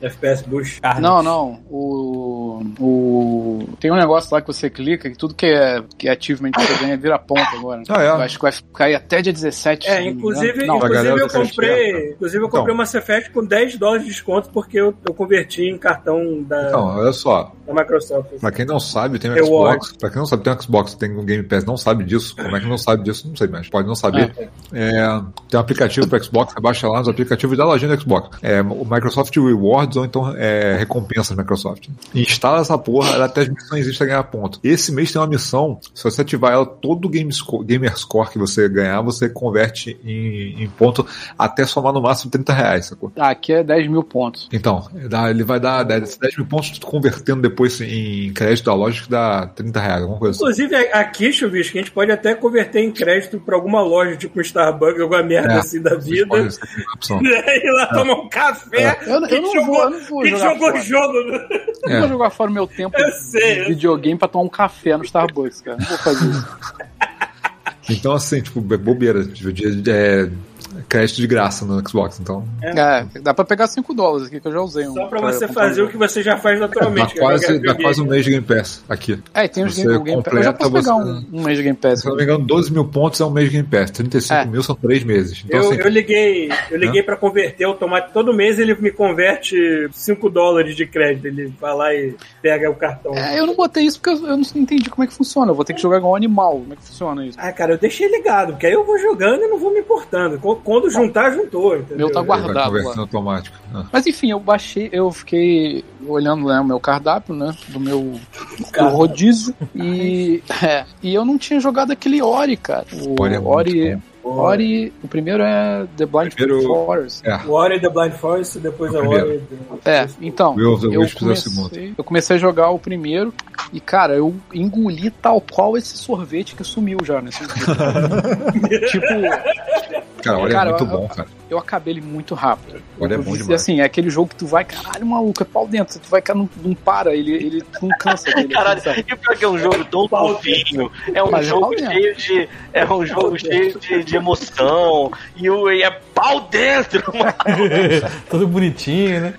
FPS Bush. Não, não. O. O. Tem um negócio lá que você clica que tudo que é, que é achievement que você ganha vira ponto agora. Ah, é? Eu acho que vai cair até dia 17. se É, inclusive. Não, inclusive eu ficar comprei. Inclusive eu comprei Então. uma Mass Effect com 10 dólares de desconto porque eu, eu converti em cartão da, Então, olha só, da Microsoft. pra quem não sabe, tem um. Xbox. Pra quem não sabe, tem um Xbox, tem um Game Pass, não sabe disso. Como é que não sabe disso? Não sei, mas pode não saber. É, tem um aplicativo pro Xbox, você baixa lá nos aplicativos da lojinha do Xbox. É o Microsoft Rewards ou então é, recompensas Microsoft. Instala essa porra, ela até as missões extra ganhar ponto. Esse mês tem uma missão, se você ativar ela, todo o game score, Gamer Score que você ganhar, você converte em, em ponto até somar no máximo 30 reais, sacou? Ah, aqui é 10 mil pontos. Então, ele vai dar 10, 10 mil pontos convertendo depois em crédito da loja que dá 30 reais, alguma coisa assim. Inclusive, aqui, Chuvisco, a gente pode até converter em crédito pra alguma loja, tipo um Starbucks, alguma merda É, assim da vida. essa é. E lá tomar um café. Eu, eu Quem não jogou, vou, eu não vou jogar jogou fora. jogo. Eu não vou jogar fora o meu tempo Eu sei, de eu videogame pra tomar um café no Starbucks, cara. Não vou fazer isso. Então, assim, tipo, é bobeira. Tipo, de, de- é, crédito de graça no Xbox, então. É, dá pra pegar 5 dólares aqui que eu já usei um. Só pra você fazer o que você já faz Dá naturalmente. é quase, dá quase um mês de Game Pass aqui. É, e tem Você Game, Game Pass. Eu já posso completa, pegar você- um, um mês de Game Pass. Se eu não me engano, 12 mil pontos é um mês de Game Pass. 35 É. mil são 3 meses. Então, Eu, assim, eu liguei, eu liguei pra converter automático. Todo mês ele me converte 5 dólares de crédito. Ele vai lá e pega o cartão. É, eu não botei isso porque eu, eu não entendi como é que funciona. Eu vou ter que jogar igual um animal. Como é que funciona isso? Ah, cara, eu deixei ligado, porque aí eu vou jogando e não vou me importando. Quando- juntar, juntou, entendeu? Meu tá guardado automático. Ah. Mas enfim, eu baixei, eu fiquei olhando né, o meu cardápio, né? Do meu do rodízio. E, é, e eu não tinha jogado aquele Ori, cara. O Ori é Ori, bom. Ori, o primeiro é The Blind Primeiro- Forest. É. O Ori the Blind Forest, depois O a primeiro. Ori. the- É, então, eu é o segundo. comecei, eu comecei a jogar o primeiro e, cara, eu engoli tal qual esse sorvete que sumiu já nesse dia. tipo, Cara, olha, Cara, é muito eu- bom, cara. eu acabei ele muito rápido. Olha, é Eu bom disse demais. assim, é aquele jogo que tu vai, caralho, maluco, é pau dentro, tu vai, cara, não, não para, ele, ele não cansa dele. Caralho, assim, sabe? e o pior que é um jogo tão fofinho, é um Mas é jogo dentro. cheio de. É um jogo cheio de, de emoção. E, o, e é pau dentro, mano. Todo bonitinho, né?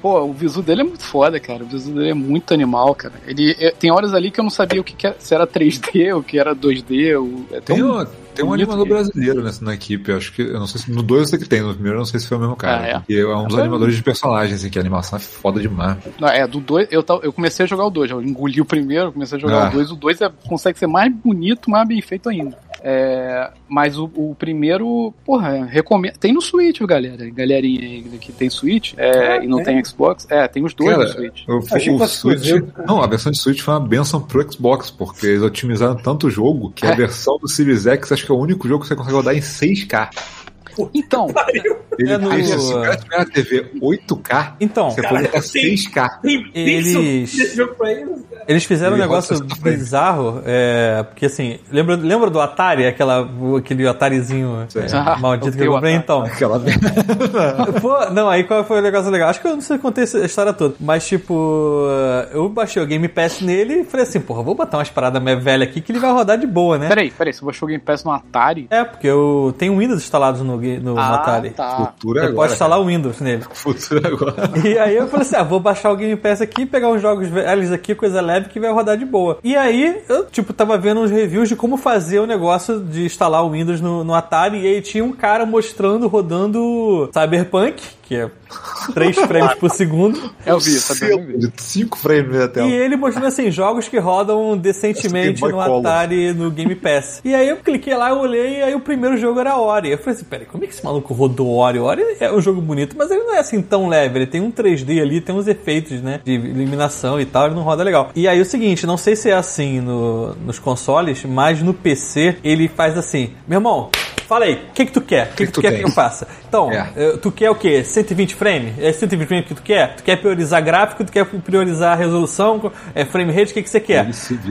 Pô, o visu dele é muito foda, cara. O visu dele é muito animal, cara. Ele é- tem horas ali que eu não sabia o que, que era, se era 3D, o que era 2D. O, é tão Tem, um, tem um animador que- brasileiro nessa, na equipe, acho que. Eu não sei se no 2 eu sei que tem, no primeiro eu não sei se foi o mesmo cara. Ah, é? E é um dos Ah, animadores de personagens, assim, que a animação é foda demais. Não, é, do 2, eu, eu comecei a jogar o 2, eu engoli o primeiro, comecei a jogar Ah. o 2, o 2 é, consegue ser mais bonito, mais bem feito ainda. É, mas o, o primeiro, porra, recomendo. Tem no Switch, galera. Galerinha aí que tem Switch é, e não tem Xbox. É, tem os dois Cara, no Switch. Eu, Achei que o fosse Switch, não, a versão de Switch foi uma benção pro Xbox, porque eles otimizaram tanto o jogo que a versão do Series X acho que é o único jogo que você consegue rodar em 6K. Então, Ele É no- fez o cara tiver uma TV 8K, Então, você Cara, pode botar tem- 6K. Tem Eles- eles. fizeram um Ele negócio essa frente. bizarro, é, porque assim, lembra, lembra do Atari, aquela, aquele Atarizinho é, Ah, maldito que eu comprei? Então, Aquela Pô, não, aí qual foi o negócio legal? Acho que eu não sei contei a história toda. Mas, tipo, eu baixei o Game Pass nele e falei assim, porra, vou botar umas paradas mais velhas aqui que ele vai rodar de boa, né? Peraí, peraí, você baixou o Game Pass no Atari? É, porque eu tenho Windows instalado no, ga- no, no Atari. tá. Futuro é Você agora. pode instalar o Windows nele. Futuro é agora. E aí eu falei assim, ah, vou baixar o Game Pass aqui, pegar uns jogos velhos aqui, coisa leve, que vai rodar de boa. E aí eu, tipo, tava vendo uns reviews de como fazer o negócio de instalar o Windows no, no Atari, e aí tinha um cara mostrando, rodando Cyberpunk, que é 3 frames por segundo. Eu vi? De 5 frames na tela. E ele mostrando assim, jogos que rodam decentemente Game no. Atari, no Game Pass. E aí eu cliquei lá, eu olhei, e aí o primeiro jogo era Ori. Eu falei assim, peraí, como é que esse maluco rodou Ori? Ori é um jogo bonito, mas ele não é assim tão leve. Ele tem um 3D ali, tem uns efeitos, né, de iluminação e tal, ele não roda legal. E aí o seguinte, não sei se é assim no, nos consoles, mas no PC ele faz assim, meu irmão, Fala aí, o que, que tu quer? O que, que, tu, quer tem? que eu faça? Então, É. eh, tu quer o quê? 120 frames? É 120 frames que tu quer? Tu quer priorizar gráfico? Tu quer priorizar resolução? É frame rate? O que, que você quer?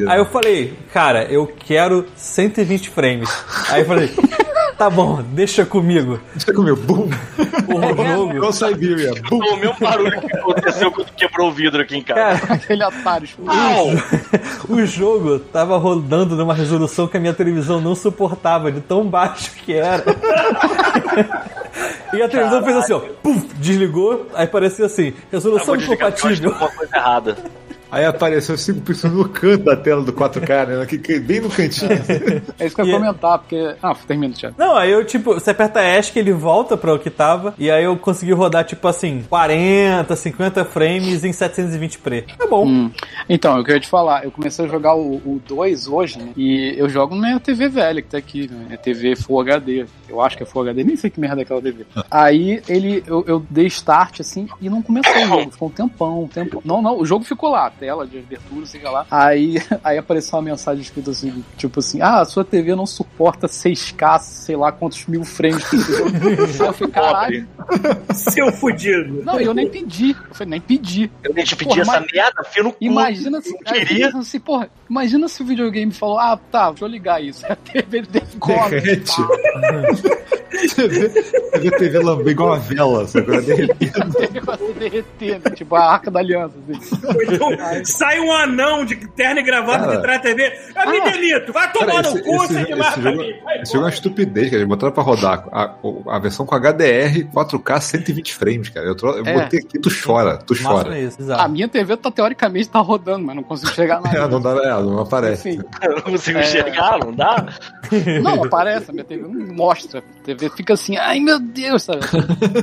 Aí eu falei, cara, eu quero 120 frames. Aí eu falei, tá bom, deixa comigo. Você comeu, bum! O jogo, Igual Siberia, bum! O mesmo barulho que aconteceu quando quebrou o vidro aqui em casa. cara, Aquele tipo, o jogo tava rodando numa resolução que a minha televisão não suportava, de tão baixo que era. e a televisão fez assim, ó, puf, desligou, aí parecia assim, resolução porque eu acho que incompatível. coisa errada. Aí apareceu 5 pixels no canto da tela do 4K, né? Que- bem no cantinho. É isso que eu ia comentar, porque. Ah, termina, Thiago. Não, aí eu, tipo, você aperta ESC, ele volta pra o que tava, e aí eu consegui rodar, tipo assim, 40, 50 frames em 720p. Tá bom. Hum. Então, eu queria te falar, eu comecei a jogar o 2 hoje, né? E eu jogo na TV velha que tá aqui, né? É TV Full HD. Eu acho que é Full HD, nem sei que merda é aquela TV. Aí ele, eu, eu dei start assim e não começou o jogo. Ficou um tempão, um tempão. Não, não, o jogo ficou lá, tela de abertura, sei lá. Aí, aí apareceu uma mensagem escrita assim, tipo assim: Ah, a sua TV não suporta 6K, sei lá quantos mil frames por segundo. Eu falei, caralho. Seu fudido. Não, eu nem pedi. Eu falei, nem pedi. Eu nem te pedi Porra, essa merda, fio no cu. Imagina se. Queria. assim, porra, imagina se o videogame falou, ah, tá, deixa eu ligar isso. A TV decola. Derrete. Vê a TV lamber igual uma vela, sacou? Derretendo. derretendo, tipo a arca da aliança. Assim. Sai um anão de terno e gravata Cara. de trás da TV. Eu me Ah. delito, vai tomar no cu, esse mais esse pra jogo- mim. Esse jogo é uma estupidez, cara. Eles botaram pra rodar a, a versão com HDR 4K 120 frames, cara. Eu, eu É. botei aqui, tu chora, tu chora. é isso, A minha TV tá teoricamente tá rodando, mas não consigo chegar É, nada. não dá, é, não aparece. Enfim, Eu não consigo É. enxergar, não dá? não aparece, a minha TV não mostra. A TV fica assim, ai meu Deus, sabe?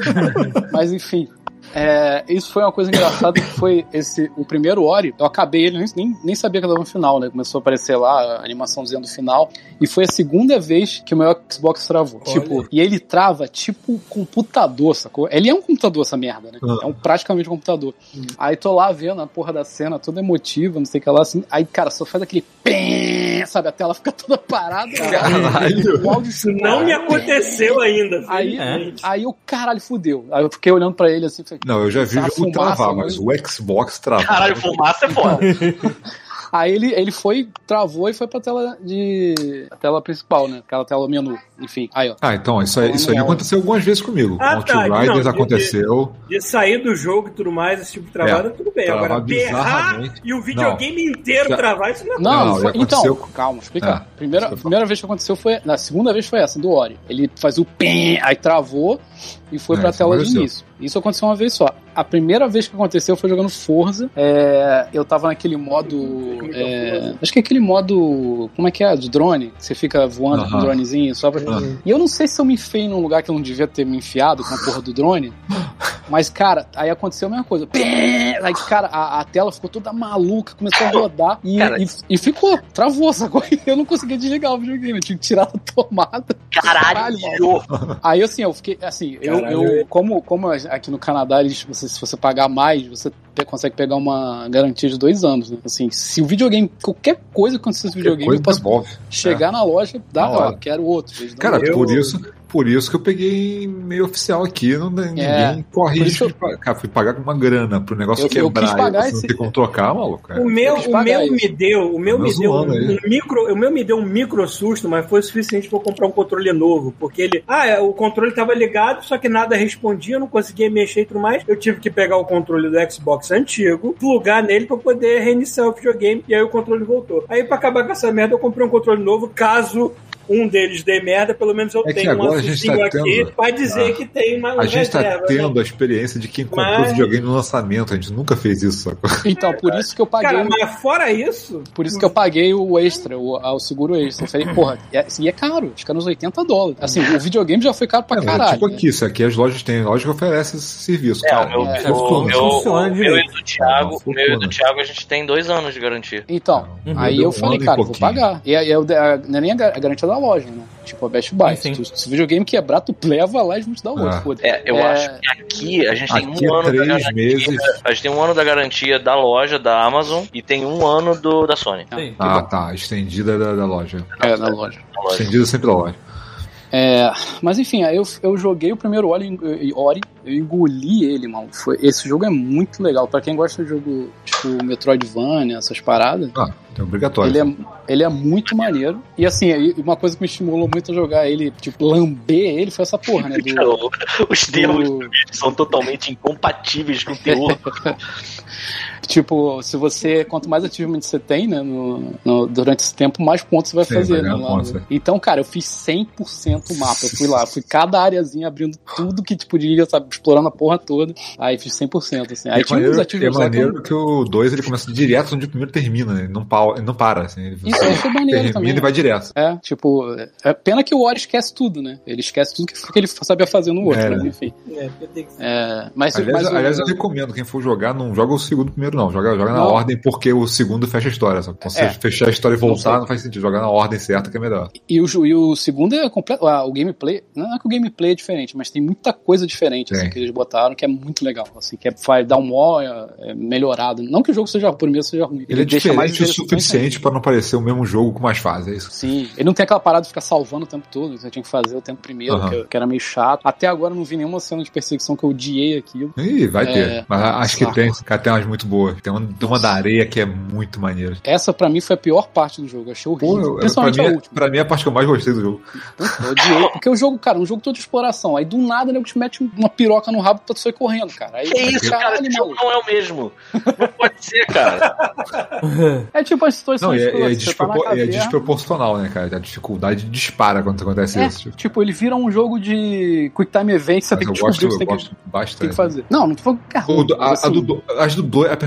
Mas enfim. É, isso foi uma coisa engraçada que foi esse o primeiro Ori, eu acabei ele, nem, nem sabia que eu tava no final, né? Começou a aparecer lá a animaçãozinha do final. E foi a segunda vez que o meu Xbox travou. Olha. Tipo, e ele trava tipo computador, sacou? Ele é um computador, essa merda, né? Ah. É um, praticamente um computador. Aí tô lá vendo a porra da cena, toda emotiva, não sei o que lá, assim. Aí, cara, só faz aquele pém, sabe? A tela fica toda parada. Caralho. O áudio Isso não me aconteceu ainda. Aí, felizmente. aí o caralho fudeu. Aí eu fiquei olhando pra ele assim, Não, eu já vi o jogo travar, mas o Xbox travar. Caralho, fumaça é foda. Aí ele, ele foi, travou e foi pra tela de. a tela principal, né? Aquela tela menu. Enfim, aí ó. Ah, então, isso aí, isso aí aconteceu algumas vezes comigo. Ah, Com tá, Outriders não, de- aconteceu. De sair do jogo e tudo mais, esse tipo de travada, É, tudo bem. Agora, berrar e o videogame inteiro Já- travar, isso não é Não, Não, foi- então, aconteceu- calma, explicar. Ah, primeira, primeira vez que aconteceu foi. Na segunda vez foi essa, do Ori. Ele faz o pim, aí travou e foi É, pra isso tela de início. Isso aconteceu uma vez só. A primeira vez que aconteceu foi jogando Forza. É, eu tava naquele modo. é, acho que é aquele modo. Como é que é? De drone. Você fica voando com um dronezinho só pra. E eu não sei se eu me enfiei num lugar que eu não devia ter me enfiado com a porra do drone. Mas, cara, aí aconteceu a mesma coisa. Aí, cara, a, a tela ficou toda maluca, começou a rodar e, e, e ficou, travou, sacou? Eu não conseguia desligar o videogame, eu tinha que tirar da tomada. Caralho, Caralho, Aí, assim, eu fiquei, assim, eu, Caralho, eu como, como aqui no Canadá, eles, você, se você pagar mais, você pe- consegue pegar uma garantia de dois anos, né? Assim, se o videogame, qualquer coisa que acontecer no videogame, coisa eu posso chegar na loja, dar, Na ó, quero outro. Cara, por isso, Por isso que eu peguei meio oficial aqui, não, ninguém É, corre risco isso de pagar. Cara, fui pagar com uma grana pro negócio Eu- eu quis quebrar pagar e você esse- não tem como trocar, maluco. É. O meu, o meu isso. me deu, o meu Tá me deu um, um micro, o meu me deu um micro susto, mas foi o suficiente para eu comprar um controle novo, porque ele, ah, é, o controle estava ligado, só que nada respondia, eu não conseguia mexer e tudo mais. Eu tive que pegar o controle do Xbox antigo, plugar nele para poder reiniciar o videogame e aí o controle voltou. Aí para acabar com essa merda, eu comprei um controle novo, caso um deles dê merda, pelo menos eu É tenho um agora a gente tá aqui tendo- pra dizer Ah. que tem uma A gente tá reserva, tendo né? a experiência de quem comprou Mas- videogame no lançamento. A gente nunca fez isso, sacou? Então, por isso que eu paguei. Cara, mas fora isso, Por isso que eu paguei o extra, o, o seguro extra. Eu falei, porra, é, e é caro, fica nos 80 dólares. Assim, o videogame já foi caro pra É, caralho. tipo né? aqui, isso aqui as lojas têm, loja que oferece esse serviço, É, cara. o meu, É, o, meu, funciona o meu e do Thiago, o meu e do. Thiago a gente tem dois anos de garantia. Então, Uhum. aí eu um falei, e cara, eu vou pagar. E aí eu, a- não é nem a garantia da loja, né? Tipo a Best Buy. Sim, sim. Se, se o videogame quebrar, tu leva lá e vão te dar outro. É. foda-se. É, eu É, acho que aqui a gente tem Aqui um é ano da garantia. meses. A gente tem um ano da garantia da loja, da Amazon, e tem um ano do, da Sony. Sim. Ah, tá. Estendida da, da loja. É. Da loja. Estendida sempre da loja. É, mas enfim, aí eu, eu joguei o primeiro Ori, Ori, eu engoli ele, mano. Foi, esse jogo é muito legal. Pra quem gosta de jogo tipo Metroidvania, essas paradas, Ah, é obrigatório. ele é, ele é muito maneiro. E assim, uma coisa que me estimulou muito a jogar ele, tipo, lamber ele foi essa porra, né? Do, Os termos do- são totalmente incompatíveis com o teor. tipo, se você, quanto mais achievement você tem, né, no, no- durante esse tempo, mais pontos você vai Sim, fazer, vai né? pontos, né? é. Então, cara, eu fiz 100% o mapa. Eu fui lá, fui cada areazinha abrindo tudo que, tipo, podia, sabe, explorando a porra toda. Aí fiz 100%, assim. Aí é tinha uns maneiro, é achievements lá que eu- maneiro que o 2 ele começa direto onde o primeiro termina, né? Ele não, pau, ele não para, assim. Ele Isso achei maneiro termina também. e vai direto. É, tipo, é pena que o Ori esquece tudo, né? Ele esquece tudo que, que ele sabia fazer no outro, É, mas né? enfim. é, eu tenho que- É, mas, Aliás, mas aliás, eu recomendo, quem for jogar, não joga o segundo primeiro, não. Joga, joga na Não. ordem, porque o segundo fecha a história. Sabe? Então, se É. você fechar a história e Não voltar, não, faz sentido. Jogar na ordem certa que é melhor. E o, e o segundo é completo. Ah, o gameplay. Não é que o gameplay é diferente, mas tem muita coisa diferente assim, que eles botaram que é muito legal. Assim, que é, faz, dá um mó é, é, melhorado. Não que o jogo seja o primeiro seja ruim. Ele, é deixa diferente o suficiente pra não parecer o mesmo jogo com mais fases, é isso. Sim, ele não tem aquela parada de ficar salvando o tempo todo, você tinha que fazer o tempo primeiro, Aham. que, que era meio chato. Até agora eu não vi nenhuma cena de perseguição que eu odiei aquilo. Ih, vai É, ter. Mas acho que tem. Cara, tem umas muito boas boa. Tem uma, uma da areia que é muito maneira. Essa para mim foi a pior parte do jogo. Achei horrível. Pô, Principalmente pra mim, é, última. Pra mim é a parte que eu mais gostei do jogo. Então, eu. Porque o jogo, cara, é um jogo todo de exploração. Aí do nada, nego te mete uma piroca no rabo pra tu sair correndo, cara. Aí, que é isso, cara? Tipo, o jogo não é o mesmo. Não pode ser, cara. é tipo as situações. Não, é, é, tá é, desproporcional, né, cara? A dificuldade dispara quando acontece é, isso. Tipo. tipo, ele vira um jogo de Quick Time Event, você Mas tem que descobrir o que tem que, bastante. tem que fazer. Não, não tô falando que é. Do, a, a assim, do, as do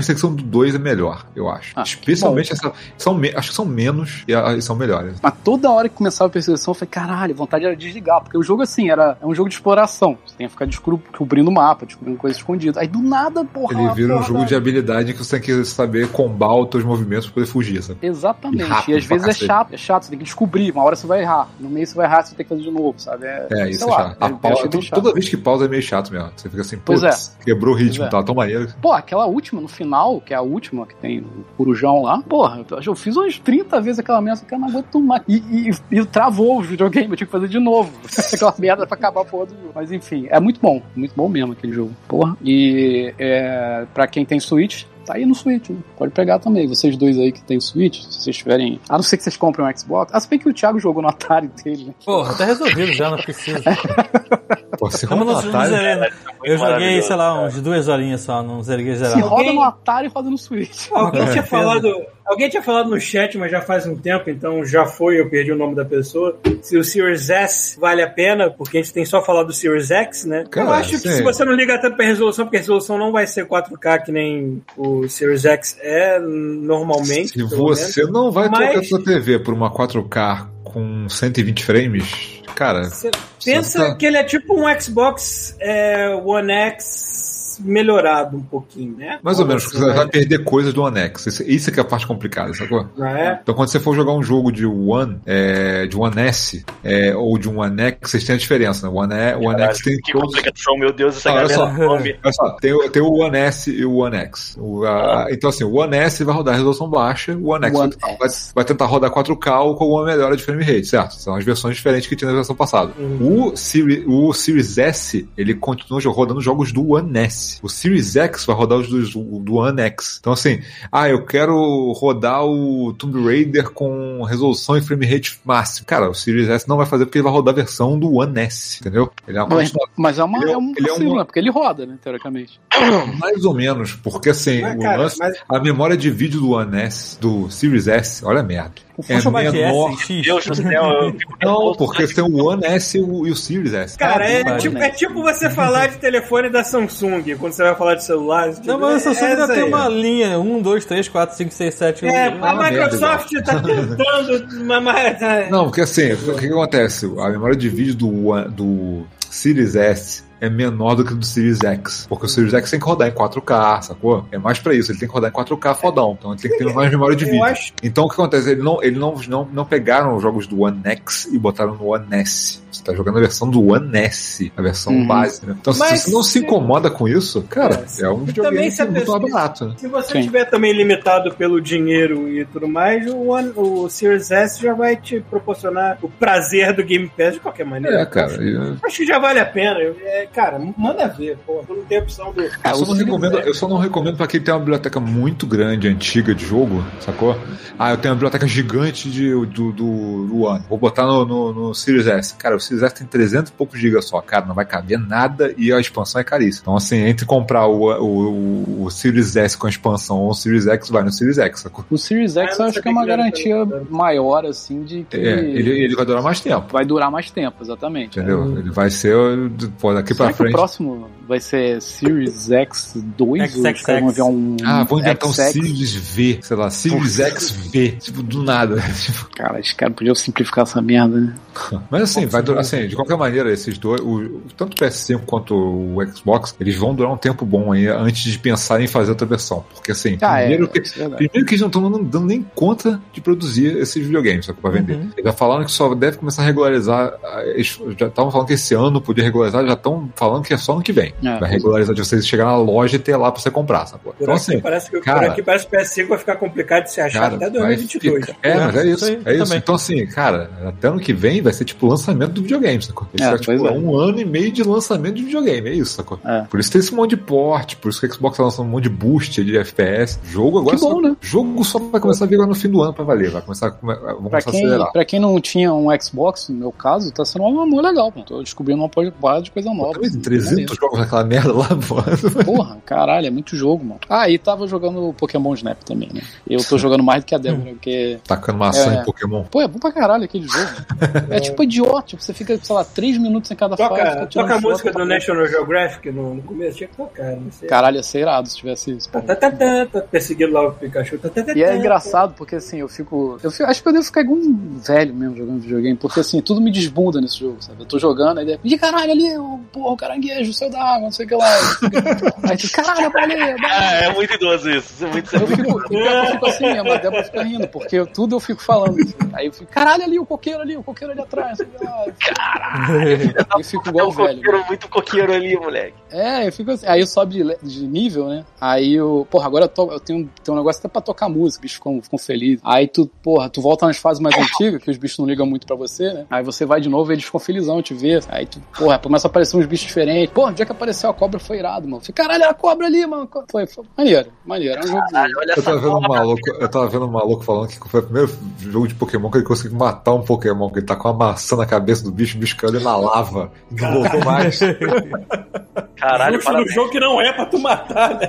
secção do 2 é melhor, eu acho. Ah, Especialmente essa. São, acho que são menos e, a, e, são melhores. Mas toda hora que começava a perseguição, eu falei, caralho, vontade era desligar. Porque o jogo, assim, era é um jogo de exploração. Você tem que ficar descobrindo o mapa, descobrindo coisas escondidas. Aí do nada, porra. Ele vira um jogo de habilidade que você tem que saber combar os seus movimentos pra poder fugir, sabe? Exatamente. E, e às vezes é cacete. é chato, é chato, você tem que descobrir. Uma hora você vai errar. No meio você vai errar, você tem que fazer de novo, sabe? É, é isso é lá, é chato. A pausa, toda, chato. toda vez que pausa é meio chato mesmo. Você fica assim, é. putz, é. quebrou o ritmo, pois tá tão maneiro. Pô, aquela última no final que é a última, que tem o Corujão lá, porra, eu, eu fiz umas 30 vezes aquela merda, que eu não aguento mais. E, e, e travou o videogame, eu tinha que fazer de novo. aquela merda pra acabar a porra do jogo. Mas enfim, é muito bom, muito bom mesmo aquele jogo. Porra. E é, pra quem tem Switch, tá aí no Switch, né? pode pegar também. Vocês dois aí que tem Switch, se vocês tiverem. A não ser que vocês comprem um Xbox. Ah, se bem que o Thiago jogou no Atari dele, né? Porra, tá resolvido já, não precisa. Pô, não, rola não Atari, zerei, né? eu joguei, sei lá, uns duas horinhas só, não zerei Se geral. roda Alguém- no Atari, roda no Switch. Alguém É, tinha falado. Alguém tinha falado no chat, mas já faz um tempo, então já foi, eu perdi o nome da pessoa. Se o Series S vale a pena, porque a gente tem só falado do Series X, né? Cara, eu acho que sim. se você não liga tanto pra resolução, porque a resolução não vai ser 4K que nem o Series X é normalmente. Se você menos. não vai trocar Mas- sua TV por uma 4K com 120 frames, cara, Você pensa tá- que ele é tipo um Xbox é, One X melhorado um pouquinho, né? Mais ou menos, porque você vai perder coisas do One X. Isso, isso é que é a parte complicada, sacou? Não é? Então, quando você for jogar um jogo de One, é, de One S é, ou de um One X, vocês têm a diferença, né? O One, o One X tem Que todos. complicação, meu Deus, essa Ah, olha galera só. come. Olha só, tem, o- tem o One S e o One X. O, a- Então, assim, o One S vai rodar a resolução baixa, o One X One vai, vai- vai tentar rodar 4K ou com uma melhora de frame rate, certo? São as versões diferentes que tinha na versão passada. O, Siri- o Series S, ele continua rodando jogos do One S. O Series X vai rodar os dos- do One X. Então, assim, ah, eu quero rodar o Tomb Raider com resolução e frame rate máximo. Cara, o Series S não vai fazer porque ele vai rodar a versão do One S, entendeu? Ele é uma Mas, mas é, uma, Ele é- é um ele é vacilo, um- né? Porque ele roda, né? Teoricamente. Mais ou menos, porque assim, Mas, o cara, lance- mas- a memória de vídeo do One S, do Series S, olha a merda. O É Funcionbyte menor. S, X. Deus do céu, eu fico Não, porque tem o One S e o, e o Series S. Cara, é, Cara, tipo, né? é tipo você falar de telefone da Samsung, quando você vai falar de celular. tipo, Não, mas a Samsung é ainda essa tem aí. uma linha: 1, 2, 3, 4, 5, 6, 7. É, uma a merda, Microsoft tá tentando. mas- mas- Não, porque assim, o que, que acontece? A memória de vídeo do, do Series S é menor do que o do Series X. Porque o Series X tem que rodar em 4K, sacou? É mais pra isso, ele tem que rodar em 4K fodão. Então ele tem que ter mais memória de vídeo. acho- Então o que acontece? Ele não, ele não, não, não pegaram os jogos do One X e botaram no One S. Você tá jogando a versão do One S, a versão Uhum. base. Né? Então Mas se você não se incomoda com isso, cara, É, é um videogame se muito mais barato. Né? Se você Sim. tiver também limitado pelo dinheiro e tudo mais, o, One- o Series S já vai te proporcionar o prazer do Game Pass de qualquer maneira. É, cara. e- Acho que já vale a pena. Eu- é, cara, manda ver, pô. Tu não tem opção do. Eu só, não o Series recomendo, eu só não recomendo pra quem tem uma biblioteca muito grande, antiga de jogo, sacou? Ah, eu tenho uma biblioteca gigante de, do, do, do One. Vou botar no, no, no Series S. Cara, o Series S tem 300 e poucos gigas só. Cara, não vai caber nada e a expansão é caríssima. Então, assim, entre comprar o, o, o Series S com a expansão ou o Series X, vai no Series X, sacou? O Series X eu eu acho que é uma garantia tanto. maior, assim, de que É, ele, ele vai durar mais tempo. vai durar mais tempo, exatamente. Entendeu? Ele vai ser, pô, daqui Será pra que o frente. próximo vai ser Series X2? ou os XXX. vão um Ah, vou inventar um? Series V, sei lá, Series XV. Tipo, do nada. Cara, os caras podiam simplificar essa merda, né? Mas assim, vai durar, assim, de qualquer maneira, esses dois, o, tanto o PS5 quanto o Xbox, eles vão durar um tempo bom aí antes de pensar em fazer outra versão. Porque assim, Ah, é, primeiro, que, isso é primeiro que eles não estão dando, nem conta de produzir esses videogames pra vender. Uhum. Eles já falaram que só deve começar a regularizar. Eles já estavam falando que esse ano podia regularizar, já estão falando que é só ano que vem. É. Vai regularizar de vocês chegar na loja e ter lá pra você comprar, sabe? Por Então aqui assim. parece que, cara- por aqui parece que o PS5 vai ficar complicado de se achar Cara, até vai 2022. ficar- É, mas é É, isso. é isso. também. Então, assim, cara, até ano que vem vai ser tipo o lançamento do videogame, sacou? Vai É, tipo, é. um ano e meio de lançamento de videogame, é isso, sacou? É. Por isso tem esse monte de porte, por isso que o Xbox tá lançando um monte de boost de FPS. Jogo agora Que só, bom, né? Jogo só vai começar a vir agora no fim do ano pra valer. Vai começar, a Pra começar a quem, acelerar. pra quem não tinha um Xbox, no meu caso, tá sendo um amor legal, pô. Tô descobrindo uma porrada de coisa nova. Também assim, 300 jogos naquela merda lá, mano. Porra, caralho, é muito jogo, mano. Ah, e tava jogando Pokémon Snap também, né? Eu tô jogando mais do que a Débora, porque. Tacando maçã É. em Pokémon. Pô, é bom pra caralho aquele jogo. É tipo idiota, tipo, você fica, sei lá, três minutos em cada fase. Toca, tirando toca a música do. National Geographic no, no começo, tinha que tocar, não sei. Caralho, ia ser irado se tivesse isso. Tá, tá, tá, tá, perseguindo lá o Pikachu. Tá, tá, tá, E é tá. engraçado porque assim, eu fico, eu fico- Acho que eu devo ficar igual um velho mesmo jogando videogame, porque assim, tudo me desbunda nesse jogo, sabe? Eu tô jogando, aí de repente, "Ih, caralho, ali, o porra, o caranguejo, o céu da água, não sei o que lá. Aí tu, caralho, baleia. Ah, é muito idoso isso. É muito Eu fico, eu fico assim mesmo, a Débora fica rindo, porque tudo eu fico falando. assim. Aí eu fico, caralho, ali, o coqueiro ali, o coqueiro ali atrás. sei o lá. Eu fico É igual um velho. coqueiro, muito coqueiro ali, moleque. É, eu fico assim. Aí eu sobe de, de nível, né? Aí eu. Porra, agora eu, to- eu tenho, tenho um negócio até pra tocar música, os bichos ficam, ficam felizes. Aí tu, porra, tu volta nas fases mais antigas, que os bichos não ligam muito pra você, né? Aí você vai de novo e eles ficam felizão te ver. Aí tu, porra, começa a aparecer uns bichos diferentes. Porra, o dia que apareceu a cobra foi irado, mano. Falei, caralho, era a cobra ali, mano. Foi, foi maneiro, maneiro. Um jogo. Caralho, olha Eu essa tava vendo um maluco, eu tava vendo um maluco falando que foi o primeiro jogo de Pokémon que ele conseguiu matar um Pokémon, que ele tá com uma maçã na cabeça do bicho, o bicho caiu ali na lava. e Não voltou mais. Caralho, Justo no jogo que não é pra tu matar, né?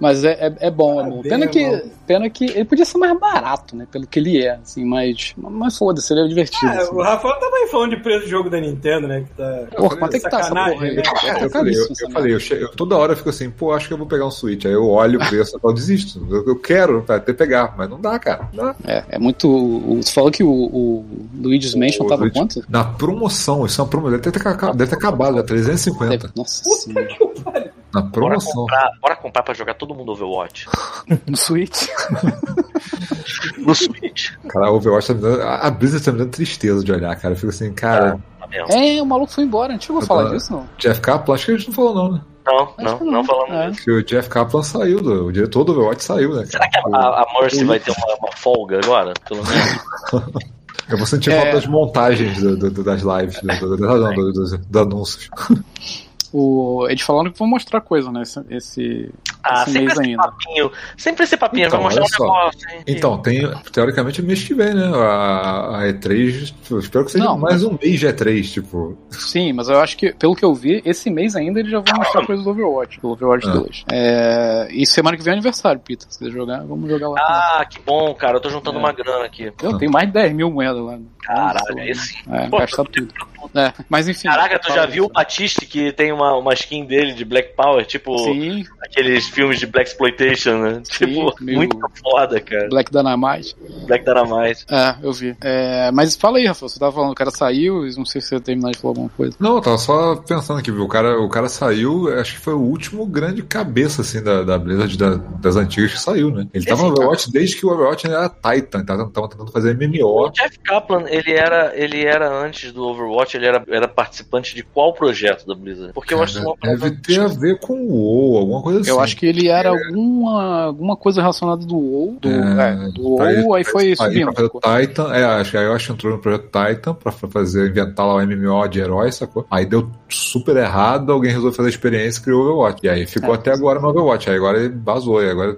Mas é, é, é bom. Parabéns, Pena que. Pena que ele podia ser mais barato, né? Pelo que ele é, assim, mas. Mas foda-se, ele é divertido. É, assim. o Rafael também falando de preço de jogo da Nintendo, né? Que tá... Porra, quanto é que tá essa porra aí? né? Tá Eu falei, eu, eu falei, eu eu toda hora eu fico assim, pô, acho que eu vou pegar um Switch. Aí eu olho o preço e desisto. Eu, eu quero até pegar, mas não dá, cara. Não dá. É, é muito. Você falou que o, o Luigi's Tava Luigi- quanto? Na promoção, isso é uma promoção. Deve ter, acabado- deve ter acabado, é 350. Nossa senhora. Na Bora promoção. comprar, bora comprar pra jogar todo mundo Overwatch. No Switch. No Switch. Cara, a Overwatch tá me dando. A a Blizzard tá me dando tristeza de olhar, cara. Eu fico assim, cara, Tá mesmo? É, o maluco foi embora. A gente chegou a falar disso, não? Jeff Kaplan, acho que a gente não falou, não, né? Não, Acho não, que não falamos É. Que o Jeff Kaplan saiu, do, o diretor do Overwatch saiu, né? Será que a, a Mercy vai ter uma, uma folga agora? Pelo menos. Eu vou sentir É. falta das montagens do- do- das lives, do, do, dos anúncios. O, eles falaram que vão mostrar coisa, né? Esse, esse, Ah, esse sempre mês esse ainda. papinho. Sempre esse papinho. Então, vai mostrar um negócio. hein? Então, tem, teoricamente, mês que vem, né? A, a E3, eu espero que seja Não, mais um mês de E3, tipo. Sim, mas eu acho que, pelo que eu vi, esse mês ainda eles já vão mostrar coisa do Overwatch, do Overwatch Ah. 2. É, e semana que vem é aniversário, Peter. Se quiser jogar, vamos jogar lá. Ah, que bom, cara. Eu tô juntando É. uma grana aqui. Eu tenho mais de 10 mil moedas lá. Caralho, aí sim. É, Pô, gastar tudo. É, mas enfim. Caraca, tu já viu o. Batiste que tem uma, uma skin dele de Black Power? Tipo, Sim, aqueles filmes de Black Exploitation, né? tipo, meio- muito foda, cara. Black Dynamite. Black Dynamite. É, eu vi. É, mas fala aí, Rafael, você tava falando, o cara saiu, não sei se você terminar de falar alguma coisa. Não, eu tava só pensando aqui, viu? O cara, o cara saiu, acho que foi o último grande cabeça, assim, da, da Blizzard da- das antigas que saiu, né? Ele tava no Overwatch desde que o Overwatch era Titan, tava, tava tentando fazer MMO. O Jeff Kaplan, ele era, ele era antes do Overwatch, ele era, era participante de qual projeto da Blizzard? Porque eu acho que uma Deve ter a ver com o WoW, alguma coisa assim. Eu acho que ele era alguma, alguma coisa relacionada do WoW, do, É, é, do ele- WoW, aí foi Aí subindo. pra fazer Titan, é, acho que aí eu acho que entrou no projeto Titan pra fa- fazer, inventar lá o MMO de herói, sacou? Aí deu super errado, alguém resolveu fazer a experiência e criou o Overwatch. E aí ficou É. até agora no Overwatch. Aí agora ele vazou, e agora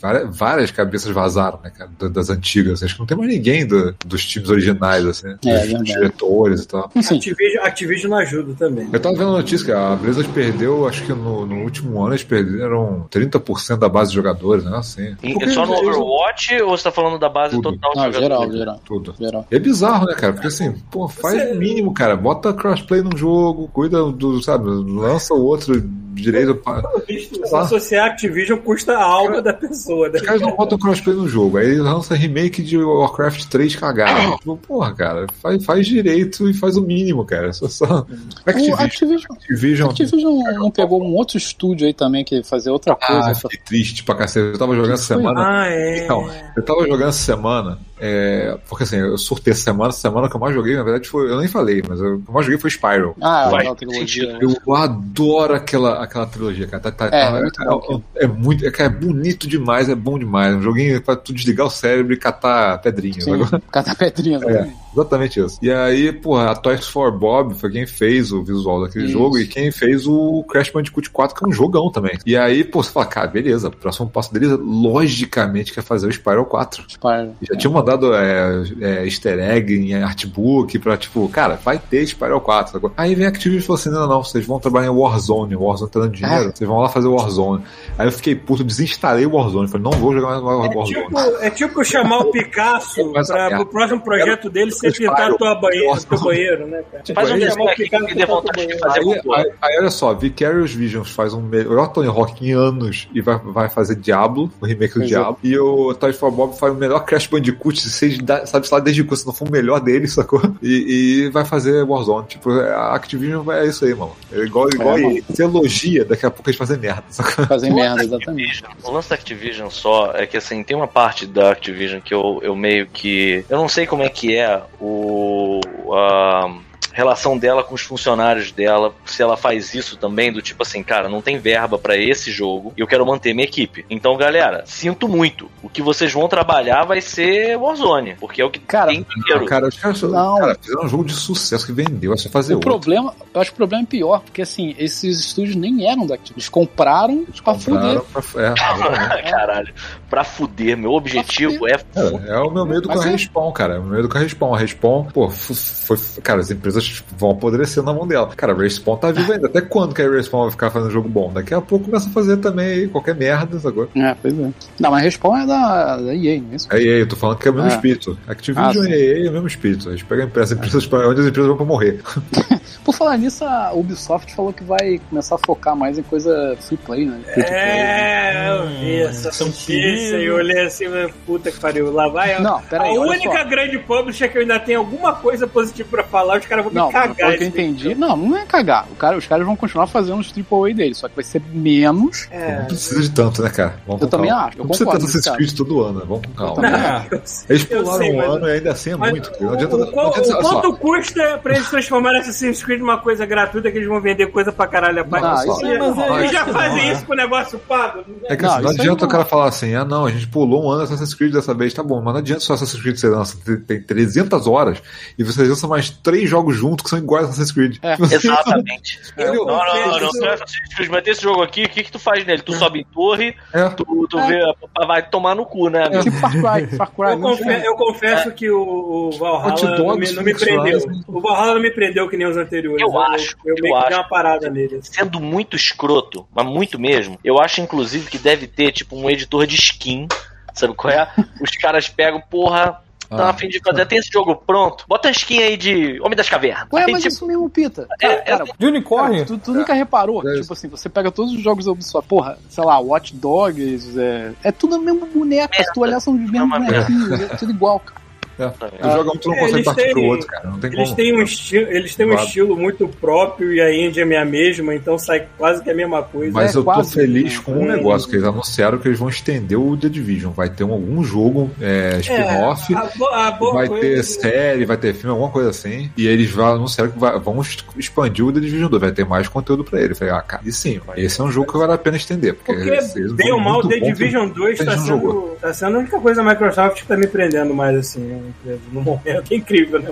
várias, várias cabeças vazaram, né, cara, da- das antigas. Acho que não tem mais ninguém do- dos times originais, assim, É, dos diretores e tal. Enfim, Activision, Activision não ajuda também. Eu tava vendo a notícia que a Blizzard perdeu, acho que no, no último ano eles perderam 30% da base de jogadores, né? Assim. E- Porque só no eles- Overwatch ou você tá falando da base Tudo. total de não, jogadores? geral, geral, Tudo. geral. É bizarro, né, cara? Porque assim, pô, faz Você- o mínimo, cara. Bota crossplay num jogo, cuida do, sabe, lança o outro direito. lá. associar a Activision custa a alma da pessoa, né? Os caras não botam crossplay no jogo, aí lança remake de Warcraft 3 cagado. Tipo, porra, cara, faz, faz direito e faz o mínimo, cara. Só, só... O Activision, Activision, Activision. Activision não pegou um outro estúdio aí também que fazia outra coisa. Ah, fiquei triste pra cacete. Eu tava jogando essa semana. Ah, é. Então, eu tava jogando essa semana, é, porque assim, eu surtei essa semana, essa semana que eu mais joguei, na verdade, foi. Eu nem falei, mas eu- o que eu mais joguei foi Spyro. ah, Vai, aquela trilogia. sentido. Eu adoro aquela, aquela trilogia, cara. Tá- tá- É, tá- é muito bom, é, é muito, é, cara, é bonito demais, é bom demais. Um joguinho pra tu desligar o cérebro e catar pedrinhas. Sim, Agora- cada pedrinha. É, exatamente isso. E aí, porra, a Toys for Bob foi quem fez o visual daquele Isso. jogo e quem fez o Crash Bandicoot 4, que é um jogão também. E aí, pô, você fala, cara, beleza, o próximo passo deles, logicamente, que é fazer o Spyro 4. Spyro. Já tinham mandado é, é, easter egg em artbook pra, tipo, cara, vai ter Spyro 4. sacou? Aí vem a Activision e falou assim: não, não, vocês vão trabalhar em Warzone, o Warzone tá dando dinheiro, Ah. vocês vão lá fazer Warzone. Aí eu fiquei puto, desinstalei o Warzone. Falei, não vou jogar mais É Warzone. tipo, é tipo chamar o Picasso Essa para merda. o próximo projeto dele ser pintar tua banheiro, Nossa. teu banheiro, né, cara? Faz um Aí- desenho aqui que me dê vontade de fazer Aí, aí, aí, olha só, Vicarious Visions faz um melhor Tony Hawk em anos e vai, vai fazer Diablo, o remake do é. Diablo. E o Toy for Bob faz o melhor Crash Bandicoot, seja, da- sabe, sei lá, desde quando, se não for o melhor dele, sacou? E, e vai fazer Warzone. Tipo, a Activision é isso aí, mano. É igual, igual É, ele. Você elogia, daqui a pouco eles fazem merda, sacou? Lance merda, da exatamente. O lance da Activision só é que assim, tem uma parte da Activision que eu, eu meio que. Eu não sei como é que é o. a relação dela com os funcionários dela, se ela faz isso também, do tipo assim, cara, não tem verba pra esse jogo e eu quero manter minha equipe. Então, galera, sinto muito. O que vocês vão trabalhar vai ser Warzone, porque é o que Cara, tem dinheiro. Cara, os caras cara, fizeram um jogo de sucesso que vendeu, é só fazer O outro. problema, eu acho que o problema é pior, porque assim, esses estúdios nem eram da Activision. Eles compraram pra Compraram fuder. pra- é. Caralho, pra fuder, meu objetivo é Cara, é o meu medo com Mas a é- Respawn, cara. É o meu medo com a Respawn. A Respawn, pô, foi. Cara, as empresas vão apodrecer na mão dela. Cara, a Respawn tá viva ainda. Até quando que a Respawn vai ficar fazendo jogo bom? Daqui a pouco começa a fazer também qualquer merda agora. É, pois é. Não, mas Respawn é da, da EA, não é isso? É EA, eu tô falando que é o mesmo É. espírito. Activision Ah, e EA é o mesmo espírito. A gente pega a empresa, as empresas, onde as empresas vão pra morrer. Por falar nisso, a Ubisoft falou que vai começar a focar mais em coisa free play, né? Free play. É, eu vi essa São notícia e olhei assim, puta que pariu. Lá vai. a- Não, peraí, a única só. grande publisher que eu ainda tenho alguma coisa positiva pra falar, os caras vão Não, me cagar. que eu entendi, não, não é cagar. O cara, os caras vão continuar fazendo os AAA deles, só que vai ser menos. É. Não precisa de tanto, né, cara? Vamos Eu também calma. acho, eu Não precisa ter Assassin's. Creed todo ano, né? Vamos com calma. também Eles pularam sei, um mas- ano e ainda assim é Mas muito. Não adianta, o, não adianta, o só. quanto custa pra eles transformarem Assassin's Creed numa coisa gratuita que eles vão vender coisa pra caralho a Não, parte? isso Eles- é- mas é- eles já fazem não, isso né? com o negócio pago. É que Não, não isso adianta não. o cara falar assim, ah não, a gente pulou um ano Assassin's Creed dessa vez, tá bom, mas não adianta só Assassin's Creed você lança, tem- tem 300 horas e você lança mais três jogos juntos que são iguais a Assassin's Creed. É. Exatamente. Entendeu? Não, não, não, não, não é Assassin's Creed, mas esse jogo aqui, o que, que tu faz nele? Tu sobe em torre, É. tu, tu É. vê, vai tomar no cu, né? amigo? Tipo Far Cry, Far Cry. Eu, não confe- eu confesso que o, o Valhalla não me, não me prendeu. O Valhalla não me prendeu que nem os anteriores. Eu acho, Eu, eu meio que dei acho. uma parada nele. assim. Sendo muito escroto, mas muito mesmo, eu acho inclusive que deve ter tipo um editor de skin. Sabe qual é? Os caras pegam, porra, tá Ah. a fim de fazer, tem esse jogo pronto, bota a skin aí de Homem das Cavernas. Ué, Aí, mas tipo, isso mesmo, Pita. É, Cara, é- cara, De unicórnio? Tu, tu nunca reparou? É. Tipo assim, você pega todos os jogos da Ubisoft, porra, sei lá, Watch Dogs, é, é tudo o mesmo boneco. Se tu olhar, são os mesmos bonequinhos, é tudo igual, cara. É. Tu joga um, tu não É, consegue eles partir pro têm- outro, cara. Não tem Eles como. têm, um estilo, eles têm um Claro. estilo muito próprio e a engine é a mesma, então sai quase que a mesma coisa. Mas É eu tô feliz né? com um negócio que eles anunciaram que eles vão estender o The Division. Vai ter um- algum jogo é, spin-off, boa vai coisa- ter série, vai ter filme, alguma coisa assim. E eles vão anunciaram que vai- vão expandir o The Division 2, vai ter mais conteúdo pra ele. Eu falei, ah, cara, e sim, esse é um jogo que vale a pena estender. Porque, Porque, jogo mal, The Division 2 tá sendo, tá sendo a única coisa da Microsoft que tá me prendendo mais, assim, a empresa, no momento. É incrível, né?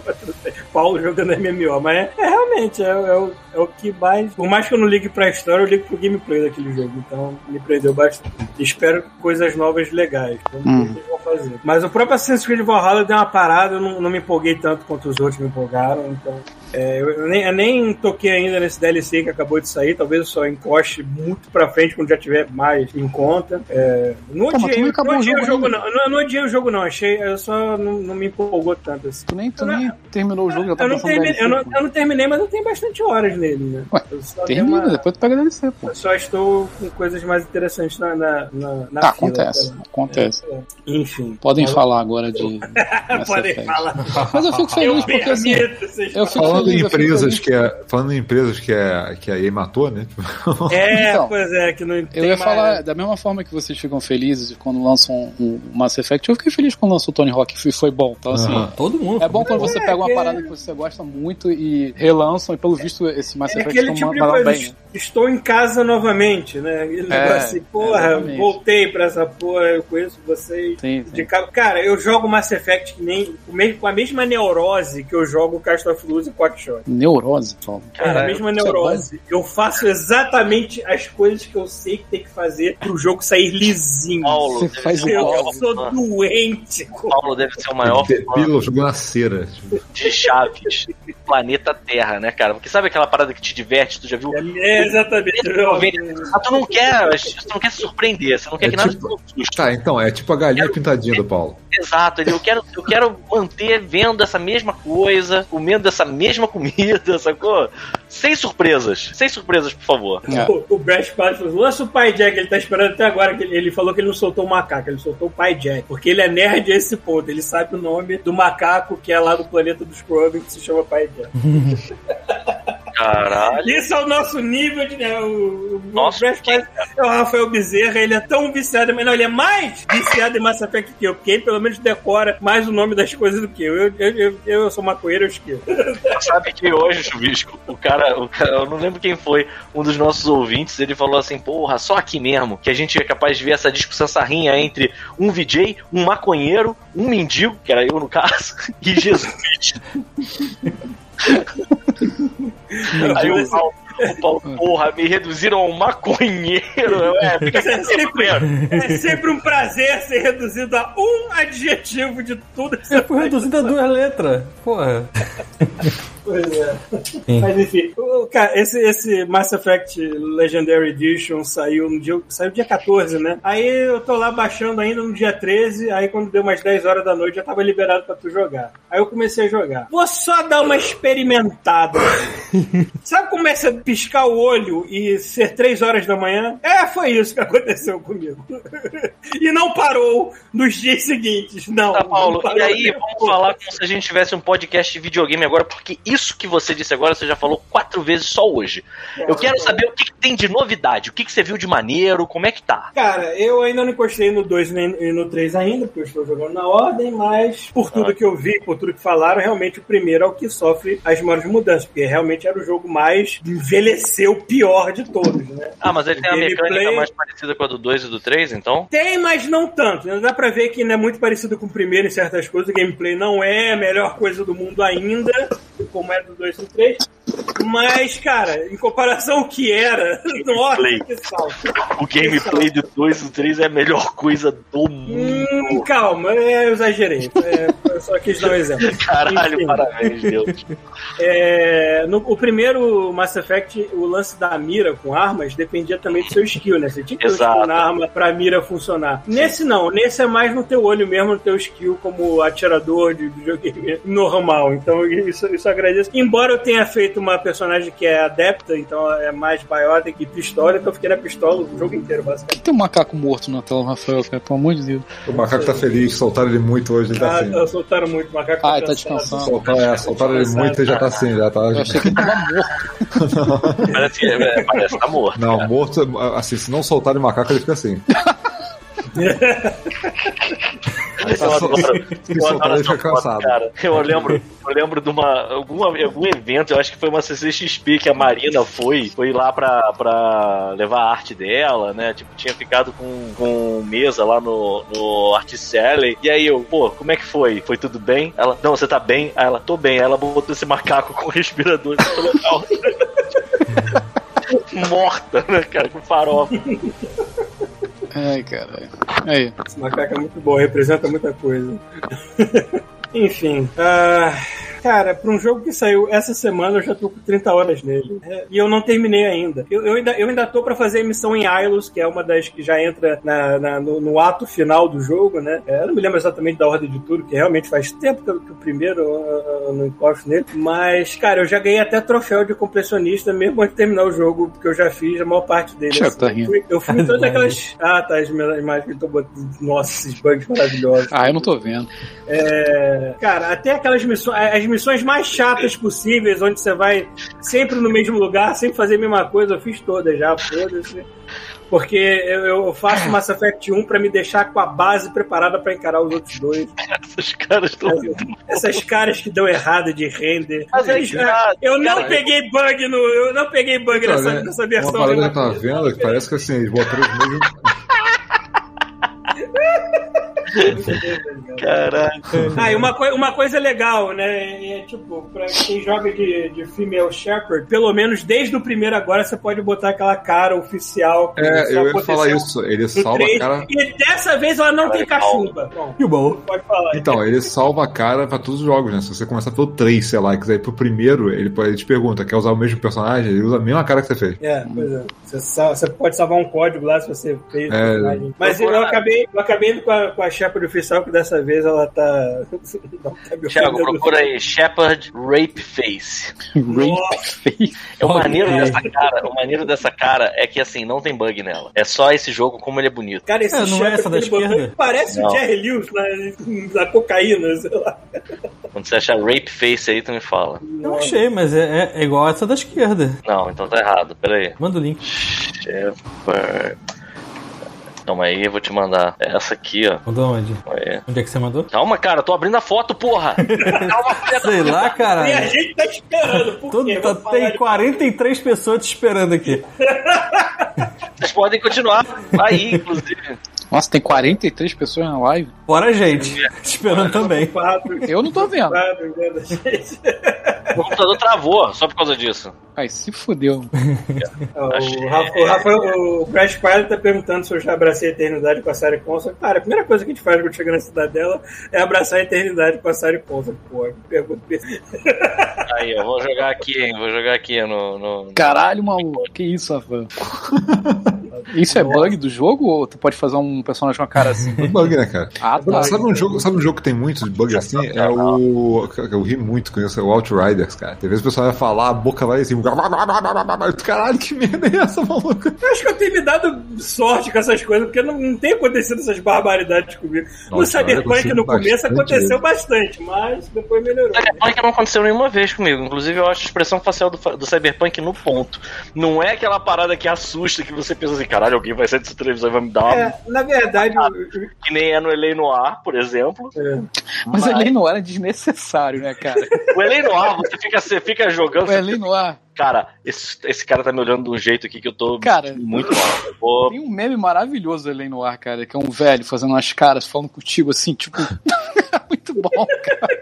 Paulo jogando MMO, mas é, é realmente, é, é o, é o que mais... Por mais que eu não ligue pra história, eu ligo pro gameplay daquele jogo, então me prendeu bastante. Espero coisas novas legais, vamos ver o que eles vão fazer. Mas o próprio Assassin's Creed Valhalla deu uma parada, eu não, não me empolguei tanto quanto os outros me empolgaram, então... É, eu, nem, eu nem toquei ainda nesse DLC que acabou de sair, talvez eu só encoste muito pra frente quando já tiver mais em conta. É, não odiei, não acabou não o odiei o jogo jogo, não. Não, não odiei o jogo, não. Achei, eu só não, não me empolgou tanto assim. Tu nem, tu nem terminou o jogo, já tá Eu não, terminei, DLC, eu, não, eu não terminei, mas eu tenho bastante horas nele, né? Ué, Termina, uma- depois tu pega DLC, pô. eu só estou com coisas mais interessantes na, na, na, na Tá, fila, acontece, cara. acontece. É, enfim. Podem falar agora de. Podem falar. Mas eu fico feliz Eu porque assim. Eu fico Falando em empresas que é, falando em empresas que é que a EA matou, né? É, Então, pois é, que não Eu ia mais- falar, da mesma forma que vocês ficam felizes quando lançam um, um Mass Effect, eu fiquei feliz quando lançou o Tony Hawk e foi bom. Então, assim. Todo mundo. é bom quando você É, pega uma parada que você gosta muito e relançam, e pelo visto esse Mass É Effect aquele tipo de bem. né? Estou em casa novamente, né? Aquele É, assim, porra, exatamente. voltei pra essa porra, eu conheço vocês. Sim, De sim. ca- Cara, eu jogo Mass Effect que nem, com a mesma neurose que eu jogo Cast of Luz e Quackshot. Neurose, Paulo. É, a mesma é neurose. eu faço exatamente as coisas que eu sei que tem que fazer pro jogo sair lisinho. Paulo Você deve faz ser o eu igual. maior sou doente. Paulo deve ser o maior Depila, jogou na cera. Tipo, de Chaves do planeta Terra, né, cara? Porque sabe aquela parada que te diverte, tu já viu? É, exatamente. Ah, tu não quer, tu não quer se surpreender, você não quer É que nada tipo-. Tá, então, é tipo a galinha pintadinha do Paulo. Exato, eu quero, eu quero manter vendo essa mesma coisa, comendo dessa mesma comida, sacou? Sem surpresas, sem surpresas, por favor. É. O, o Brad Pitt falou, lança o pai Jack, ele tá esperando até agora, que ele, ele falou que ele não soltou o macaco, ele soltou o pai Jack, porque ele é nerd a esse ponto, ele sabe o nome do macaco que é lá do planeta dos Krogans, que se chama pai Jack. Caralho. Isso é o nosso nível de. Né, o, o Nossa, Brad Pitt é o Rafael Bezerra, ele é tão viciado, mas não, ele é mais viciado em Mass Effect que eu, porque ele pelo menos decora mais o nome das coisas do que eu. Eu, eu, eu, eu sou maconheiro, eu esqueço. Sabe que hoje, Chubisco, o cara, o cara, eu não lembro quem foi, um dos nossos ouvintes, ele falou assim, porra, só aqui mesmo, que a gente é capaz de ver essa discussão, essa rinha entre um VJ, um maconheiro, um mendigo, que era eu no caso, e Jesus. Aí o Paulo, O Paulo, porra, me reduziram a um maconheiro. É, fica É sempre, é sempre um prazer ser reduzido a um adjetivo de tudo que você Eu fui reduzido a duas letras. Porra. Pois é. Mas enfim, o- cara, esse, esse Mass Effect Legendary Edition saiu no dia, saiu dia 14, né? Aí eu tô lá baixando ainda no dia 13, aí quando deu umas 10 horas da noite já tava liberado pra tu jogar. Aí eu comecei a jogar. Vou só dar uma experimentada. Sabe como é você piscar o olho e ser 3 horas da manhã? É, foi isso que aconteceu comigo. e não parou nos dias seguintes. Não. Tá, Paulo, não e aí vamos falar como se a gente tivesse um podcast de videogame agora, porque isso que você disse agora você já falou quatro vezes só hoje. Eu quero saber o que, que tem de novidade, o que, que você viu de maneiro, como é que tá. Cara, eu ainda não encostei no 2 nem e no 3 ainda, porque eu estou jogando na ordem, mas por tudo que eu vi, por tudo que falaram, realmente o primeiro é o que sofre as maiores mudanças, porque realmente era o jogo mais envelheceu pior de todos, né? Ah, mas ele tem a Gameplay- mecânica mais parecida com a do 2 e do 3, então? Tem, mas não tanto. né? Dá pra ver que ainda é muito parecido com o primeiro em certas coisas. O gameplay não é a melhor coisa do mundo ainda, como é do 2 e do 3. Mas, cara, em comparação ao que era, nossa, que salto. O gameplay do 2 e do 3 é a melhor coisa do mundo. Hum, calma, é, eu exagerei. É, só quis dar um exemplo. Caralho, Enfim. parabéns, Deus. É, no, o primeiro Mass Effect, o lance da mira com armas dependia também do seu skill, né? Você tinha que ter o skill na arma pra mira funcionar. Nesse não, nesse é mais no teu olho mesmo, no teu skill como atirador de videogame normal. Então isso, isso eu agradeço. Embora eu tenha feito uma personagem que é adepta, então é mais biótica e pistola, então eu fiquei na pistola o jogo inteiro, basicamente. Tem um macaco morto na tela, Rafael, cara, pelo amor de Deus. O macaco tá feliz, soltaram ele muito hoje, ele tá Ah, assim. soltaram muito macaco. Ah, ele tá cansado. descansando. Soltaram, é, soltaram ele muito e já tá assim, já tá. Eu achei que ele tava morto. Parece que é, parece que tá morto. Não, morto, assim, se não soltarem o macaco, ele fica assim. Eu soltar. Cara, lembro, eu lembro de uma, alguma, algum evento, eu acho que foi uma CCXP que a Marina foi, foi lá pra, pra levar a arte dela, né? Tipo, tinha ficado com, com mesa lá no, no Articelli. E aí eu, pô, como é que foi? Foi tudo bem? Ela, não, você tá bem? Aí ela, tô bem. Aí ela botou esse macaco com respirador. Foi legal. Morta, né, cara, com farofa. Ai, caralho. Aí. Esse macaco é muito bom, representa muita coisa. Enfim. ah, cara, pra um jogo que saiu essa semana, eu já tô com 30 horas nele. É, e eu não terminei ainda. Eu, eu ainda. eu ainda tô pra fazer a missão em Ilos, que é uma das que já entra na- na- no, no ato final do jogo, né? É, eu não me lembro exatamente da ordem de tudo, que realmente faz tempo que, eu- que o primeiro eu, eu não encosto nele. Mas, cara, eu já ganhei até troféu de completionista, mesmo antes de terminar o jogo, porque eu já fiz a maior parte dele. Assim. tá eu rindo. fui, eu fui todas aquelas. Ah, tá, as imagens que eu tô botando. Nossa, esses bugs maravilhosos. Ah, eu não tô vendo. É, cara, até aquelas missões, as missões mais chatas possíveis, onde você vai sempre no mesmo lugar, sempre fazer a mesma coisa, eu fiz todas já, foda-se. Porque eu, eu faço Mass Effect 1 pra me deixar com a base preparada pra encarar os outros dois. Esses caras estão. Essas caras que dão errado de render. Mas é eu não cara. peguei bug no. Eu não peguei bug Então, nessa, nessa versão. Uma parada que eu tava vendo que parece que assim, eles botaram os mesmos. Caralho. Ah, e uma, coi uma coisa legal, né? É, tipo, pra quem joga de, de Female Shepherd, pelo menos desde o primeiro agora você pode botar aquela cara oficial. que É, só eu ia falar isso. Ele salva a cara. E dessa vez ela não tem cachumba. Bom, Que bom. pode falar. Então, ele salva a cara pra todos os jogos, né? Se você começar pelo 3, sei lá, e quiser ir pro primeiro, ele, pode- ele te pergunta, quer usar o mesmo personagem? Ele usa a mesma cara que você fez. É, pois é. Você, você pode salvar um código lá se você fez. É. personagem. Mas eu Procura- acabei, eu acabei indo com a, com a Shepard oficial, que dessa vez ela tá. tá ofendendo. procura aí Shepard Rape Face. Rape face. É o maneiro dessa cara, o maneiro dessa cara é que assim, não tem bug nela. É só esse jogo como ele é bonito. Cara, esse É, não é Shepard essa da esquerda? Parece Não. o Jerry Lewis na, na cocaína, sei lá. Quando você achar Rape Face aí, tu me fala. Não achei, mas é, é- é igual essa da esquerda. Não, então tá errado. Pera aí. Manda o link. Shepard. Calma aí, eu vou te mandar essa aqui, ó. Mandou onde? Aí. Onde é que você mandou? Calma, cara, tô abrindo a foto, porra! Calma, filha da Sei lá, E a cara. gente tá esperando, por Todo, quê? tá- tem de- 43 pessoas te esperando aqui. Vocês podem continuar aí, inclusive. Nossa, tem 43 pessoas na live. Fora a gente. Esperando também. Quatro, Eu não tô vendo. quatro. O computador travou só por causa disso. Ai, se fudeu. O Rafa, o, Rafa, o Crash Pilot tá perguntando se eu já abracei a eternidade com a Sarah Consul. Cara, a primeira coisa que a gente faz quando chega na cidadela é abraçar a eternidade com a Sarah Consul. Pô, pergunta. Aí, eu vou jogar aqui, hein? Vou jogar aqui no. no... Caralho, maluco. Que isso, Rafa? Isso é bug do jogo ou tu pode fazer um personagem com a cara assim? É bug, né, cara? Ah, tá. Sabe um, jogo, sabe um jogo que tem muito bug assim? É o. Eu ri muito com isso, é o Outriders, cara. Tem vezes o pessoal vai falar, a boca vai assim. Caralho, que merda é essa, maluco? Eu acho que eu tenho me dado sorte com essas coisas, porque não, não tem acontecido essas barbaridades comigo. No Nossa, eu Cyberpunk, no começo, aconteceu bastante, mas depois melhorou. Cyberpunk não aconteceu nenhuma vez comigo. Inclusive, eu acho a expressão facial do, do Cyberpunk no ponto. Não é aquela parada que assusta, que você pensa assim, caralho, alguém vai sair dessa televisão e vai me dar uma... É, na verdade, o- Que nem é no Elei Noir, por exemplo. é, Mas ele não era desnecessário, né, cara? O Elei Noir, você fica, você fica jogando... O você Elin Noir. Cara, esse, esse cara tá me olhando de um jeito aqui que eu tô Cara, muito mal. Vou- Tem um meme maravilhoso do Elin Noir, cara, que é um velho fazendo umas caras, falando contigo assim, tipo. muito bom, cara.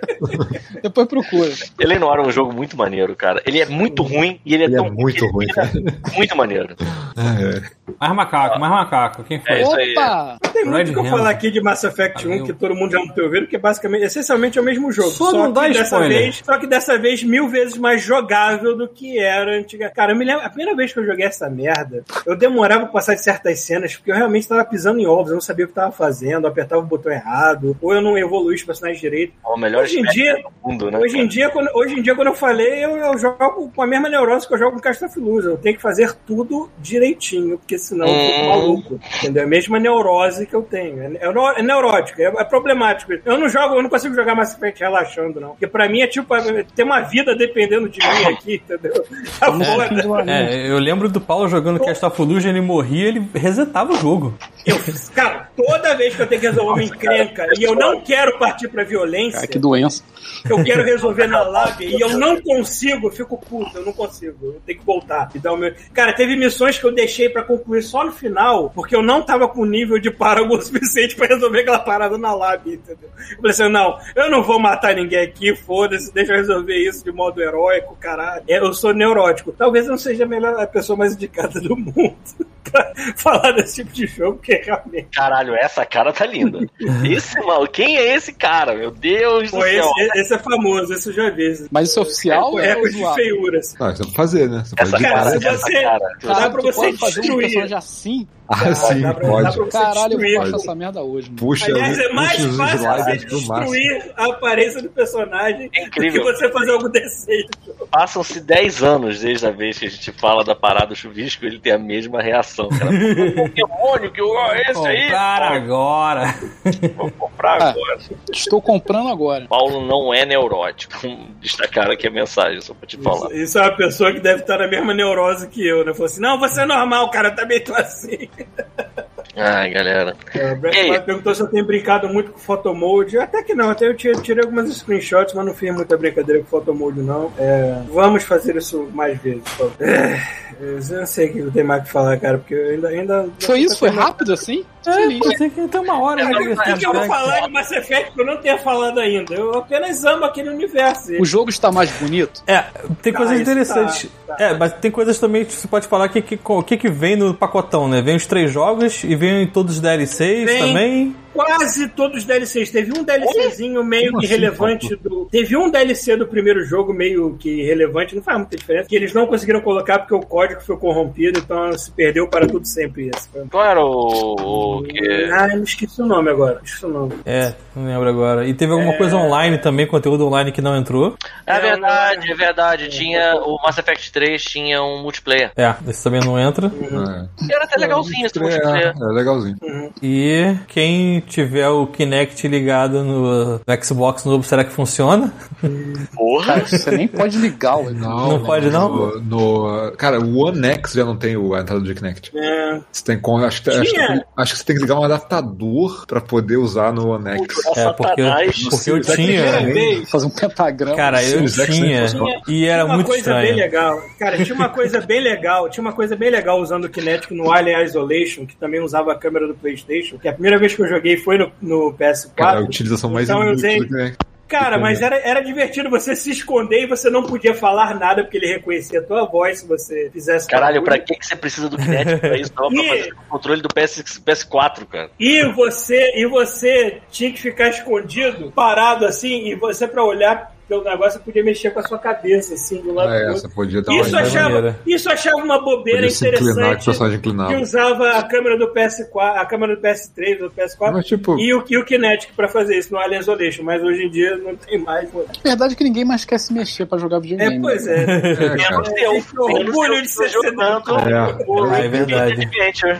Depois procura. Noir é um jogo muito maneiro, cara. Ele é muito ruim e ele é Ele é tão muito que ele ruim, vira Muito maneiro. É, Mais macaco, mais macaco. Quem É foi? isso aí. Opa! tem muito que eu falar aqui de Mass Effect 1, Valeu. que todo mundo já não tem ouvido, que é basicamente, essencialmente é o mesmo jogo. Só não que dá dessa spoiler. vez, Só que dessa vez mil vezes mais jogável do que era antiga. Cara, eu me lembro, a primeira vez que eu joguei essa merda, eu demorava pra passar de certas cenas, porque eu realmente tava pisando em ovos, eu não sabia o que tava fazendo, eu apertava o botão errado, ou eu não evoluí os personagens direito. É o melhor Hoje em dia, do mundo, né? Hoje em, dia, quando, hoje em dia, quando eu falei, eu, eu jogo com a mesma neurose que eu jogo com Castafilusa. Eu tenho que fazer tudo direitinho, porque senão eu fico Hum. maluco. Entendeu? É a mesma neurose que eu tenho. É, é é neurótico, é, é problemático. Eu não jogo, eu não consigo jogar Mass Effect relaxando, não. Porque pra mim é tipo, é, ter uma vida dependendo de mim aqui, entendeu? Tá foda. É, eu lembro do Paulo jogando Cast of Illusion, ele morria, ele resetava o jogo. Eu, cara, toda vez que eu tenho que resolver uma encrenca e eu não quero partir pra violência, Cara, que doença. eu quero resolver na lab e eu não consigo, eu fico puto, eu não consigo. Eu tenho que voltar e dar o meu. Cara, teve missões que eu deixei pra concluir só no final, porque eu não tava com nível de Paragon suficiente pra resolver aquela parada na lab, entendeu? Eu falei assim: não, eu não vou matar ninguém aqui, foda-se, deixa eu resolver isso de modo heróico, caralho. É, Eu sou neurótico. Talvez eu não seja a melhor a pessoa mais indicada do mundo pra falar desse tipo de jogo, porque realmente. Caralho, essa cara tá linda. Esse mal, quem é esse cara? Meu Deus do Pô, céu. esse, esse é famoso, esse eu já vi. Mas isso é oficial É é recorde de feiuras. Ah, você pode fazer, né? Você Essa Cara, se essa você- cara. Dá pra você pode fazer um destruir. personagem assim? Ah, sim, dá pra- pode. dá pra- Você Caralho, eu destruir. baixar essa merda hoje. mano. Puxa, Aliás, é mais fácil você destruir a aparência do personagem É incrível. do que você fazer algo decente. Passam-se 10 anos desde a vez que a gente fala da parada do chuvisco, ele tem a mesma reação. Cara, Pô, Pokémon, que ó, esse aí, Comprar pô, agora. vou comprar Ah. agora. Estou comprando agora. Paulo não é neurótico. Destacaram aqui a mensagem, só pra te falar. Isso, isso é uma pessoa que deve estar na mesma neurose que eu, né? Falou assim: não, você é normal, cara, também tô assim. Ai, galera. É, o Brett perguntou se eu tenho brincado muito com photomode. Até que não, até eu tirei, algumas screenshots, mas não fiz muita brincadeira com photomode, não. É, vamos fazer isso mais vezes. favor. É, eu não sei o que eu tenho mais que falar, cara, porque eu ainda. ainda Foi isso? Foi rápido assim? É, Feliz. pensei que ter uma hora. Cara, né, o que, que eu vou falar de Mass Effect que eu não tenha falado ainda? Eu apenas amo aquele universo. O jogo está mais bonito? É, tem Tá, coisas isso interessantes. tá, tá. É, mas tem coisas também que você pode falar que que, o que, que vem no pacotão, né? Vem os três jogos e vem todos os DLCs Vem. também. Quase todos os DLCs. Teve um DLCzinho meio Como que assim, relevante do. Teve um DLC do primeiro jogo meio que relevante, não faz muita diferença. Que eles não conseguiram colocar porque o código foi corrompido, então se perdeu para tudo sempre esse. Qual era o, o que. Ah, eu esqueci o nome agora. Esqueci o nome. É, não lembro agora. E teve alguma coisa online também, conteúdo online que não entrou. É verdade, é verdade. Tinha. O Mass Effect 3 tinha um multiplayer. É, esse também não entra. É, Era até legalzinho esse multiplayer. é, é legalzinho. E quem tiver o Kinect ligado no, no Xbox novo, será que funciona? Porra. Cara, você nem pode ligar o Não pode, não? No, no- cara, o One X já não tem o- a entrada do Kinect. É, Você tem como, acho, que- acho, que- acho que você tem que ligar um adaptador pra poder usar no One X. É, porque eu, porque eu tinha. Fazer um pentagrama. Cara, eu nem tinha. E era uma muito coisa bem estranho. legal. Cara, tinha uma coisa bem legal. Tinha uma coisa bem legal usando o Kinect no Alien Isolation, que também usava a câmera do PlayStation. Que a primeira vez que eu joguei foi no, no PS4. Cara, a utilização mais Então eu usei- Kinect. Cara, mas era, era divertido você se esconder e você não podia falar nada porque ele reconhecia a tua voz se você fizesse Caralho, pra que, que você precisa do Kinect pra isso? Pra E- fazer o controle do PS, PS4, cara. E você, e você tinha que ficar escondido, parado assim, e você pra olhar pelo negócio você podia mexer com a sua cabeça assim do lado Ah, do é, outro. você podia dar Isso achava, maneira. isso achava uma bobeira Podia se inclinar, que o interessante que usava a câmera do PS4, a câmera do PS3, do PS4 Mas, tipo, e, o, e o Kinetic pra fazer isso no Alien Isolation, mas hoje em dia não tem mais. A verdade é que ninguém mais quer se mexer pra jogar videogame. É, pois é. é. Esse orgulho de ser jogando É. o Ah, é verdade.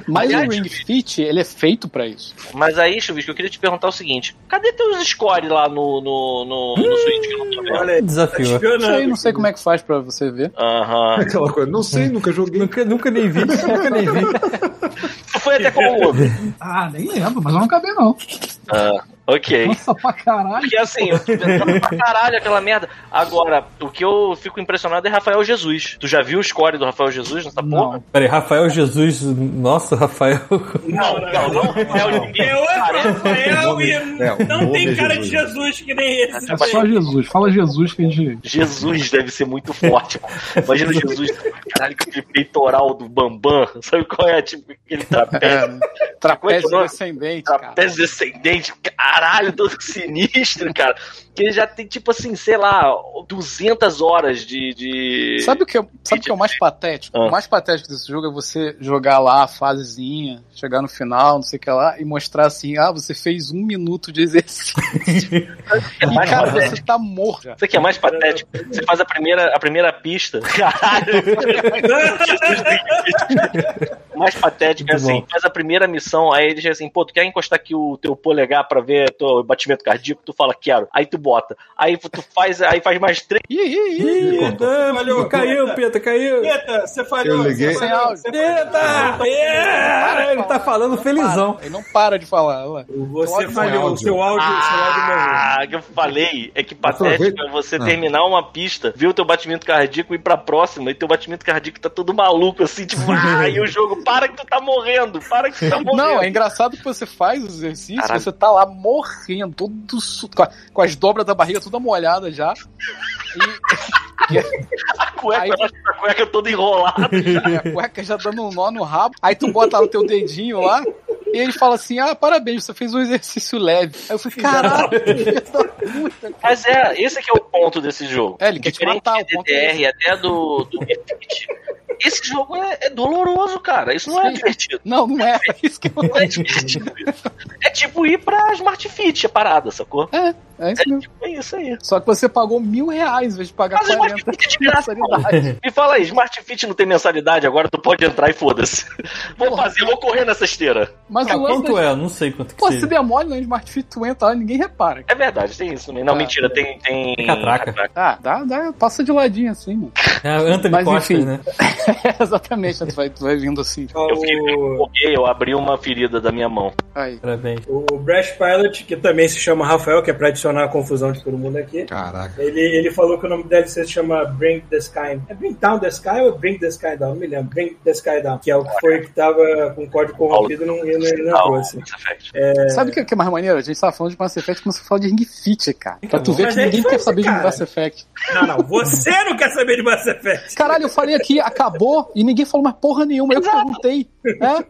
Mas o Ring Fit, ele é feito pra isso. Mas aí, Chuvisco, eu queria te perguntar o seguinte: cadê teus score lá no, no, no, no Switch Olha aí, tá Desafio. Não espionando. sei, não sei como é que faz pra você ver. Aham. Aquela coisa, não sei, nunca joguei. Nunca, nunca nem vi, nunca nem vi. Foi até como outro. Ah, nem lembro, mas eu não acabei não. Ah, ok. Nossa, pra caralho. Porque assim, eu tô pensando pra caralho aquela merda. Agora, o que eu fico impressionado é Rafael Jesus. Tu já viu o score do Rafael Jesus nessa porra? Não. Peraí, Rafael Jesus. Nossa, Rafael. Não, não, não. Rafael de ninguém. É outro Rafael e É, não nome tem é cara de Jesus. Que nem esse. É só Jesus. Fala Jesus que a gente. Jesus deve ser muito forte. mano. Imagina Jesus, caralho, com aquele peitoral do Bambam. Sabe qual é? Tipo, aquele trapézio. É, trapézio é que é o nome? descendente, cara. Caralho, todo sinistro, cara. Que ele já tem, tipo assim, sei lá, 200 horas de. de... Sabe o que, é- sabe o que é o mais patético? Ah. O mais patético desse jogo é você jogar lá a fasezinha, chegar no final, não sei o que lá, e mostrar assim, ah, você fez um minuto de exercício. É E, mais cara, patético. você tá morto. Isso aqui é mais patético. Você faz a primeira, a primeira pista. Caralho! O mais patético é assim: bom. faz a primeira missão, aí ele diz assim: pô, tu quer encostar aqui o teu polegar pra ver teu batimento cardíaco? Tu fala, quero. Aí tu bota. Aí tu faz, aí faz mais três. Ih, ih, ih. Falhou, caiu, Peta. Peta, caiu. Eita, você falhou. Eu liguei. você falhou. Eita! É, ele tá falando felizão. Ele não para de falar. Você falhou, o seu áudio, o seu áudio morreu. Ah, que eu falei é que patético é você terminar uma pista, ver o teu batimento cardíaco e ir pra próxima, e teu batimento cardíaco tá todo maluco, assim, tipo, ah, e o jogo, para que tu tá morrendo, para que tu tá morrendo. Não, é engraçado que você faz o exercício, Caralho. você tá lá morrendo, todo su- com, as dobras da barriga toda molhada já. E, a cueca, Aí- a cueca toda enrolada. e a cueca já dando um nó no rabo. Aí tu bota lá o teu dedinho lá. E ele fala assim: Ah, parabéns, você fez um exercício leve. Aí eu falei: Caralho. Mas é, esse que é o ponto desse jogo. É, ele quer te Diferente matar, de o ponto é DDR, até do, do Refit, esse jogo é, é doloroso, cara. Isso não é Sim. divertido. Não, não é. É isso que eu Não é divertido. É tipo ir pra Smart Fit, a parada, sacou? É, é isso É isso aí. Só que você pagou mil reais em vez de pagar Mas o Smart 40 Fit é de mensalidade. Me fala aí, Smart Fit não tem mensalidade, agora tu pode entrar e foda-se. Vou Porra. fazer, vou correr nessa esteira. Mas Ah, quanto da- é? Não sei quanto que Pô, se seja. der mole no Smart Fit, tu entra lá e ninguém repara. É verdade, tem isso também. Não, Ah, mentira, tem. Tem, Tem catraca. Ah, dá, dá, passa de ladinho assim, mano. É Anthony Mas, Costa, enfim. né? Exatamente, tu vai, tu vai vindo assim. Eu fiquei O, porque eu abri uma ferida da minha mão. Aí. Parabéns. o Brash Pilot, que também se chama Rafael, que é pra adicionar a confusão de todo mundo aqui. Caraca. Ele, ele falou que o nome do DLC se chama Bring the Sky. É Bring Down the Sky ou Bring the Sky Down? Não me lembro. Bring the Sky Down. Que é o que foi que tava com código corrompido e não, não, ele não o trouxe. Mass Effect. Sabe o que, é mais maneiro? A gente tava falando de Mass Effect como se fala de Ring Fit, cara. Pra tu ver Mas que é ninguém que quer saber de. Mass Effect. Não, não. Você não quer saber de Mass Effect. Caralho, eu falei aqui, acabou, e ninguém falou mais porra nenhuma. Eu perguntei. É?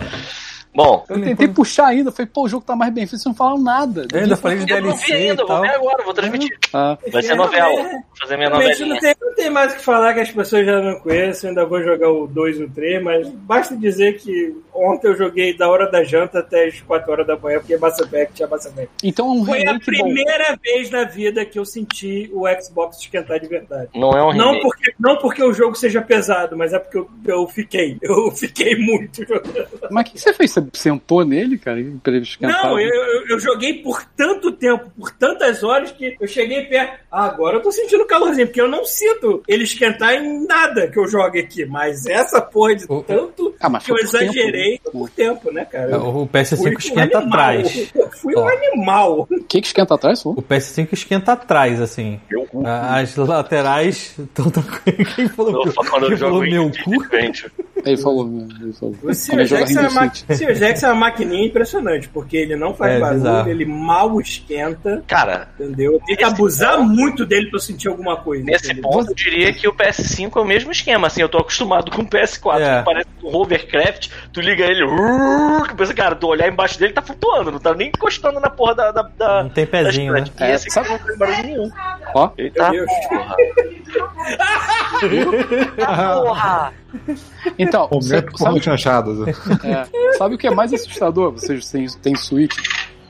Bom, Eu tentei puxar ainda. Falei, pô, o jogo tá mais bem feito, vocês não falaram nada. Eu ainda falei de eu não vi DLC ainda, vou ver agora, vou transmitir. Ah, Vai ser novela. Vou fazer minha Realmente não tem, não tem mais o que falar que as pessoas já não conhecem. Eu ainda vou jogar o 2 e o 3, mas basta dizer que ontem eu joguei da hora da janta até as 4 horas da manhã, porque Mass Effect tinha Mass Effect. Então é um Foi a remake bom. primeira vez na vida que eu senti o Xbox esquentar de verdade. Não é um Não remake. porque, não porque o jogo seja pesado, mas é porque eu, eu fiquei. Eu fiquei muito jogando. Mas o que você fez? Você sentou nele, cara, pra ele esquentar? Não, eu, eu, joguei por tanto tempo, por tantas horas, que eu cheguei perto. Ah, agora eu tô sentindo calorzinho, porque eu não sinto ele esquentar em nada que eu jogue aqui. Mas essa porra de tanto Ah, mas que eu por tempo, exagerei né? por tempo, né, cara? Eu O PS5 fui um esquenta animal. atrás. Eu fui um animal. O que que esquenta atrás? Pô? O PS5 esquenta atrás, assim. Meu cu. As laterais estão tranquilas. Quem falou, Eu falo quando eu quem falou jogo meu cu? Ele falou, ele falou. O jogava X, é ma- X é uma maquininha impressionante, porque ele não faz É, barulho, bizarro. ele mal esquenta, Cara, entendeu? Tem que abusar ponto- muito dele pra eu sentir alguma coisa. nesse entendeu? ponto eu diria que o PS5 é o mesmo esquema, assim, eu tô acostumado com o PS4, É. que parece um hovercraft, tu liga ele, que pensa, cara, tu olhar embaixo dele tá flutuando, não tá nem encostando na porra da... da, da Não tem pezinho, da né? E É, esse sabe- não tem barulho nenhum. Ó, Eita Meu Deus. porra. Ah, porra! Então, Momento com sabe, chanchadas. é, sabe o que é mais assustador? Vocês têm, têm Switch.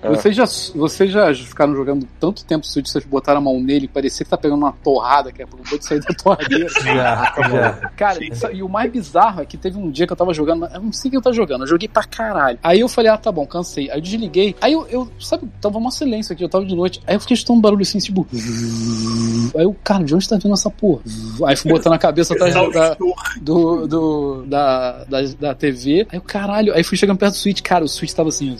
Ah. Vocês já, vocês já ficaram jogando tanto tempo Switch, vocês botaram a mão nele e parecia que tá pegando uma torrada, que acabou de sair da torradeira. Já, já. Cara, isso- e o mais bizarro é que teve um dia que eu tava jogando, eu não sei o que eu tava jogando, eu joguei pra caralho. Aí eu falei, ah, tá bom, cansei. Aí eu desliguei. Aí eu, eu sabe, tava um silêncio aqui, eu tava de noite. Aí eu fiquei escutando um barulho assim, tipo. Aí eu, cara, de onde tá vindo essa porra? Aí fui botando a cabeça atrás da, do, do, da, da, da TV. Aí o caralho, aí fui chegando perto do Switch, cara, o Switch tava assim.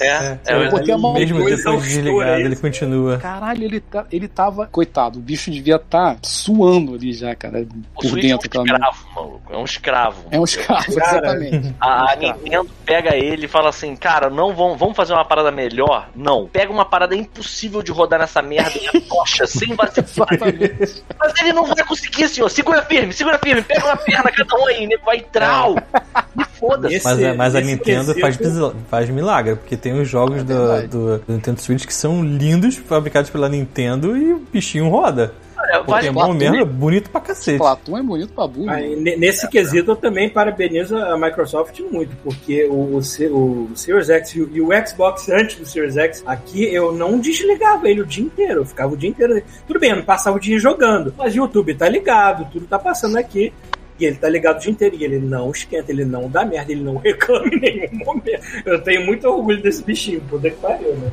Ó. É, é, Eu botei a mão Mesmo depois de desligado, ele continua. Caralho, ele, tá, ele tava. Coitado, o bicho devia estar tá suando ali já, cara, o por Switch dentro. é um escravo, maluco. É um escravo. É um escravo, Cara. exatamente. A. Nintendo pega ele e fala assim, cara, não vão, vamos fazer uma parada melhor? Não. Pega uma parada impossível de rodar nessa merda e atocha sem vacilar. Exatamente. Mas ele não vai conseguir, senhor. Segura firme, segura firme. Pega uma perna cada um aí, nego. Vai trau. E foda-se. Esse- Mas, a- mas a Nintendo faz, faz milagre, porque tem os jogos do, verdade. do, do Nintendo Switch que são lindos, fabricados pela Nintendo, e o bichinho roda. Vai- Pokémon mesmo é bonito pra cacete. Platum é bonito pra burro. Aí, nesse quesito eu também parabenizo a Microsoft muito, porque o, o, o Series X e o, e o Xbox antes do Series X, aqui eu não desligava ele o dia inteiro, eu ficava o dia inteiro. Tudo bem, eu não passava o dia jogando, mas o YouTube tá ligado, tudo tá passando aqui. E ele tá ligado o dia inteiro e ele não esquenta, ele não dá merda, ele não reclama em nenhum momento. Eu tenho muito orgulho desse bichinho, puta que pariu, né?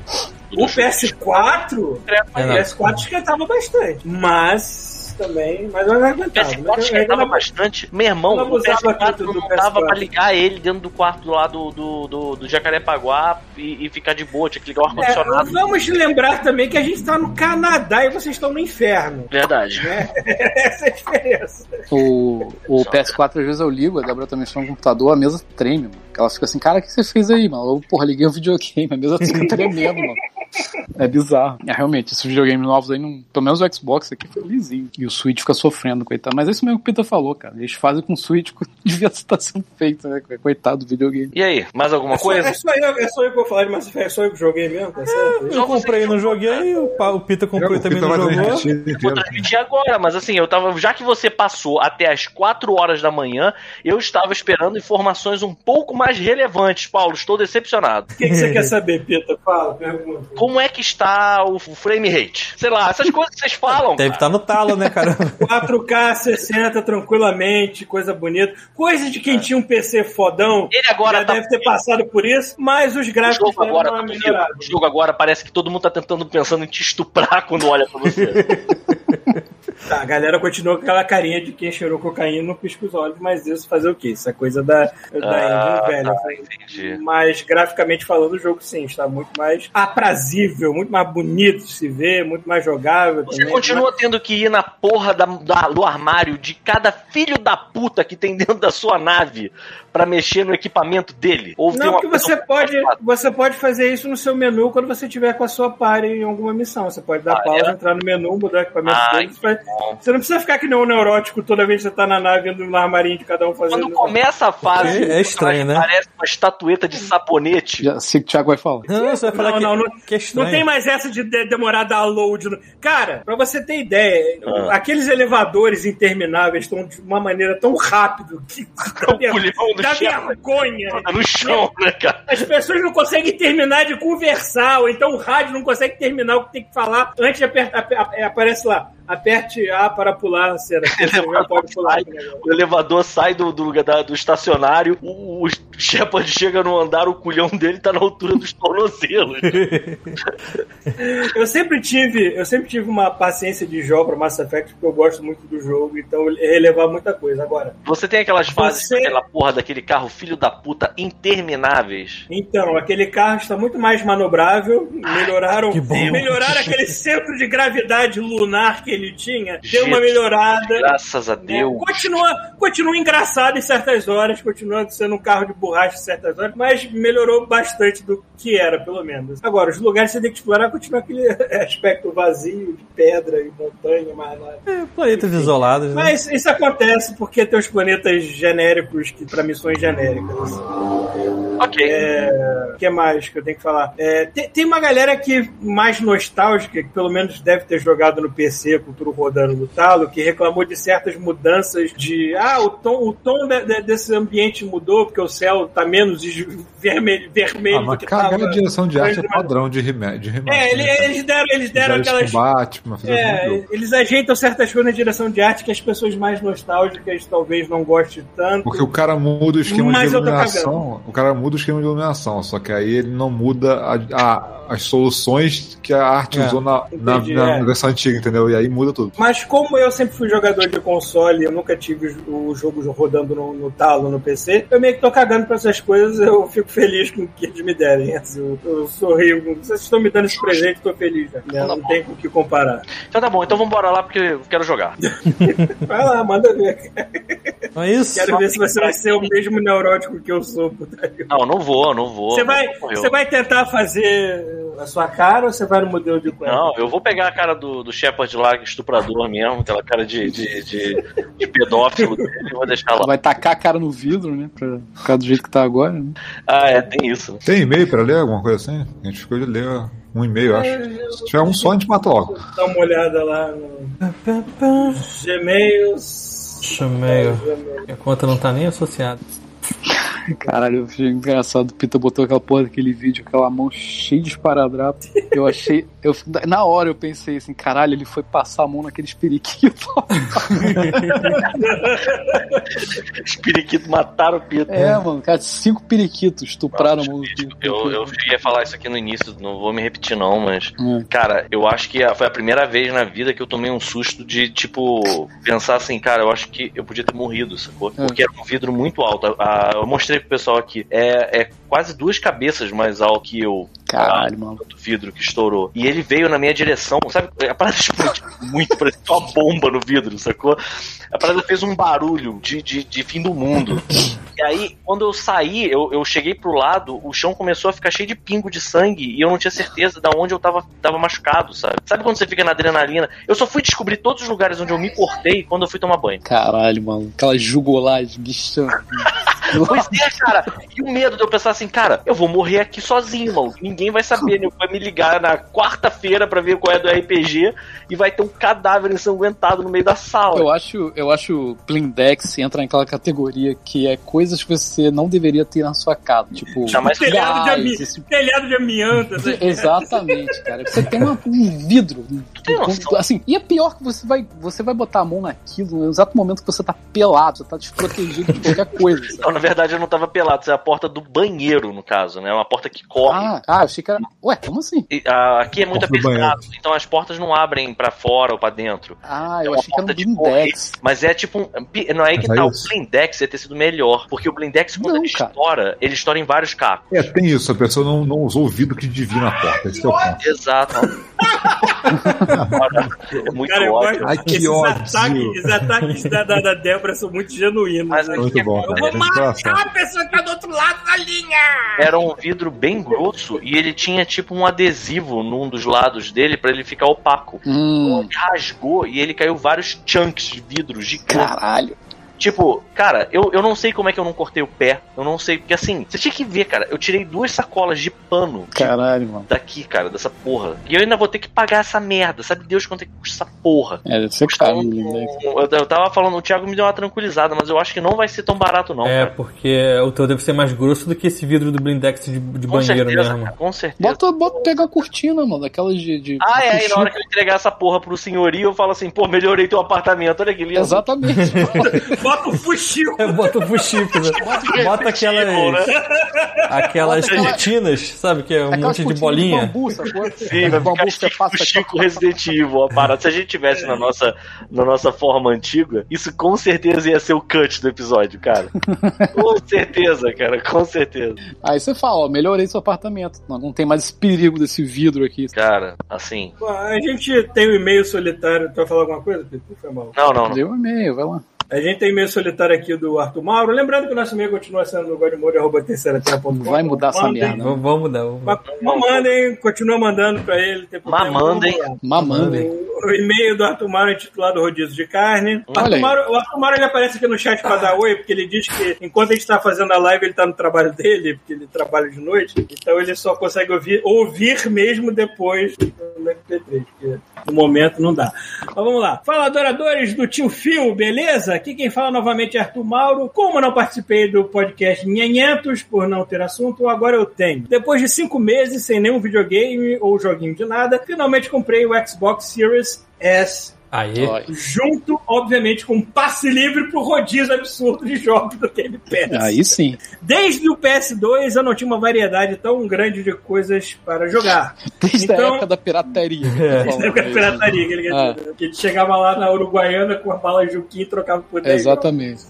O PS4, É, o não. PS4 esquentava bastante, mas também, mas eu não aguentava. PS4 Mas eu- esquentava eu- bastante. Meu irmão, não o abusava PS4 tanto do não dava PS4. pra ligar ele dentro do quarto lá do, do, do, do Jacarepaguá e, e ficar de boa. Tinha que ligar o É, ar-condicionado. vamos lembrar também que a gente tá no Canadá e vocês estão no inferno. Verdade. Essa é a diferença. O, o PS4, às vezes eu ligo, a Débora também está no computador, a mesa treme, mano. Ela fica assim, cara, o que você fez aí, mano? Eu, porra, liguei o videogame, a mesa fica tremendo, mano. É bizarro. É, realmente, esses videogames novos aí, não, pelo menos o Xbox aqui foi lisinho. E o Switch fica sofrendo, coitado. Mas é isso mesmo que o Peter falou, cara. Eles fazem com o Switch que devia estar sendo feito, né? Coitado do videogame. E aí, mais alguma É só, coisa? é, só eu, é só eu que vou falar de Mass Effect, é só eu que joguei mesmo, tá certo? Eu comprei e não joguei, o, o Pita comprou e também não jogou. Vou transmitir agora, mas assim, eu tava. Já que você passou até as 4 horas da manhã, eu estava esperando informações um pouco mais relevantes, Paulo. Estou decepcionado. O que, que você quer saber, Pita? Fala, pergunta. Como é que está o frame rate? Sei lá, essas coisas que vocês falam. Deve estar no talo, né, cara? 4K 60 tranquilamente, coisa bonita. Coisa de quem tinha um PC fodão. Ele agora já tá- deve ter passado por isso, mas os O gráficos jogo agora, tá o jogo agora parece que todo mundo tá tentando pensando em te estuprar quando olha pra você. Tá, a galera continua com aquela carinha de quem cheirou cocaína não pisca os olhos, mas isso fazer o quê? Isso é coisa da, da Ah, velha. tá, entendi. Mas graficamente falando, o jogo sim está muito mais aprazível, muito mais bonito de se ver, muito mais jogável. Você também. continua tendo que ir na porra da, da- do armário de cada filho da puta que tem dentro da sua nave pra mexer no equipamento dele? Ou Não, porque você pode, você pode fazer isso no seu menu quando você tiver com a sua party em alguma missão. Você pode dar Ah, pausa, é? entrar no menu, mudar o equipamento Ah, dele. Você não precisa ficar que nem um neurótico toda vez que você tá na nave no armarinho de cada um fazendo. Quando começa a fase, É estranho, né? parece uma estatueta de sabonete. Já sei que o Thiago vai falar. Não, você vai falar Não, que, não, não, que é estranho. não tem mais essa de, de- demorar a dar load. Cara, pra você ter ideia, Ah. aqueles elevadores intermináveis estão de uma maneira tão rápido que dá, dá vergonha. Tá no chão, né, cara? As pessoas não conseguem terminar de conversar, ou então o rádio não consegue terminar o que tem que falar antes de apertar. ap- ap- Aparece lá, aperte A para pular, cena. Você já pode pular. O elevador sai do, do lugar da- do estacionário, o, o Shepard chega no andar, o culhão dele tá na altura dos tornozelos. Eu sempre tive, eu sempre tive uma paciência de jogo para Mass Effect porque eu gosto muito do jogo, então ele relevar muita coisa. Agora, Você tem aquelas fases Você- daquela porra daquele carro filho da puta intermináveis. então aquele carro está muito mais manobrável, melhoraram, que bom. melhoraram aquele centro de gravidade lunar que ele tinha, deu uma melhorada. Graças a né? Deus. Continua, continua engraçado em certas horas, continua sendo um carro de borracha em certas horas, mas melhorou bastante do que era, pelo menos. Agora, os lugares que você tem que explorar continua aquele aspecto vazio de pedra e montanha, mais nada. É, planetas isolados, né? Mas isso acontece porque tem os planetas genéricos que para missões genéricas. Ok. É, O que mais que eu tenho que falar? É, tem, tem uma galera que mais nostálgica, que pelo menos deve ter jogado no PC tudo rodando no talo, que reclamou de certas mudanças de ah, o tom, o tom de- de- desse ambiente mudou porque o céu tá menos vermelho, vermelho Ah, do mas que cagar tava. a direção de arte é Mas- padrão de remédio. De remédio É, ele- né? eles deram, eles deram aquelas Batman, é, eles ajeitam certas coisas na direção de arte que as pessoas mais nostálgicas talvez não gostem tanto. Porque o cara muda o esquema de iluminação. O cara muda o esquema de iluminação, só que aí ele não muda a- a- as soluções que a arte É, usou na, na, entendi, na é. versão antiga, entendeu? E aí muda tudo. Mas como eu sempre fui jogador de console, eu nunca tive os- os jogos rodando no, no talo, no PC, eu meio que tô cagando pra essas coisas, eu fico feliz com o que eles me derem. Eu, eu sorrio. Vocês estão me dando esse presente, tô feliz. Né? Então tá Não bom. tem com o que comparar. Então tá bom, então vambora lá porque eu quero jogar. Vai lá, manda ver. Não é isso? Quero ver se você vai ser o mesmo neurótico que eu sou. putaria. Não, não vou, não vou. Você vai, você vai tentar fazer a sua cara ou você vai no modelo de cueca? Não, eu vou pegar a cara do, do Shepard lá, estuprador mesmo, aquela cara de, de, de, de pedófilo dele, e vou deixar lá. Vai tacar a cara no vidro, né? Pra ficar do jeito que tá agora. Né? Ah, é, tem isso. Tem e-mail pra ler, alguma coisa assim? A gente ficou de ler um e-mail, acho. Se tiver um só, a gente mata logo. Dá uma olhada lá no Gmails. Chamei. A conta não tá nem associada. Caralho, eu achei engraçado. O Pita botou aquela porra daquele vídeo, aquela mão cheia de esparadrapo. Eu achei. Eu, na hora eu pensei assim, caralho, ele foi passar a mão naqueles periquitos. Os periquitos mataram o Pito. É, mano, cara, cinco periquitos estupraram a mão do Pita. Eu, eu cheguei a falar isso aqui no início, não vou me repetir não, mas... É. Cara, eu acho que foi a primeira vez na vida que eu tomei um susto de, tipo, pensar assim, cara, eu acho que eu podia ter morrido, sacou? É. Porque era um vidro muito alto. A- a- eu mostrei pro pessoal aqui. É, é quase duas cabeças mais alto que eu. Caralho, mano. do vidro que estourou. E ele veio na minha direção, sabe? A parada explodiu muito, parecia uma bomba no vidro, sacou? A parada fez um barulho de, de, de fim do mundo. E aí, quando eu saí, eu, eu cheguei pro lado, o chão começou a ficar cheio de pingo de sangue e eu não tinha certeza de onde eu tava, tava machucado, sabe? Sabe quando você fica na adrenalina? Eu só fui descobrir todos os lugares onde eu me cortei quando eu fui tomar banho. Caralho, mano. Aquela jugolagem, bichão. Pois é, cara. E o medo de eu pensar assim, cara, eu vou morrer aqui sozinho, mano. Ninguém vai saber, né? Vai me ligar na quarta-feira pra ver qual é do RPG e vai ter um cadáver ensanguentado no meio da sala. Eu acho, eu acho Blindex entra naquela categoria que é coisas que você não deveria ter na sua casa. Tipo, Jamais Telhado de, ami... esse Telhado de amianto. assim. Exatamente, cara. Você tem uma- um vidro. noção? Assim, e é pior que você vai, você vai botar a mão naquilo no exato momento que você tá pelado, você tá desprotegido de qualquer coisa. sabe? Então, na verdade, eu não tava pelado. Isso é a porta do banheiro, no caso, né? É uma porta que corre. Ah, ah, eu achei que era. Ué, como assim? E, ah, aqui é muito apertado, então as portas não abrem pra fora ou pra dentro. Ah, É eu achei que era um porta de Blindex. Mas é tipo um. Não é aí que tá. é O isso. Blindex ia ter sido melhor. Porque o Blindex, quando Não, ele cara. estoura, ele estoura em vários cacos. É, tem isso, a pessoa não, não usou o vidro que divina na porta. Esse é o ponto. Exato. é muito Cara, ódio. Ai, que esses ódio. ataques, esses ataques da, da, da Débora são muito genuínos. Mas né? aqui Muito é bom, cara. Eu vou engraçado. a pessoa que tá do outro lado da linha! Era um vidro bem grosso e ele tinha tipo um adesivo num dos lados dele pra ele ficar opaco. Hum, Ele rasgou e ele caiu vários chunks de vidro gigantes. caralho. Tipo, cara, eu, eu não sei como é que eu não cortei o pé. Eu não sei. Porque assim, você tinha que ver, cara. Eu tirei duas sacolas de pano de- Caralho, mano. daqui, cara, dessa porra. E eu ainda vou ter que pagar essa merda. Sabe Deus quanto é que custa essa porra? É, deve ser Custa caro. um- né? eu, eu tava falando, o Thiago me deu uma tranquilizada, mas eu acho que não vai ser tão barato, não. É, cara. porque o teu deve ser mais grosso do que esse vidro do blindex de, de Com banheiro certeza, mesmo. cara, com certeza. Bota, bota pegar a cortina, mano, daquelas de. de Ah, é, aí na hora que eu entregar essa porra pro senhorio, eu falo assim, pô, melhorei teu apartamento, olha que lindo. Exatamente. Bota o fuxico! É, bota o fuxico, né? Bota aquelas, aquelas cortinas, sabe? Que é um Aquelas monte de bolinha. bambu, sacou? Sim, vai bambu ficar Chico, Chico Resident Evil, a parada. Se a gente tivesse na nossa, na nossa forma antiga, isso com certeza ia ser o cut do episódio, cara. com certeza, cara, com certeza. Aí você fala, ó, melhorei seu apartamento. Não, não tem mais esse perigo desse vidro aqui. Cara, assim. Bom, A gente tem um e-mail solitário. Tu vai falar alguma coisa, Pedro? Foi mal. Não, não, não. Deu um e-mail, vai lá. A gente tem e-mail solitário aqui do Arthur Mauro. Lembrando que o nosso e-mail continua sendo no godmode.com. Vai mudar essa merda. Vamos vamos mudar. vamos mudar. Mas mandem, continua mandando pra ele. Mamandem. Lá. Mamando. O e-mail do Arthur Mauro é intitulado Rodízio de Carne. Arthur. Mauro, o Arthur Mauro ele aparece aqui no chat pra dar oi, porque ele diz que enquanto a gente tá fazendo a live, ele tá no trabalho dele, porque ele trabalha de noite. Então ele só consegue ouvir, ouvir mesmo depois no MP3, porque no momento não dá. Mas vamos lá. Fala, adoradores do tio Phil, beleza? Aqui quem fala novamente é Arthur Mauro. Como não participei do podcast Nhenhentos por não ter assunto, agora eu tenho. Depois de cinco meses sem nenhum videogame ou joguinho de nada, finalmente comprei o Xbox Series S Aí. Junto, obviamente, com um passe livre pro rodízio absurdo de jogos do Game Pass. Aí sim. Desde o PS2 eu não tinha uma variedade tão grande de coisas para jogar. Desde a Então- época da pirataria. É. Desde a época da pirataria, que ele Ah. que a gente chegava lá na Uruguaiana com a bala Juquim e trocava por 10 Exatamente.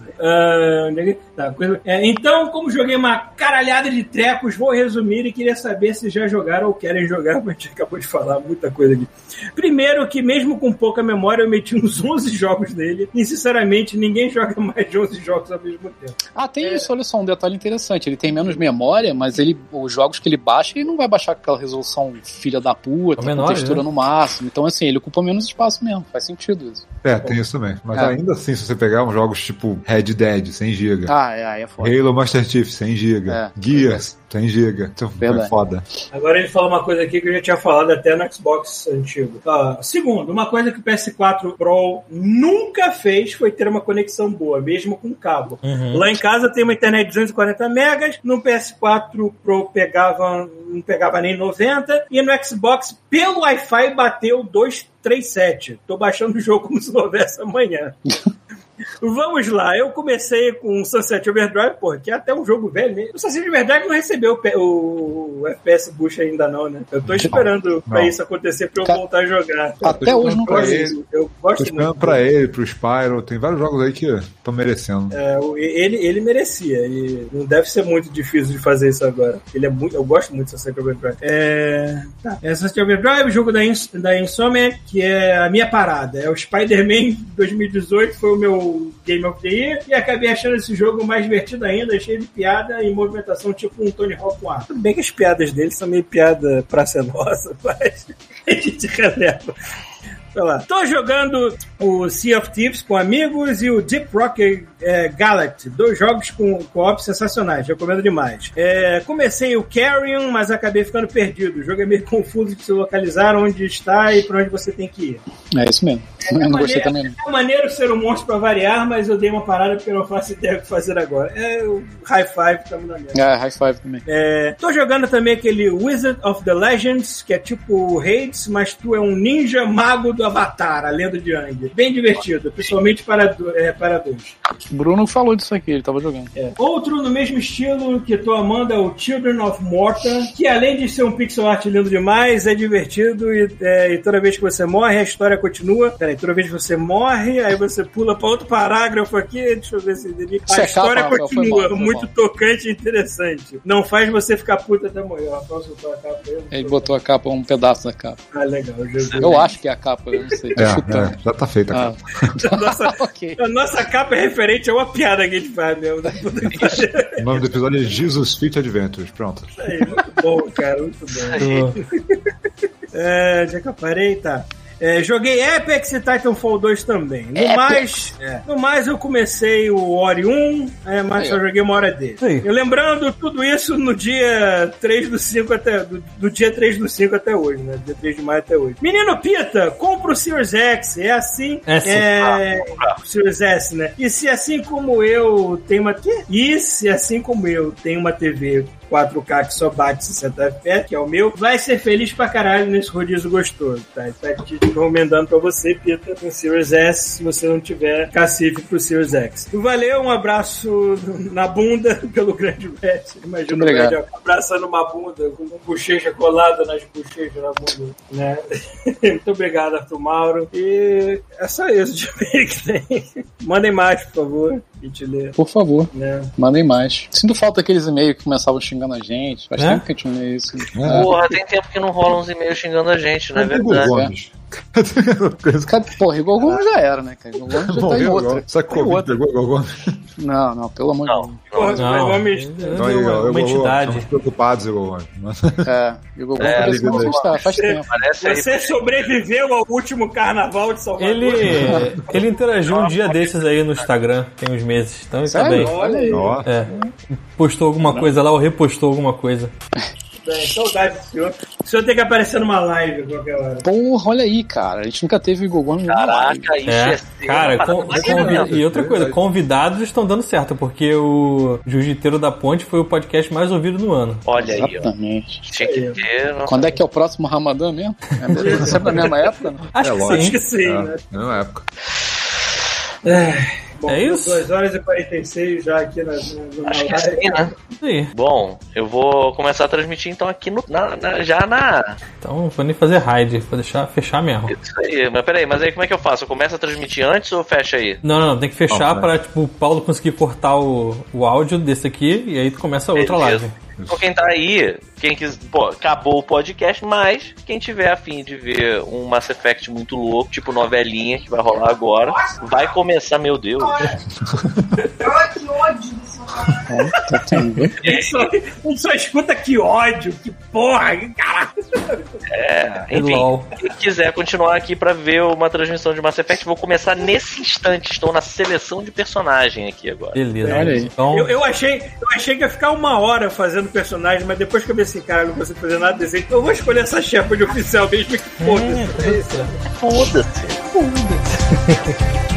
tá, coisa- é, então, como joguei uma caralhada de trecos, vou resumir e queria saber se já jogaram ou querem jogar, mas a gente acabou de falar muita coisa aqui. Primeiro, que mesmo com pouca memória, eu meti uns 11 jogos nele, e sinceramente, ninguém joga mais de 11 jogos ao mesmo tempo. Ah, tem isso, olha só, um detalhe interessante. Ele tem menos memória, mas ele, os jogos que ele baixa, ele não vai baixar com aquela resolução filha da puta, São menores, com textura né? no máximo. Então, assim, ele ocupa menos espaço mesmo. Faz sentido isso. É, tem isso também. Mas É. ainda assim, se você pegar uns jogos tipo Red Dead, 100 GB. Ah, é, aí é foda. Halo Master Chief, 100 GB. É. Gears, 100 GB. Então, é foda. Agora ele fala uma coisa aqui que eu já tinha falado até no Xbox antigo. Ah, segundo, uma coisa que o PS4 Pro nunca fez foi ter uma conexão boa, mesmo com cabo. Uhum. Lá em casa tem uma internet de 240 megas, no PS4 Pro pegava, não pegava nem 90, e no Xbox, pelo Wi-Fi, bateu 237. Tô baixando o jogo como se não houvesse amanhã. Vamos lá, eu comecei com Sunset Overdrive, pô, que é até um jogo velho mesmo. O Sunset Overdrive não recebeu o, o FPS Boost ainda não, né? Eu tô esperando pra Não. isso acontecer pra eu Ca- voltar a jogar. Até hoje não pra ele. Eu Tô gosto esperando muito. pra ele, pro Spyro. Tem vários jogos aí que estão merecendo. É, ele, ele merecia, e não deve ser muito difícil de fazer isso agora. Ele é muito, eu gosto muito de Sunset Overdrive. É, tá. é Sunset Overdrive, jogo da, Ins, da Insomniac, que é a minha parada. É o Spider-Man 2018, foi o meu Game of the Year, e acabei achando esse jogo mais divertido ainda, cheio de piada e movimentação tipo um Tony Hawk 1. Tudo bem que as piadas dele são meio piada pra ser nossa, mas a gente releva. Sei lá. Tô jogando o Sea of Thieves com amigos e o Deep Rock é, Galaxy. Dois jogos com co-op sensacionais. Recomendo demais. É, comecei o Carrion, mas acabei ficando perdido. O jogo é meio confuso de se localizar onde está e pra onde você tem que ir. É isso mesmo. Eu não gostei também. É maneiro ser um monstro pra variar, mas eu dei uma parada porque eu não faço ideia do que fazer agora. É o High Five, estamos na merda. É, high five também. É, tô jogando também aquele Wizard of the Legends, que é tipo Hades, mas tu é um ninja mago do Avatar, a lenda de Yang. Bem divertido, principalmente para, é, para dois. O Bruno falou disso aqui, ele tava jogando. É. Outro no mesmo estilo que tô amando é o Children of Morta, que além de ser um pixel art lindo demais, é divertido e, é, e toda vez que você morre, a história continua. Peraí, toda vez que você morre, aí você pula para outro parágrafo aqui, deixa eu ver se. Isso A é história capa, Rafael, foi continua, mal, muito tocante e interessante. Não faz você ficar puta até morrer. Botar a capa aí? Ele botou a capa, um pedaço da capa. Ah, legal. Jesus. Eu acho que é a capa. Eu não sei, tô É, chutando. é, já tá feita, Ah, cara. A nossa, ok. a nossa capa é referente a uma piada que a gente faz mesmo. né? O nome do episódio é Jesus Fit Adventures. Pronto. Aí, muito bom, cara, muito bom. É, onde é que eu parei? Tá. É, joguei Apex e Titanfall 2 também. No mais, é, no mais, eu comecei o Ori 1, é, mas Aí, só joguei uma hora dele. Aí. Eu lembrando tudo isso no dia 3 do 5 até. Do, do dia 3 do 5 até hoje, né? Dia 3 de maio até hoje. Menino Pita, compra o Series X. É assim. S. É. O Series S, né? E se assim como eu tenho uma. Quê? E se assim como eu tenho uma TV 4K que só bate 60 FPS, que é o meu, vai ser feliz pra caralho nesse rodízio gostoso, tá? Tá te recomendando pra você, Pita, um Series S, se você não tiver cacife pro Series X. Valeu, um abraço na bunda pelo grande Red. Imagina o Obrigado. Red abraçando uma bunda, com uma bochecha colada nas bochechas na bunda, né? Muito obrigado, Arthur Mauro. E é só isso de que tem. Mandem mais, por favor, gente lê, Por favor, né? mandem mais. Sinto falta daqueles e-mails que começavam xingando a gente. Faz É? tempo que a gente não lê isso. É. Porra, tem tempo que não rolam uns e-mails xingando a gente, não é verdade? Gomes. Cara, porra, Igor Gomes já era, né, cara? Igor Gomes já tá em outra. Será que Tá Covid outra. pegou Igor Gomes? Não, não, pelo amor de Não. Deus. Porra, Não, vamos- Então, aí, uma, uma Gomes, entidade. Estamos preocupados, Igor Gomes. É, Igor Gomes É, parece que liga não está, faz tempo. Você sobreviveu ao último carnaval de Salvador? Ele, ele interagiu um dia desses aí no Instagram, tem uns meses, então ele tá bem. Olha aí, É. Postou alguma coisa lá ou repostou alguma coisa. bem, saudade do senhor. O senhor tem que aparecer numa live a qualquer hora. Porra, olha aí, cara. A gente nunca teve Gomes numa live. Caraca, isso É, é cara, com- e outra coisa, convidados estão dando certo, porque o Jiu-Jiteiro da Ponte foi o podcast mais ouvido no ano. Olha aí, ó. Exatamente. Ter. nossa, Quando é que é o próximo Ramadã mesmo? É sempre na mesma época? Acho É que lógico. Acho que sim. sim, é, né? na época. Bom, É isso? 2 horas e 46 já aqui na, na, na Acho que é live. assim, né? Isso aí. Bom, eu vou começar a transmitir então aqui no, na- na- já na. Então vou nem fazer raid, vou deixar fechar mesmo. Isso aí, mas peraí, mas aí como é que eu faço? Eu começo a transmitir antes ou fecha aí? Não, não, tem que fechar Ó, pra tipo, o Paulo conseguir cortar o, o áudio desse aqui e aí tu começa outra Beleza. live. Então quem tá aí, quem quis, pô, acabou o podcast, mas quem tiver afim de ver um Mass Effect muito louco, tipo novelinha que vai rolar agora, vai começar, meu Deus. É, tá tendo. Gente só, só escuta que ódio, que porra, que caralho. É, enfim, LOL. quem quiser continuar aqui pra ver uma transmissão de Mass Effect, vou começar nesse instante. Estou na seleção de personagem aqui agora. Beleza. Olha aí. Então, Eu, eu, achei, eu achei que ia ficar uma hora fazendo personagem, mas depois que eu vi assim, cara, eu não consigo fazer nada desse jeito, eu vou escolher essa chefa de oficial mesmo que foda-se. É isso. Foda-se.